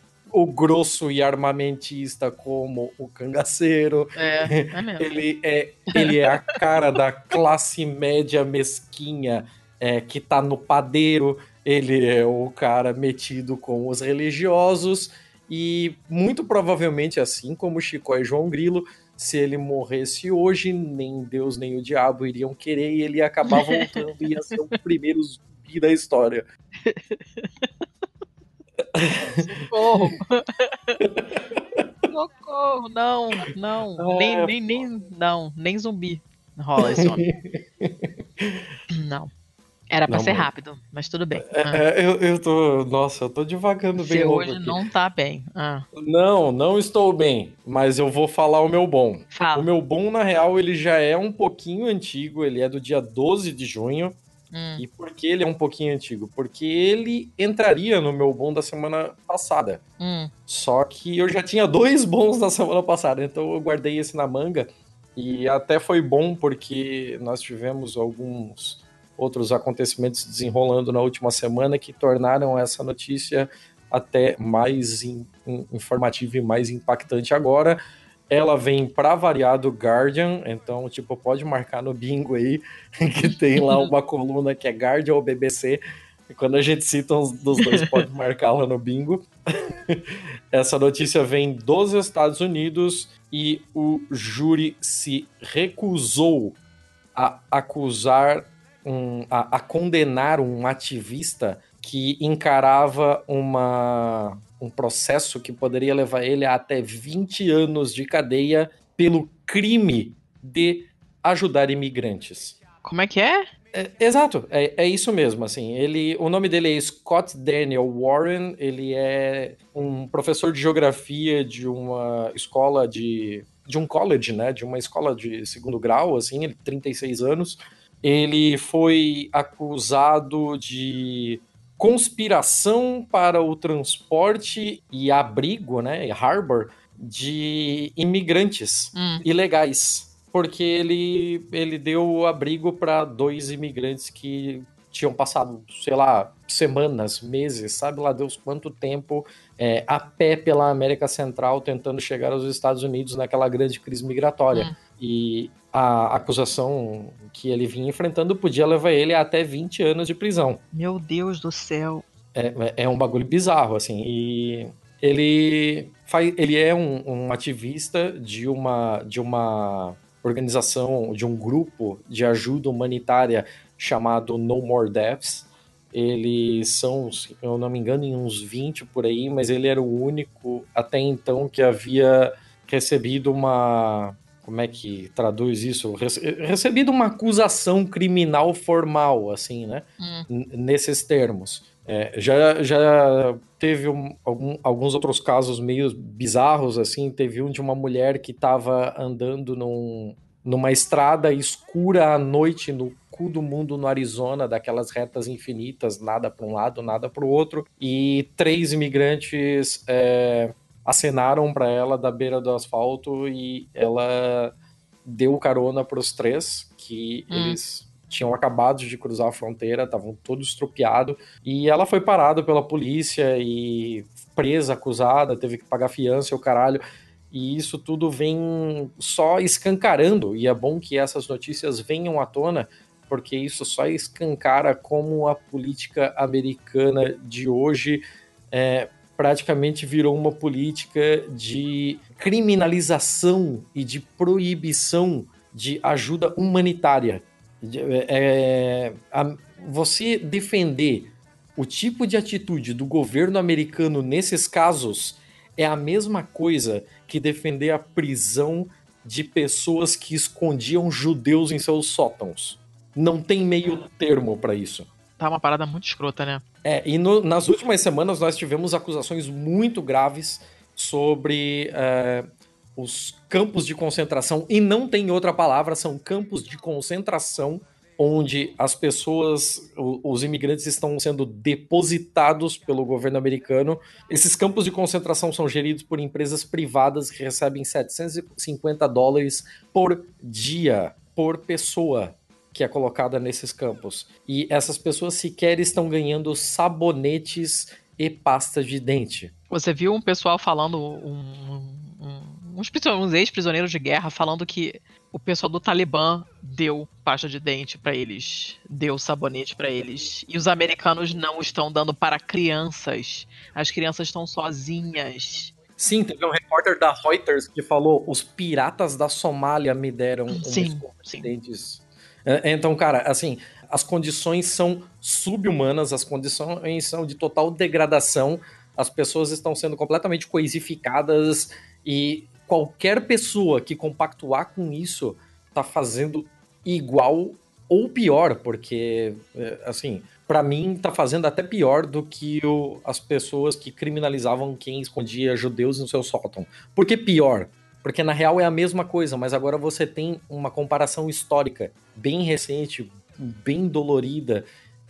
grosso e armamentista como o cangaceiro. É, é mesmo. Ele é, ele é a cara da classe média mesquinha é, que tá no padeiro. Ele é o cara metido com os religiosos. E muito provavelmente, assim como Chico e João Grilo, se ele morresse hoje, nem Deus nem o diabo iriam querer e ele ia acabar voltando e ia ser o primeiro zumbi da história. Socorro! Socorro! Não, não. Nem, é, nem, nem, não, nem zumbi rola esse homem. Não. Era pra não, ser rápido, mas tudo bem. É, ah. é, eu, eu tô. Nossa, eu tô devagando bem. Você hoje aqui. não tá bem. Ah. Não, não estou bem. Mas eu vou falar o meu bom. Fala. O meu bom, na real, ele já é um pouquinho antigo. Ele é do dia 12 de junho. Hum. E por que ele é um pouquinho antigo? Porque ele entraria no meu bom da semana passada. Hum. Só que eu já tinha dois bons da semana passada, então eu guardei esse na manga. E até foi bom porque nós tivemos alguns outros acontecimentos desenrolando na última semana que tornaram essa notícia até mais in, in, informativa e mais impactante agora. Ela vem para variar do Guardian, então, tipo, pode marcar no bingo aí, que tem lá uma coluna que é Guardian ou BBC. E quando a gente cita uns dos dois, pode marcar lá no bingo. Essa notícia vem dos Estados Unidos e o júri se recusou a acusar, um, a, a condenar um ativista que encarava uma um processo que poderia levar ele a até 20 anos de cadeia pelo crime de ajudar imigrantes. Como é que é? é exato, é, é, isso mesmo. Assim, ele, o nome dele é Scott Daniel Warren. Ele é um professor de geografia de uma escola de, de um college, né? De uma escola de segundo grau, assim. Ele 36 anos. Ele foi acusado de conspiração para o transporte e abrigo, né, harbor, de imigrantes hum. ilegais. Porque ele, ele deu abrigo para dois imigrantes que tinham passado, sei lá, semanas, meses, sabe lá Deus quanto tempo é, a pé pela América Central tentando chegar aos Estados Unidos naquela grande crise migratória. Hum. E a acusação que ele vinha enfrentando podia levar ele a até 20 anos de prisão. Meu Deus do céu. É, é um bagulho bizarro, assim. E ele, faz, ele é um, um ativista de uma, de uma organização, de um grupo de ajuda humanitária chamado No More Deaths. Eles são, se eu não me engano, em uns 20 por aí, mas ele era o único até então que havia recebido uma como é que traduz isso? Recebido uma acusação criminal formal, assim, né? Hum. Nesses termos. É, já, já teve um, algum, alguns outros casos meio bizarros, assim. Teve um de uma mulher que estava andando num, numa estrada escura à noite no cu do mundo no Arizona, daquelas retas infinitas, nada para um lado, nada para o outro, e três imigrantes é, acenaram para ela da beira do asfalto e ela deu carona para os três, que hum. eles tinham acabado de cruzar a fronteira, estavam todos estropiados, e ela foi parada pela polícia e presa, acusada, teve que pagar fiança e o caralho. E isso tudo vem só escancarando, e é bom que essas notícias venham à tona, porque isso só escancara como a política americana de hoje é, praticamente virou uma política de criminalização e de proibição de ajuda humanitária. É, é, a, você defender o tipo de atitude do governo americano nesses casos é a mesma coisa que defender a prisão de pessoas que escondiam judeus em seus sótãos. Não tem meio termo para isso. Tá uma parada muito escrota, né? É, e no, nas últimas semanas nós tivemos acusações muito graves sobre é, os campos de concentração, e não tem outra palavra, são campos de concentração onde as pessoas, os imigrantes estão sendo depositados pelo governo americano. Esses campos de concentração são geridos por empresas privadas que recebem 750 dólares por dia, por pessoa que é colocada nesses campos. E essas pessoas sequer estão ganhando sabonetes e pasta de dente. Você viu um pessoal falando, um, um, uns, uns ex-prisioneiros de guerra falando que o pessoal do Talibã deu pasta de dente para eles, deu sabonete para eles. E os americanos não estão dando para crianças. As crianças estão sozinhas. Sim, teve um repórter da Reuters que falou: os piratas da Somália me deram sim, sim. dentes. É, então, cara, assim, as condições são subhumanas, as condições são de total degradação, as pessoas estão sendo completamente coisificadas e qualquer pessoa que compactuar com isso tá fazendo igual ou pior, porque, é, assim, para mim tá fazendo até pior do que o, as pessoas que criminalizavam quem escondia judeus no seu sótão. Por que pior? Porque na real é a mesma coisa, mas agora você tem uma comparação histórica bem recente, bem dolorida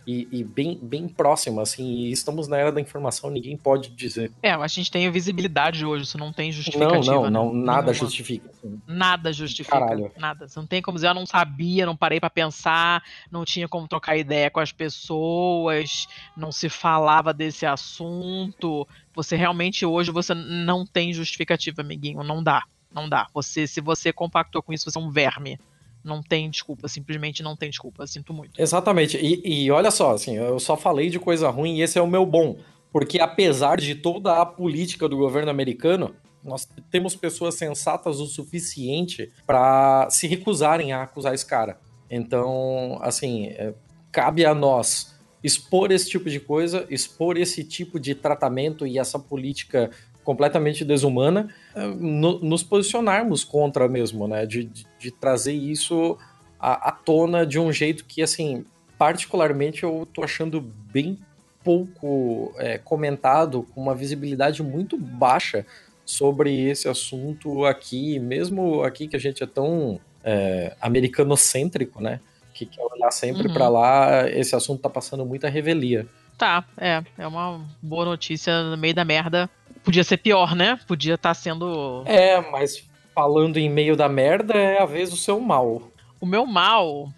e, e, bem, bem próxima, assim, e estamos na era da informação, ninguém pode dizer. É, a gente tem visibilidade hoje, isso não tem justificativa. Não, não, né? não nada Nenhuma. justifica. Assim. Nada justifica, Caralho. nada. Você não tem como dizer, eu não sabia, não parei para pensar, não tinha como trocar ideia com as pessoas, não se falava desse assunto. Você realmente hoje, você não tem justificativa, amiguinho, não dá, não dá. Você, se você compactou com isso, você é um verme não tem desculpa, simplesmente não tem desculpa, sinto muito. Exatamente, e, e olha só, assim, eu só falei de coisa ruim e esse é o meu bom, porque apesar de toda a política do governo americano, nós temos pessoas sensatas o suficiente para se recusarem a acusar esse cara. Então, assim, é, cabe a nós expor esse tipo de coisa, expor esse tipo de tratamento e essa política completamente desumana, eh, no, nos posicionarmos contra mesmo, né? De, de, de trazer isso à, à, tona de um jeito que, assim, particularmente eu tô achando bem pouco é, comentado, com uma visibilidade muito baixa sobre esse assunto aqui, mesmo aqui que a gente é tão é, americanocêntrico, né? Que quer olhar sempre uhum. para lá, esse assunto tá passando muita revelia. Tá, é, é uma boa notícia no meio da merda Podia ser pior, né? Podia estar tá sendo. É, mas falando em meio da merda é a vez o seu mal. O meu mal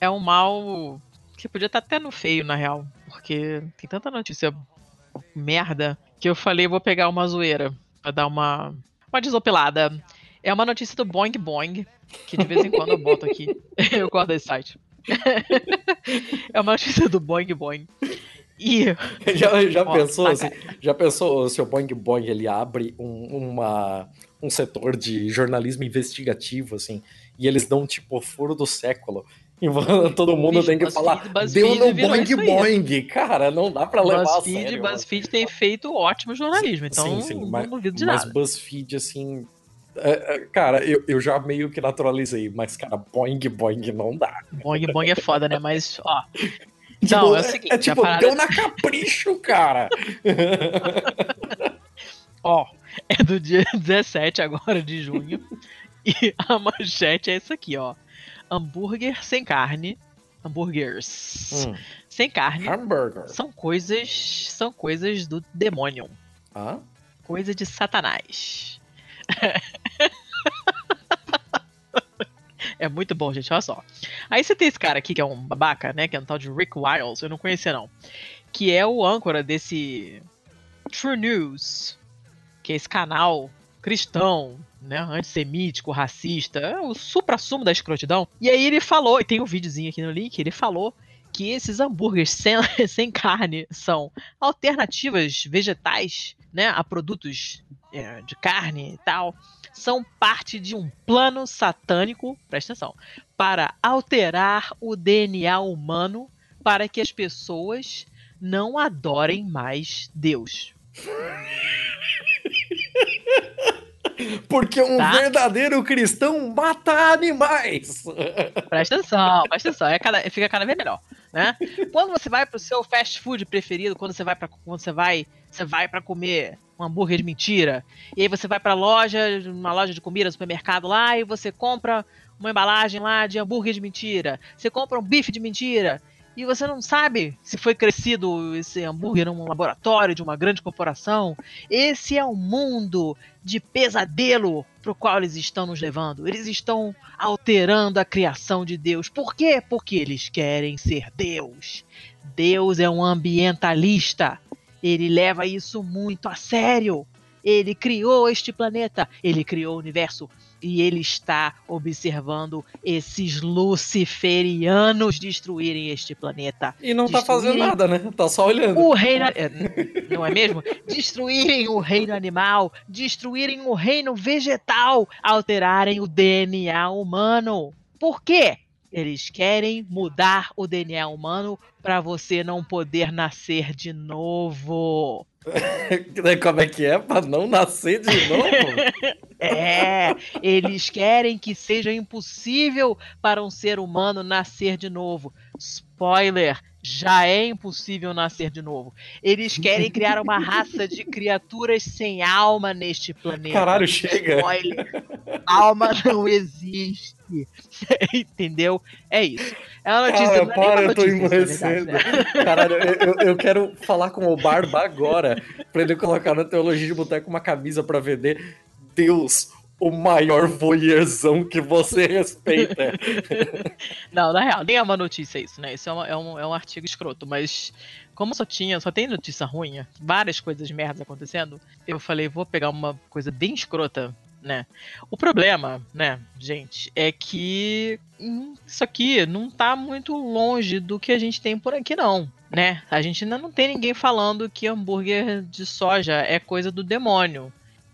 é um mal que podia estar tá até no feio, na real. Porque tem tanta notícia merda que eu falei, vou pegar uma zoeira pra dar uma, uma desopilada. É uma notícia do Boing Boing, que de vez em quando eu boto aqui. eu gosto desse site. é uma notícia do Boing Boing. E... já já pensou, assim, já pensou se o Boing Boing ele abre um, uma, um setor de jornalismo investigativo, assim, e eles dão tipo furo do século. E todo mundo Bicho, tem que BuzzFeed, falar, BuzzFeed deu no Boing Boing. Cara, não dá pra levar BuzzFeed, a sério. BuzzFeed tem feito ótimo jornalismo, então sim, sim, não mas, duvido de mas nada. Mas BuzzFeed, assim, é, é, cara, eu, eu já meio que naturalizei, mas, cara, boing boing não dá. Boing boing é foda, né? Mas, ó, Tipo, não, é o seguinte, é, tipo, parada... deu na capricho, cara. Ó, é do dia 17 agora de junho. e a manchete é essa aqui, ó. Hambúrguer sem carne. Hambúrgueres hum. sem carne. Hamburger. São coisas. São coisas do demônio. Ah? Coisa de Satanás. É muito bom, gente, olha só. Aí você tem esse cara aqui que é um babaca, né? Que é um tal de Rick Wiles, eu não conhecia não. Que é o âncora desse True News, que é esse canal cristão, né, antissemítico, racista, é o supra-sumo da escrotidão. E aí ele falou, e tem um videozinho aqui no link, ele falou que esses hambúrgueres sem, sem carne são alternativas vegetais, né, a produtos é, de carne e tal, são parte de um plano satânico, presta atenção, para alterar o DNA humano para que as pessoas não adorem mais Deus. Porque um tá? verdadeiro cristão mata animais. Presta atenção, presta atenção. É cada, fica cada vez melhor. Né? Quando você vai pro seu fast food preferido, quando você vai para quando você vai, você vai para comer um hambúrguer de mentira, e aí você vai para loja, uma loja de comida, supermercado lá e você compra uma embalagem lá de hambúrguer de mentira. Você compra um bife de mentira e você não sabe se foi crescido esse hambúrguer num laboratório de uma grande corporação. Esse é o mundo de pesadelo para o qual eles estão nos levando. Eles estão alterando a criação de Deus. Por quê? Porque eles querem ser Deus. Deus é um ambientalista. Ele leva isso muito a sério. Ele criou este planeta, ele criou o universo e ele está observando esses luciferianos destruírem este planeta. E não está fazendo nada, né? Tá só olhando. O reino. É, não é mesmo? Destruírem o reino animal, destruírem o reino vegetal, alterarem o DNA humano. Por quê? Eles querem mudar o DNA humano para você não poder nascer de novo. Como é que é? Pra não nascer de novo? é, eles querem que seja impossível para um ser humano nascer de novo. Spoiler, já é impossível nascer de novo. Eles querem criar uma raça de criaturas sem alma neste planeta. Caralho, chega. Spoiler. Alma não existe. Entendeu? É isso. É uma notícia. Cara, para, eu tô emborrecendo. Caralho, eu, eu, quero falar com o Barba agora, pra ele colocar na teologia de boteco uma camisa pra vender. Deus, o maior voyeurzão que você respeita. Não, na real, nem é uma notícia isso, né? Isso é, uma, é, um, é um artigo escroto, mas como só tinha, só tem notícia ruim, várias coisas merdas acontecendo, eu falei, vou pegar uma coisa bem escrota, né? O problema, né, gente, é que hum, isso aqui não tá muito longe do que a gente tem por aqui, não. Né? A gente ainda não tem ninguém falando que hambúrguer de soja é coisa do demônio.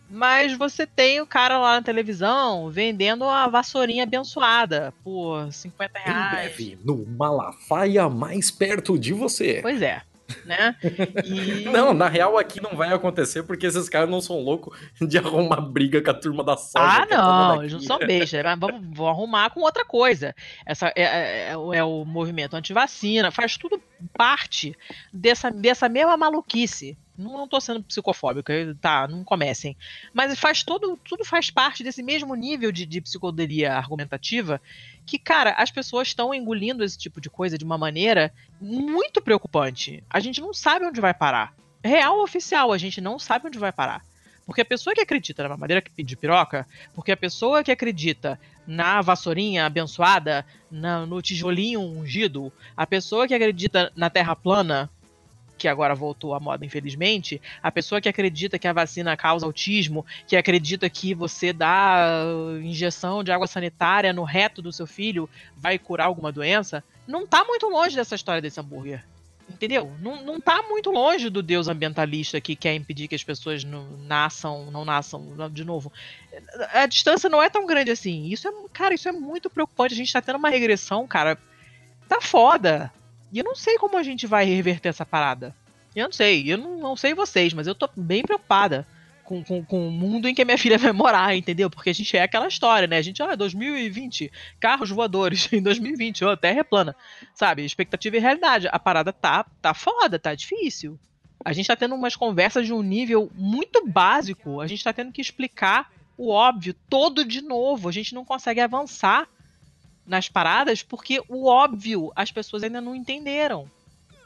Mas você tem o cara lá na televisão vendendo a vassourinha abençoada por 50 reais. Em breve, no Malafaia mais perto de você. Pois é. Né? E... Não, na real aqui não vai acontecer porque esses caras não são loucos de arrumar briga com a turma da soja. Ah, não, eles não são besta. Vamos, vão arrumar com outra coisa. Essa é, é, é, é o movimento antivacina, faz tudo parte dessa, dessa mesma maluquice não, não tô sendo psicofóbico, tá, não comecem. Mas faz todo, tudo faz parte desse mesmo nível de, de psicodelia argumentativa que, cara, as pessoas estão engolindo esse tipo de coisa de uma maneira muito preocupante. A gente não sabe onde vai parar. Real oficial, a gente não sabe onde vai parar. Porque a pessoa que acredita na madeira de piroca, porque a pessoa que acredita na vassourinha abençoada, na, no tijolinho ungido, a pessoa que acredita na terra plana, que agora voltou à moda, infelizmente, a pessoa que acredita que a vacina causa autismo, que acredita que você dá uh, injeção de água sanitária no reto do seu filho vai curar alguma doença, não tá muito longe dessa história desse hambúrguer. Entendeu? Não, não tá muito longe do Deus ambientalista que quer impedir que as pessoas não nasçam, não nasçam de novo. A distância não é tão grande assim. Isso é, cara, isso é muito preocupante. A gente tá tendo uma regressão, cara. Tá foda. E eu não sei como a gente vai reverter essa parada. Eu não sei, eu não, não sei vocês, mas eu tô bem preocupada com, com, com, o mundo em que a minha filha vai morar, entendeu? Porque a gente é aquela história, né? A gente, ah, 2020, carros voadores, em 2020, ó, terra é plana, sabe? Expectativa e realidade. A parada tá, tá foda, tá difícil. A gente tá tendo umas conversas de um nível muito básico, a gente tá tendo que explicar o óbvio todo de novo, a gente não consegue avançar nas paradas porque o óbvio as pessoas ainda não entenderam.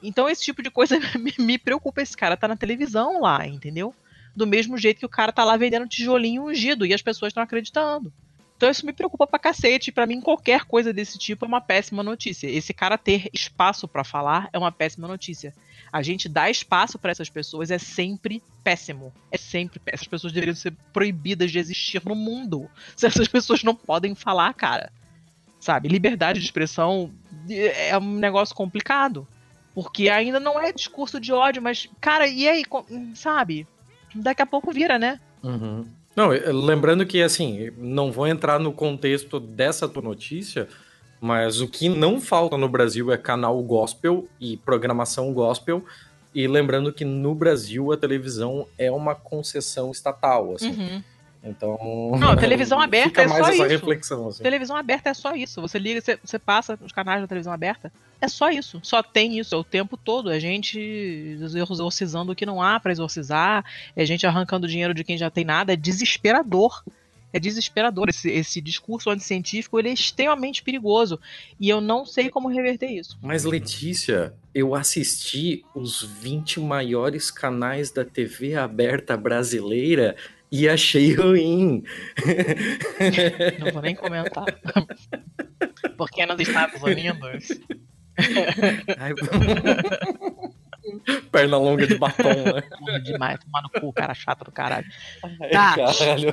Então esse tipo de coisa me, preocupa. Esse cara tá na televisão lá, entendeu? Do mesmo jeito que o cara tá lá vendendo tijolinho ungido e as pessoas estão acreditando. Então isso me preocupa pra cacete. Para mim, qualquer coisa desse tipo é uma péssima notícia. Esse cara ter espaço para falar é uma péssima notícia. A gente dá espaço para essas pessoas é sempre péssimo. É sempre péssimo. Essas pessoas deveriam ser proibidas de existir no mundo. Se essas pessoas não podem falar, cara. Sabe? Liberdade de expressão é um negócio complicado. Porque ainda não é discurso de ódio, mas, cara, e aí, sabe? Daqui a pouco vira, né? Uhum. Não, lembrando que, assim, não vou entrar no contexto dessa tua notícia, mas o que não falta no Brasil é canal gospel e programação gospel. E lembrando que no Brasil a televisão é uma concessão estatal, assim. Uhum. Então. Não, televisão aberta é só isso. reflexão. Assim. Televisão aberta é só isso. Você liga, você, você passa os canais da televisão aberta. É só isso. Só tem isso. É o tempo todo. É gente exorcizando o que não há para exorcizar. É gente arrancando dinheiro de quem já tem nada. É desesperador. É desesperador. Esse, esse discurso anticientífico ele é extremamente perigoso. E eu não sei como reverter isso. Mas, Letícia, eu assisti os 20 maiores canais da TV aberta brasileira e achei ruim. Não vou nem comentar. Porque é nos Estados Unidos. Ai, Perna longa de batom, né? Demais, tomar no cu, cara chato do caralho. Tá. caralho.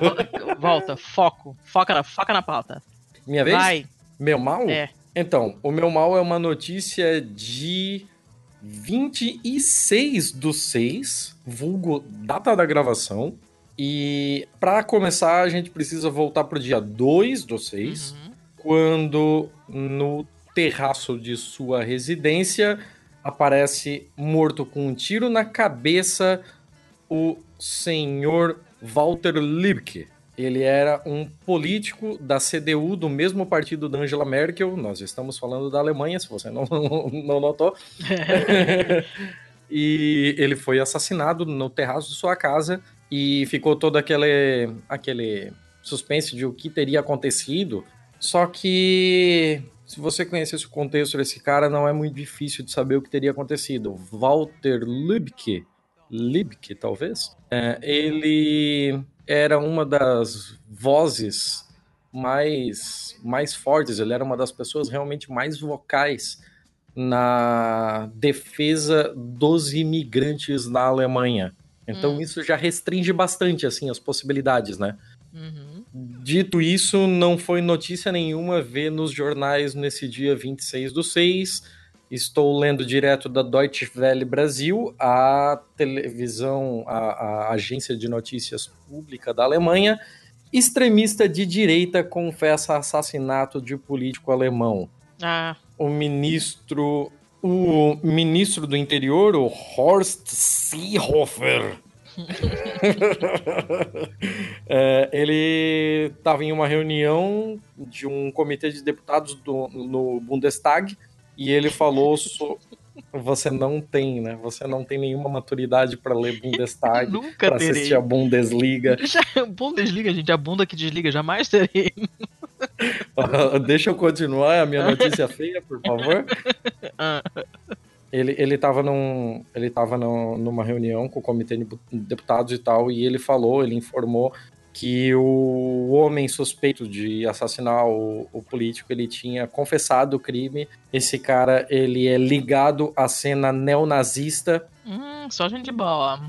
Volta, foco. Foca na, foca na pauta. Minha vez? Vai. Meu mal? É. Então, o meu mal é uma notícia de 26 do 6, vulgo data da gravação. E para começar, a gente precisa voltar pro dia 2 do 6, Uhum. quando no terraço de sua residência aparece morto com um tiro na cabeça o senhor Walter Liebke. Ele era um político da CDU, do mesmo partido da Angela Merkel. Nós estamos falando da Alemanha, se você não, não notou. e ele foi assassinado no terraço de sua casa e ficou todo aquele, aquele suspense de o que teria acontecido. Só que se você conhecesse o contexto desse cara, não é muito difícil de saber o que teria acontecido. Walter Liebke, Liebke talvez, é, ele era uma das vozes mais, mais fortes, ele era uma das pessoas realmente mais vocais na defesa dos imigrantes na Alemanha. Então Hum. isso já restringe bastante assim as possibilidades, né? Uhum. Dito isso, não foi notícia nenhuma ver nos jornais nesse dia 26 do 6. Estou lendo direto da Deutsche Welle Brasil, a televisão, a, a agência de notícias pública da Alemanha. Extremista de direita confessa assassinato de político alemão. Ah, O ministro, o ministro do interior, o Horst Seehofer, é, ele estava em uma reunião de um comitê de deputados do, no Bundestag e ele falou so, você não tem, né? Você não tem nenhuma maturidade para ler Bundestag, nunca para assistir a Bundesliga. Já, Bundesliga, gente, a bunda que desliga, jamais terei. Deixa eu continuar a minha notícia feia, por favor. Ah. Ele, ele tava, num, ele tava num- numa reunião com o comitê de deputados e tal, e ele falou, ele informou que o homem suspeito de assassinar o, o político, ele tinha confessado o crime. Esse cara, ele é ligado à cena neonazista. Hum, só gente boa.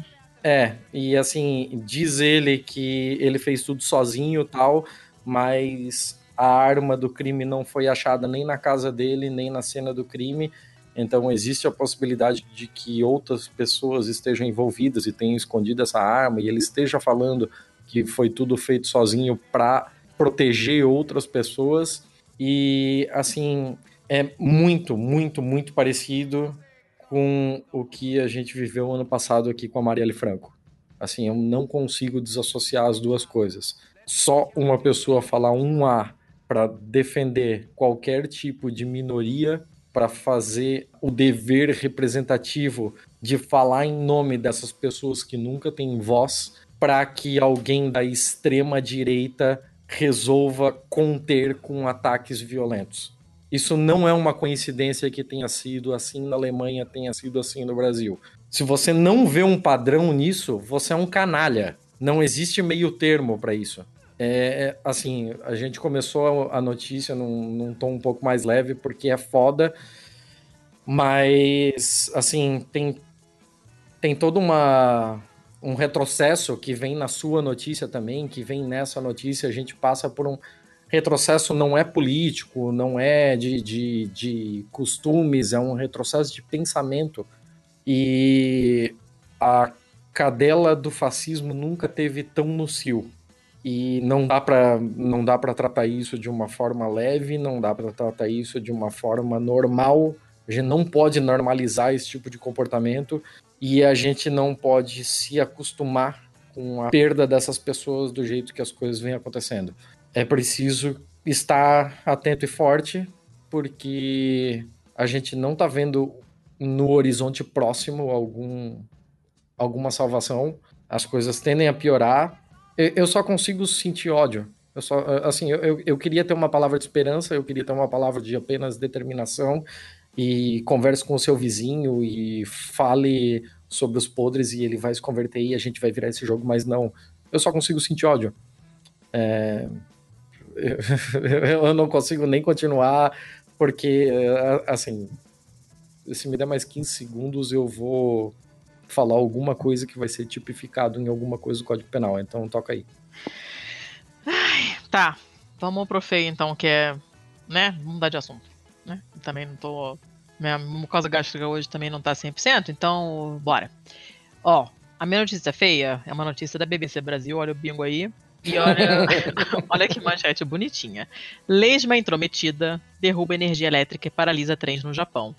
É, e assim, diz ele que ele fez tudo sozinho e tal, mas a arma do crime não foi achada nem na casa dele, nem na cena do crime. Então existe a possibilidade de que outras pessoas estejam envolvidas e tenham escondido essa arma e ele esteja falando que foi tudo feito sozinho para proteger outras pessoas. E assim, é muito, muito, muito parecido com o que a gente viveu ano passado aqui com a Marielle Franco. Assim, eu não consigo desassociar as duas coisas. Só uma pessoa falar um A para defender qualquer tipo de minoria, para fazer o dever representativo de falar em nome dessas pessoas que nunca têm voz, para que alguém da extrema direita resolva conter com ataques violentos. Isso não é uma coincidência que tenha sido assim na Alemanha, tenha sido assim no Brasil. Se você não vê um padrão nisso, você é um canalha. Não existe meio termo para isso. É, assim, a gente começou a notícia num, num tom um pouco mais leve, porque é foda, mas, assim, tem tem todo uma, um retrocesso que vem na sua notícia também, que vem nessa notícia, a gente passa por um retrocesso não é político, não é de, de, de costumes, é um retrocesso de pensamento. E a cadela do fascismo nunca teve tão no cio. E não dá para não dá para tratar isso de uma forma leve, não dá para tratar isso de uma forma normal. A gente não pode normalizar esse tipo de comportamento e a gente não pode se acostumar com a perda dessas pessoas do jeito que as coisas vêm acontecendo. É preciso estar atento e forte, porque a gente não está vendo no horizonte próximo algum, alguma salvação. As coisas tendem a piorar. Eu só consigo sentir ódio. Eu só, assim, eu, eu queria ter uma palavra de esperança, eu queria ter uma palavra de apenas determinação e converse com o seu vizinho e fale sobre os podres e ele vai se converter e a gente vai virar esse jogo, mas não. Eu só consigo sentir ódio. É, eu não consigo nem continuar, porque, assim, se me der mais 15 segundos, eu vou falar alguma coisa que vai ser tipificado em alguma coisa do Código Penal. Então, toca aí. Ai, tá. Vamos pro feio, então, que é. Né? Vamos mudar de assunto. Né? Também não tô. Minha mucosa gástrica hoje também não tá 100%, então, bora. Ó, a minha notícia feia é uma notícia da BBC Brasil, olha o bingo aí. E olha, olha que manchete bonitinha. Lesma intrometida derruba energia elétrica e paralisa trens no Japão.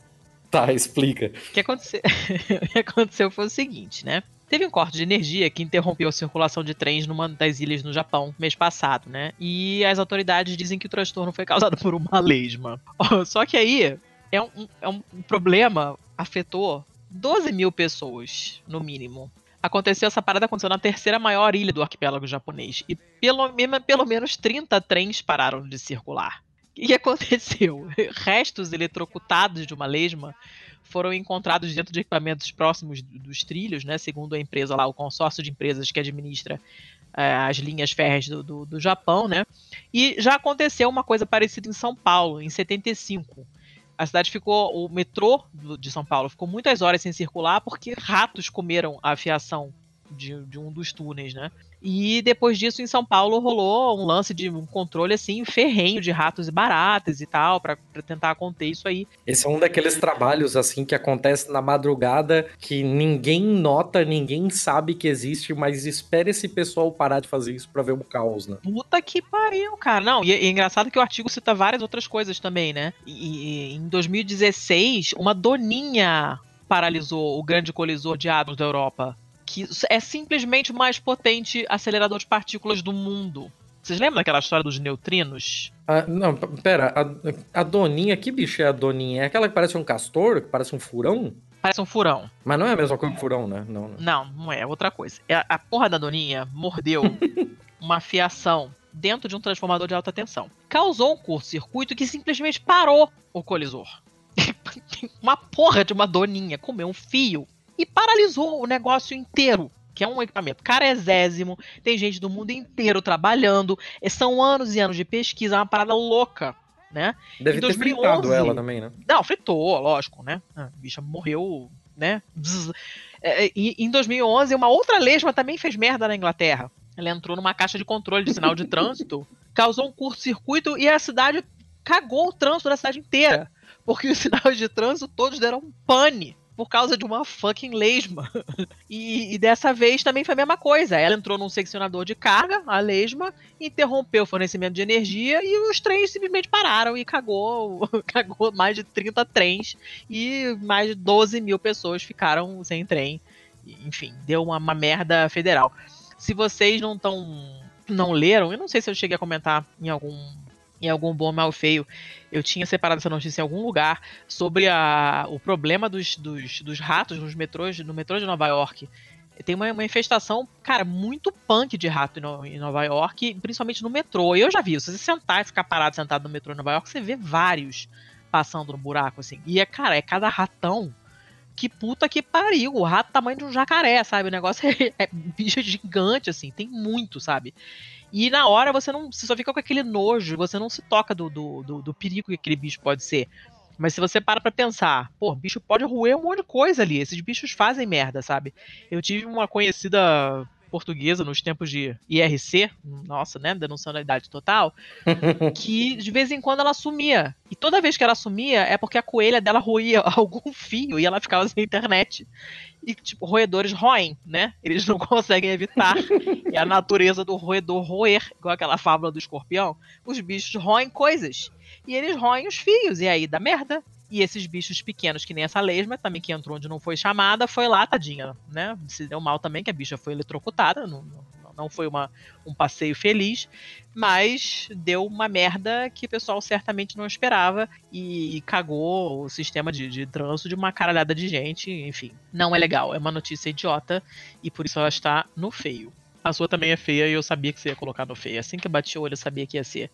Tá, explica. O que aconteceu, o que aconteceu foi o seguinte, né? Teve um corte de energia que interrompeu a circulação de trens numa das ilhas no Japão mês passado, né? E as autoridades dizem que o transtorno foi causado por uma lesma. Só que aí é um, é um problema afetou 12 mil pessoas, no mínimo aconteceu essa parada aconteceu na terceira maior ilha do arquipélago japonês. E pelo, pelo menos 30 trens pararam de circular. O que aconteceu? Restos eletrocutados de uma lesma foram encontrados dentro de equipamentos próximos dos trilhos, né? Segundo a empresa lá, o consórcio de empresas que administra é, as linhas férreas do, do, do Japão, né? E já aconteceu uma coisa parecida em São Paulo, em 75 a cidade ficou, o metrô de São Paulo ficou muitas horas sem circular porque ratos comeram a fiação de, de, um dos túneis, né? E depois disso, em São Paulo, rolou um lance de um controle assim, ferrenho de ratos e baratas e tal, para tentar conter isso aí. Esse é um daqueles trabalhos assim que acontece na madrugada que ninguém nota, ninguém sabe que existe, mas espera esse pessoal parar de fazer isso para ver o caos, né? Puta que pariu, cara. Não, e é, é engraçado que o artigo cita várias outras coisas também, né? E, e em 2016, uma doninha paralisou o grande colisor de átomos da Europa que é simplesmente o mais potente acelerador de partículas do mundo. Vocês lembram daquela história dos neutrinos? Ah, não, pera, a, a Doninha, que bicho é a Doninha? É aquela que parece um castor, que parece um furão? Parece um furão. Mas não é a mesma coisa que furão, né? Não, não. não, não é, é outra coisa. É, a porra da Doninha mordeu uma fiação dentro de um transformador de alta tensão. Causou um curto-circuito que simplesmente parou o colisor. uma porra de uma doninha comeu um fio e paralisou o negócio inteiro. Que é um equipamento carezésimo, tem gente do mundo inteiro trabalhando, são anos e anos de pesquisa, é uma parada louca, né? Deve em 2011, ter fritado ela também, né? Não, fritou, lógico, né? A bicha morreu, né? É, é, e em 2011, uma outra lesma também fez merda na Inglaterra. Ela entrou numa caixa de controle de sinal de trânsito, causou um curto-circuito e a cidade cagou o trânsito da cidade inteira. Porque os sinais de trânsito todos deram um pane por causa de uma fucking lesma. e, e, dessa vez também foi a mesma coisa. Ela entrou num seccionador de carga, a lesma, interrompeu o fornecimento de energia e os trens simplesmente pararam e cagou, cagou mais de 30 trens e mais de 12 mil pessoas ficaram sem trem. Enfim, deu uma, uma merda federal. Se vocês não estão não leram, eu não sei se eu cheguei a comentar em algum em algum bom mal feio, eu tinha separado essa notícia em algum lugar sobre a, o problema dos, dos, dos ratos nos metrôs, no metrô de Nova York. Tem uma, uma infestação, cara, muito punk de rato no, em Nova York, principalmente no metrô. Eu já vi, se você sentar e ficar parado sentado no metrô em Nova York, você vê vários passando no buraco, assim. E é, cara, é cada ratão que puta que pariu. O rato tamanho de um jacaré, sabe? O negócio é, é bicho gigante, assim. Tem muito, sabe? E na hora você não. Você só fica com aquele nojo, você não se toca do, do, do, do perigo que aquele bicho pode ser. Mas se você para pra pensar, pô, bicho pode roer um monte de coisa ali. Esses bichos fazem merda, sabe? Eu tive uma conhecida portuguesa nos tempos de IRC, nossa, né, denunciando a idade total, que de vez em quando ela sumia. E toda vez que ela sumia é porque a coelha dela roía algum fio e ela ficava sem internet. E, tipo, roedores roem, né? Eles não conseguem evitar. é a natureza do roedor roer, igual aquela fábula do escorpião. Os bichos roem coisas. E eles roem os fios. E aí dá merda. E esses bichos pequenos, que nem essa lesma, também que entrou onde não foi chamada, foi lá, tadinha, né? Se deu mal também, que a bicha foi eletrocutada, não, não foi uma, um passeio feliz, mas deu uma merda que o pessoal certamente não esperava e, e cagou o sistema de, de trânsito de uma caralhada de gente, enfim. Não é legal, é uma notícia idiota e por isso ela está no feio. A sua também é feia e eu sabia que você ia colocar no feio. Assim que eu bati o olho, eu sabia que ia ser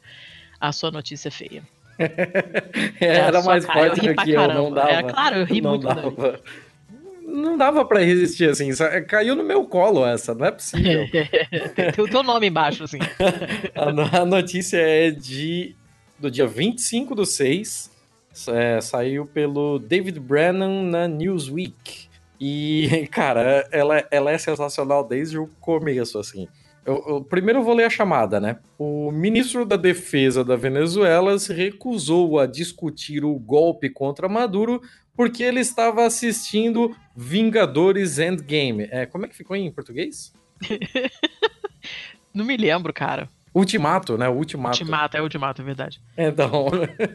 a sua notícia feia. Era mais forte do que eu, não dava. É, claro, eu ri não muito. Dava. Não dava pra resistir, assim. Caiu no meu colo essa, não é possível. Tem o teu nome embaixo, assim. a, a, notícia é de do dia 25 do 6. É, saiu pelo David Brennan na Newsweek. E, cara, ela, ela é sensacional desde o começo, assim. Eu, eu, primeiro eu vou ler a chamada, né? O ministro da Defesa da Venezuela se recusou a discutir o golpe contra Maduro porque ele estava assistindo Vingadores Endgame. É, como é que ficou em português? Não me lembro, cara. Ultimato, né? Ultimato. Ultimato, é Ultimato, é verdade. Então.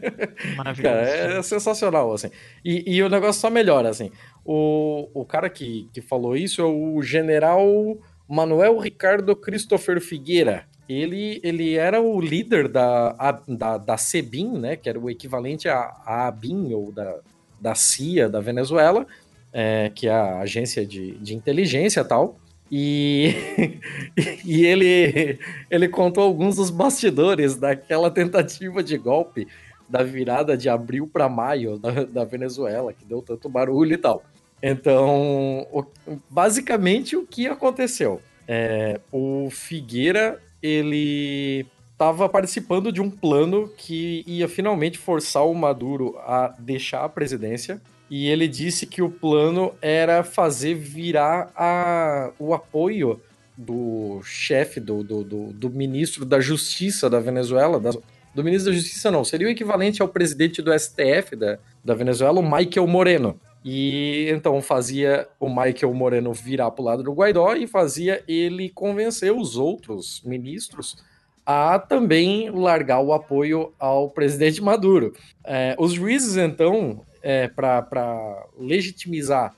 Maravilhoso. Cara, é sensacional, assim. E, e, o negócio só melhora, assim. O, o cara que, que falou isso é o general Manuel Ricardo Christopher Figueira. Ele, ele era o líder da, da, da CEBIN, né, que era o equivalente à, ABIN, ou da, da CIA da Venezuela, é, que é a agência de, de inteligência tal. E, e ele, ele contou alguns dos bastidores daquela tentativa de golpe da virada de abril para maio da, da Venezuela, que deu tanto barulho e tal. Então, o, basicamente o que aconteceu? É, o Figueira, ele estava participando de um plano que ia finalmente forçar o Maduro a deixar a presidência. E ele disse que o plano era fazer virar a, o apoio do chefe, do, do, do, do ministro da Justiça da Venezuela, da, do ministro da Justiça não, seria o equivalente ao presidente do STF da, da Venezuela, o Michael Moreno. E então fazia o Michael Moreno virar para o lado do Guaidó e fazia ele convencer os outros ministros a também largar o apoio ao presidente Maduro. É, os juízes, então, é, para legitimizar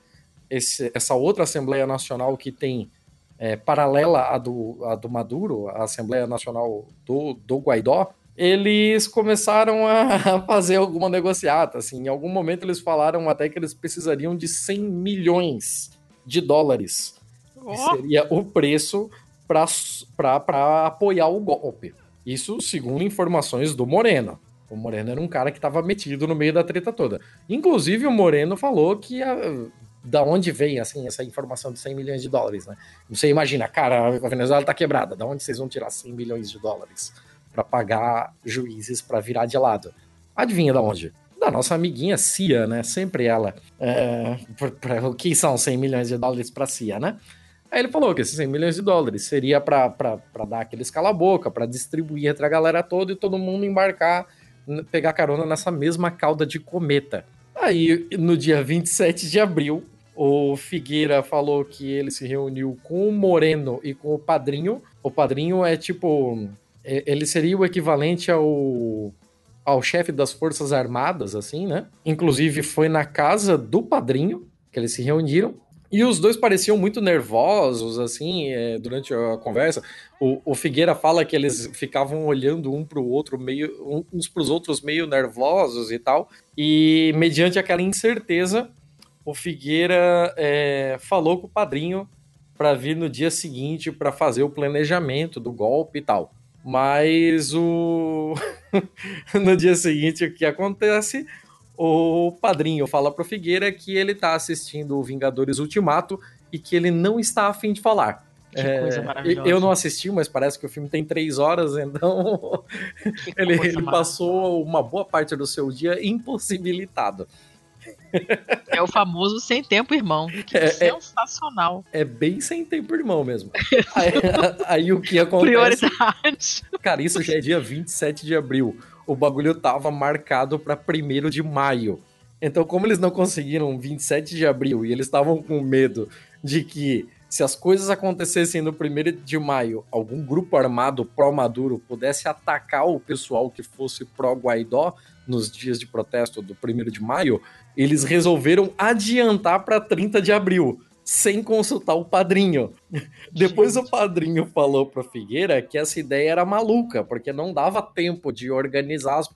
esse, essa outra Assembleia Nacional que tem é, paralela à do, à do Maduro, a Assembleia Nacional do, do Guaidó, eles começaram a fazer alguma negociata, assim, em algum momento eles falaram até que eles precisariam de 100 milhões de dólares, oh. que seria o preço para apoiar o golpe. Isso segundo informações do Moreno. O Moreno era um cara que estava metido no meio da treta toda. Inclusive, o Moreno falou que a, da onde vem assim essa informação de 100 milhões de dólares, né? Você imagina, cara, a Venezuela está quebrada, da onde vocês vão tirar 100 milhões de dólares? Para pagar juízes para virar de lado. Adivinha da onde? Da nossa amiguinha CIA, né? Sempre ela. É, o que são 100 milhões de dólares para CIA, né? Aí ele falou que esses 100 milhões de dólares seria para dar aquele escala-boca, para distribuir entre a galera toda e todo mundo embarcar, pegar carona nessa mesma cauda de cometa. Aí, no dia 27 de abril, o Figueira falou que ele se reuniu com o Moreno e com o Padrinho. O Padrinho é tipo ele seria o equivalente ao, ao chefe das Forças Armadas, assim, né? Inclusive foi na casa do padrinho que eles se reuniram. E os dois pareciam muito nervosos, assim, é, durante a conversa. O, o, Figueira fala que eles ficavam olhando um para o outro, meio, uns para os outros meio nervosos e tal. E, mediante aquela incerteza, o Figueira é, falou com o padrinho para vir no dia seguinte para fazer o planejamento do golpe e tal. Mas o no dia seguinte, o que acontece? O padrinho fala pro Figueira que ele tá assistindo o Vingadores Ultimato e que ele não está afim de falar. Que é, coisa maravilhosa. Eu não assisti, mas parece que o filme tem três horas, então ele, ele passou uma boa parte do seu dia impossibilitado. É o famoso sem tempo, irmão. Que é, é sensacional. É, é, bem sem tempo, irmão mesmo. Aí, aí o que acontece. Prioridade. Cara, isso já é dia 27 de abril. O bagulho tava marcado para 1 de maio. Então, como eles não conseguiram 27 de abril e eles estavam com medo de que se as coisas acontecessem no 1 de maio, algum grupo armado pró-Maduro pudesse atacar o pessoal que fosse pró-Guaidó nos dias de protesto do 1 de maio, eles resolveram adiantar para 30 de abril, sem consultar o padrinho. Depois o padrinho falou para Figueira que essa ideia era maluca, porque não dava tempo de organizar as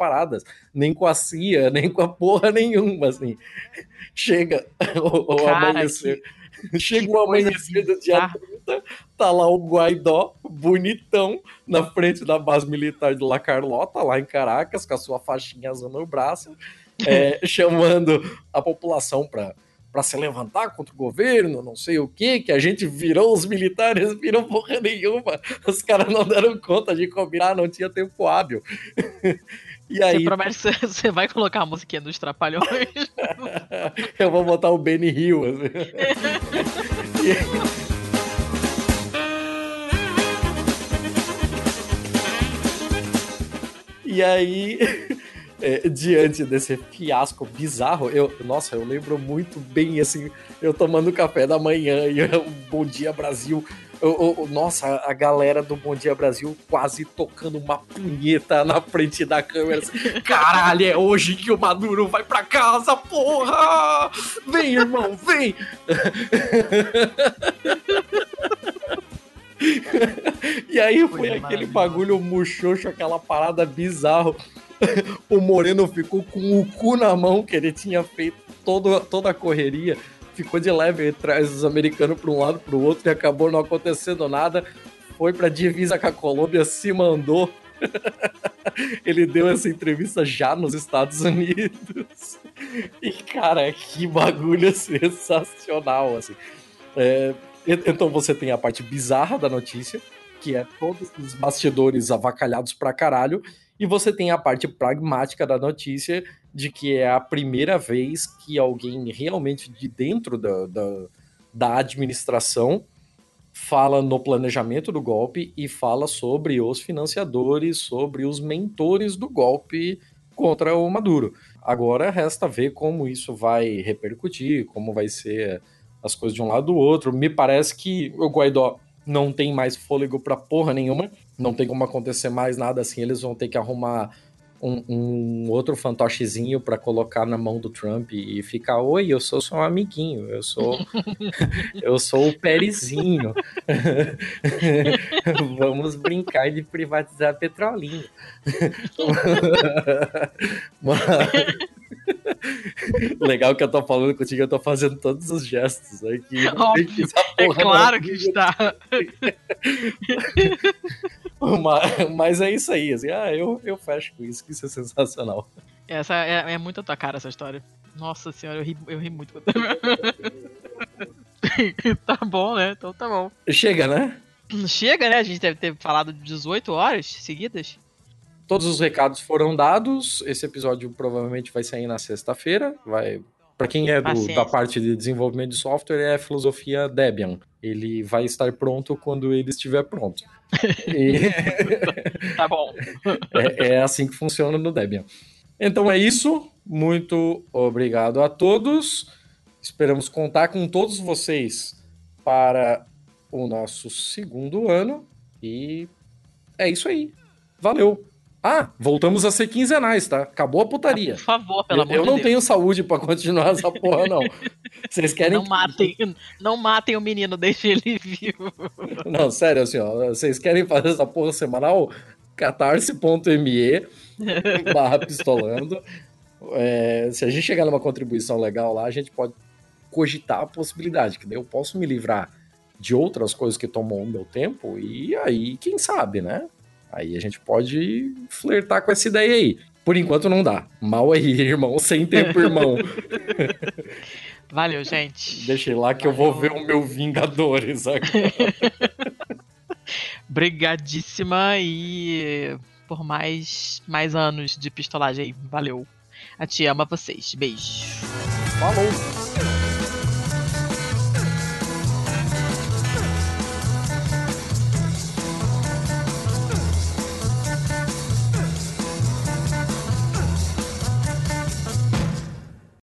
nem com a CIA, nem com a porra nenhuma, assim. Chega o, o Cara, amanhecer. Que, chega o amanhecer do dia 30, tá lá o Guaidó, bonitão, na frente da base militar de La Carlota, lá em Caracas, com a sua faixinha azul no braço, é, chamando a população para para se levantar contra o governo, não sei o que, que a gente virou os militares, viram porra nenhuma. Os caras não deram conta de combinar, não tinha tempo hábil. E aí... Você promete que você vai colocar a musiquinha dos Trapalhões? Eu vou botar o Benny Hill. Assim. e aí é, diante desse fiasco bizarro, eu, nossa, eu lembro muito bem, assim, eu tomando café da manhã e o Bom Dia Brasil. Eu, eu, nossa, a galera do Bom Dia Brasil quase tocando uma punheta na frente da câmera. Assim, Caralho, é hoje que o Maduro vai pra casa, porra! Vem, irmão, vem! e aí foi aquele bagulho muxoxo, aquela parada bizarro. o Moreno ficou com o cu na mão, que ele tinha feito todo, toda a correria, ficou de leve atrás dos americanos para um lado para o outro e acabou não acontecendo nada. Foi para divisa com a Colômbia, se mandou. ele deu essa entrevista já nos Estados Unidos. E, cara, que bagulho sensacional, assim. É, então você tem a parte bizarra da notícia, que é todos os bastidores avacalhados pra caralho, e você tem a parte pragmática da notícia de que é a primeira vez que alguém realmente de dentro da, da, da administração fala no planejamento do golpe e fala sobre os financiadores, sobre os mentores do golpe contra o Maduro. Agora resta ver como isso vai repercutir, como vai ser as coisas de um lado do outro. Me parece que o Guaidó não tem mais fôlego para porra nenhuma não tem como acontecer mais nada assim, eles vão ter que arrumar um, um outro fantochezinho para colocar na mão do Trump e ficar, oi, eu sou seu amiguinho, eu sou eu sou o Perizinho. Vamos brincar de privatizar petrolinho. Mas... Legal que eu tô falando contigo, eu tô fazendo todos os gestos aqui. é claro que está. mas, mas, é isso aí, assim, ah, eu, eu fecho com isso, que isso é sensacional. Essa é, é muito a tua cara, essa história. Nossa senhora, eu ri, eu ri muito. tá bom, né? Então tá bom. Chega, né? Chega, né? A gente deve ter falado 18 horas seguidas. Todos os recados foram dados. Esse episódio provavelmente vai sair na sexta-feira. Vai. Para quem é do, da parte de desenvolvimento de software, é a filosofia Debian. Ele vai estar pronto quando ele estiver pronto. E... tá bom. É, é assim que funciona no Debian. Então é isso. Muito obrigado a todos. Esperamos contar com todos vocês para o nosso segundo ano. E é isso aí. Valeu! Ah, voltamos a ser quinzenais, tá? Acabou a putaria. Ah, por favor, pelo eu, amor eu de não tenho saúde para continuar essa porra, não. Vocês querem. Não matem, não matem o menino, deixem ele vivo. Não, sério, assim, ó. Vocês querem fazer essa porra semanal? catarse.me barra pistolando. É, se a gente chegar numa contribuição legal lá, a gente pode cogitar a possibilidade, que daí eu posso me livrar de outras coisas que tomam o meu tempo, e aí, quem sabe, né? Aí a gente pode flertar com essa ideia aí. Por enquanto não dá. Mal aí, irmão. Sem tempo, irmão. Valeu, gente. Deixei lá que Valeu. eu vou ver o meu Vingadores agora. Brigadíssima e por mais, mais anos de pistolagem aí. Valeu. A Tia ama vocês. Beijo. Falou!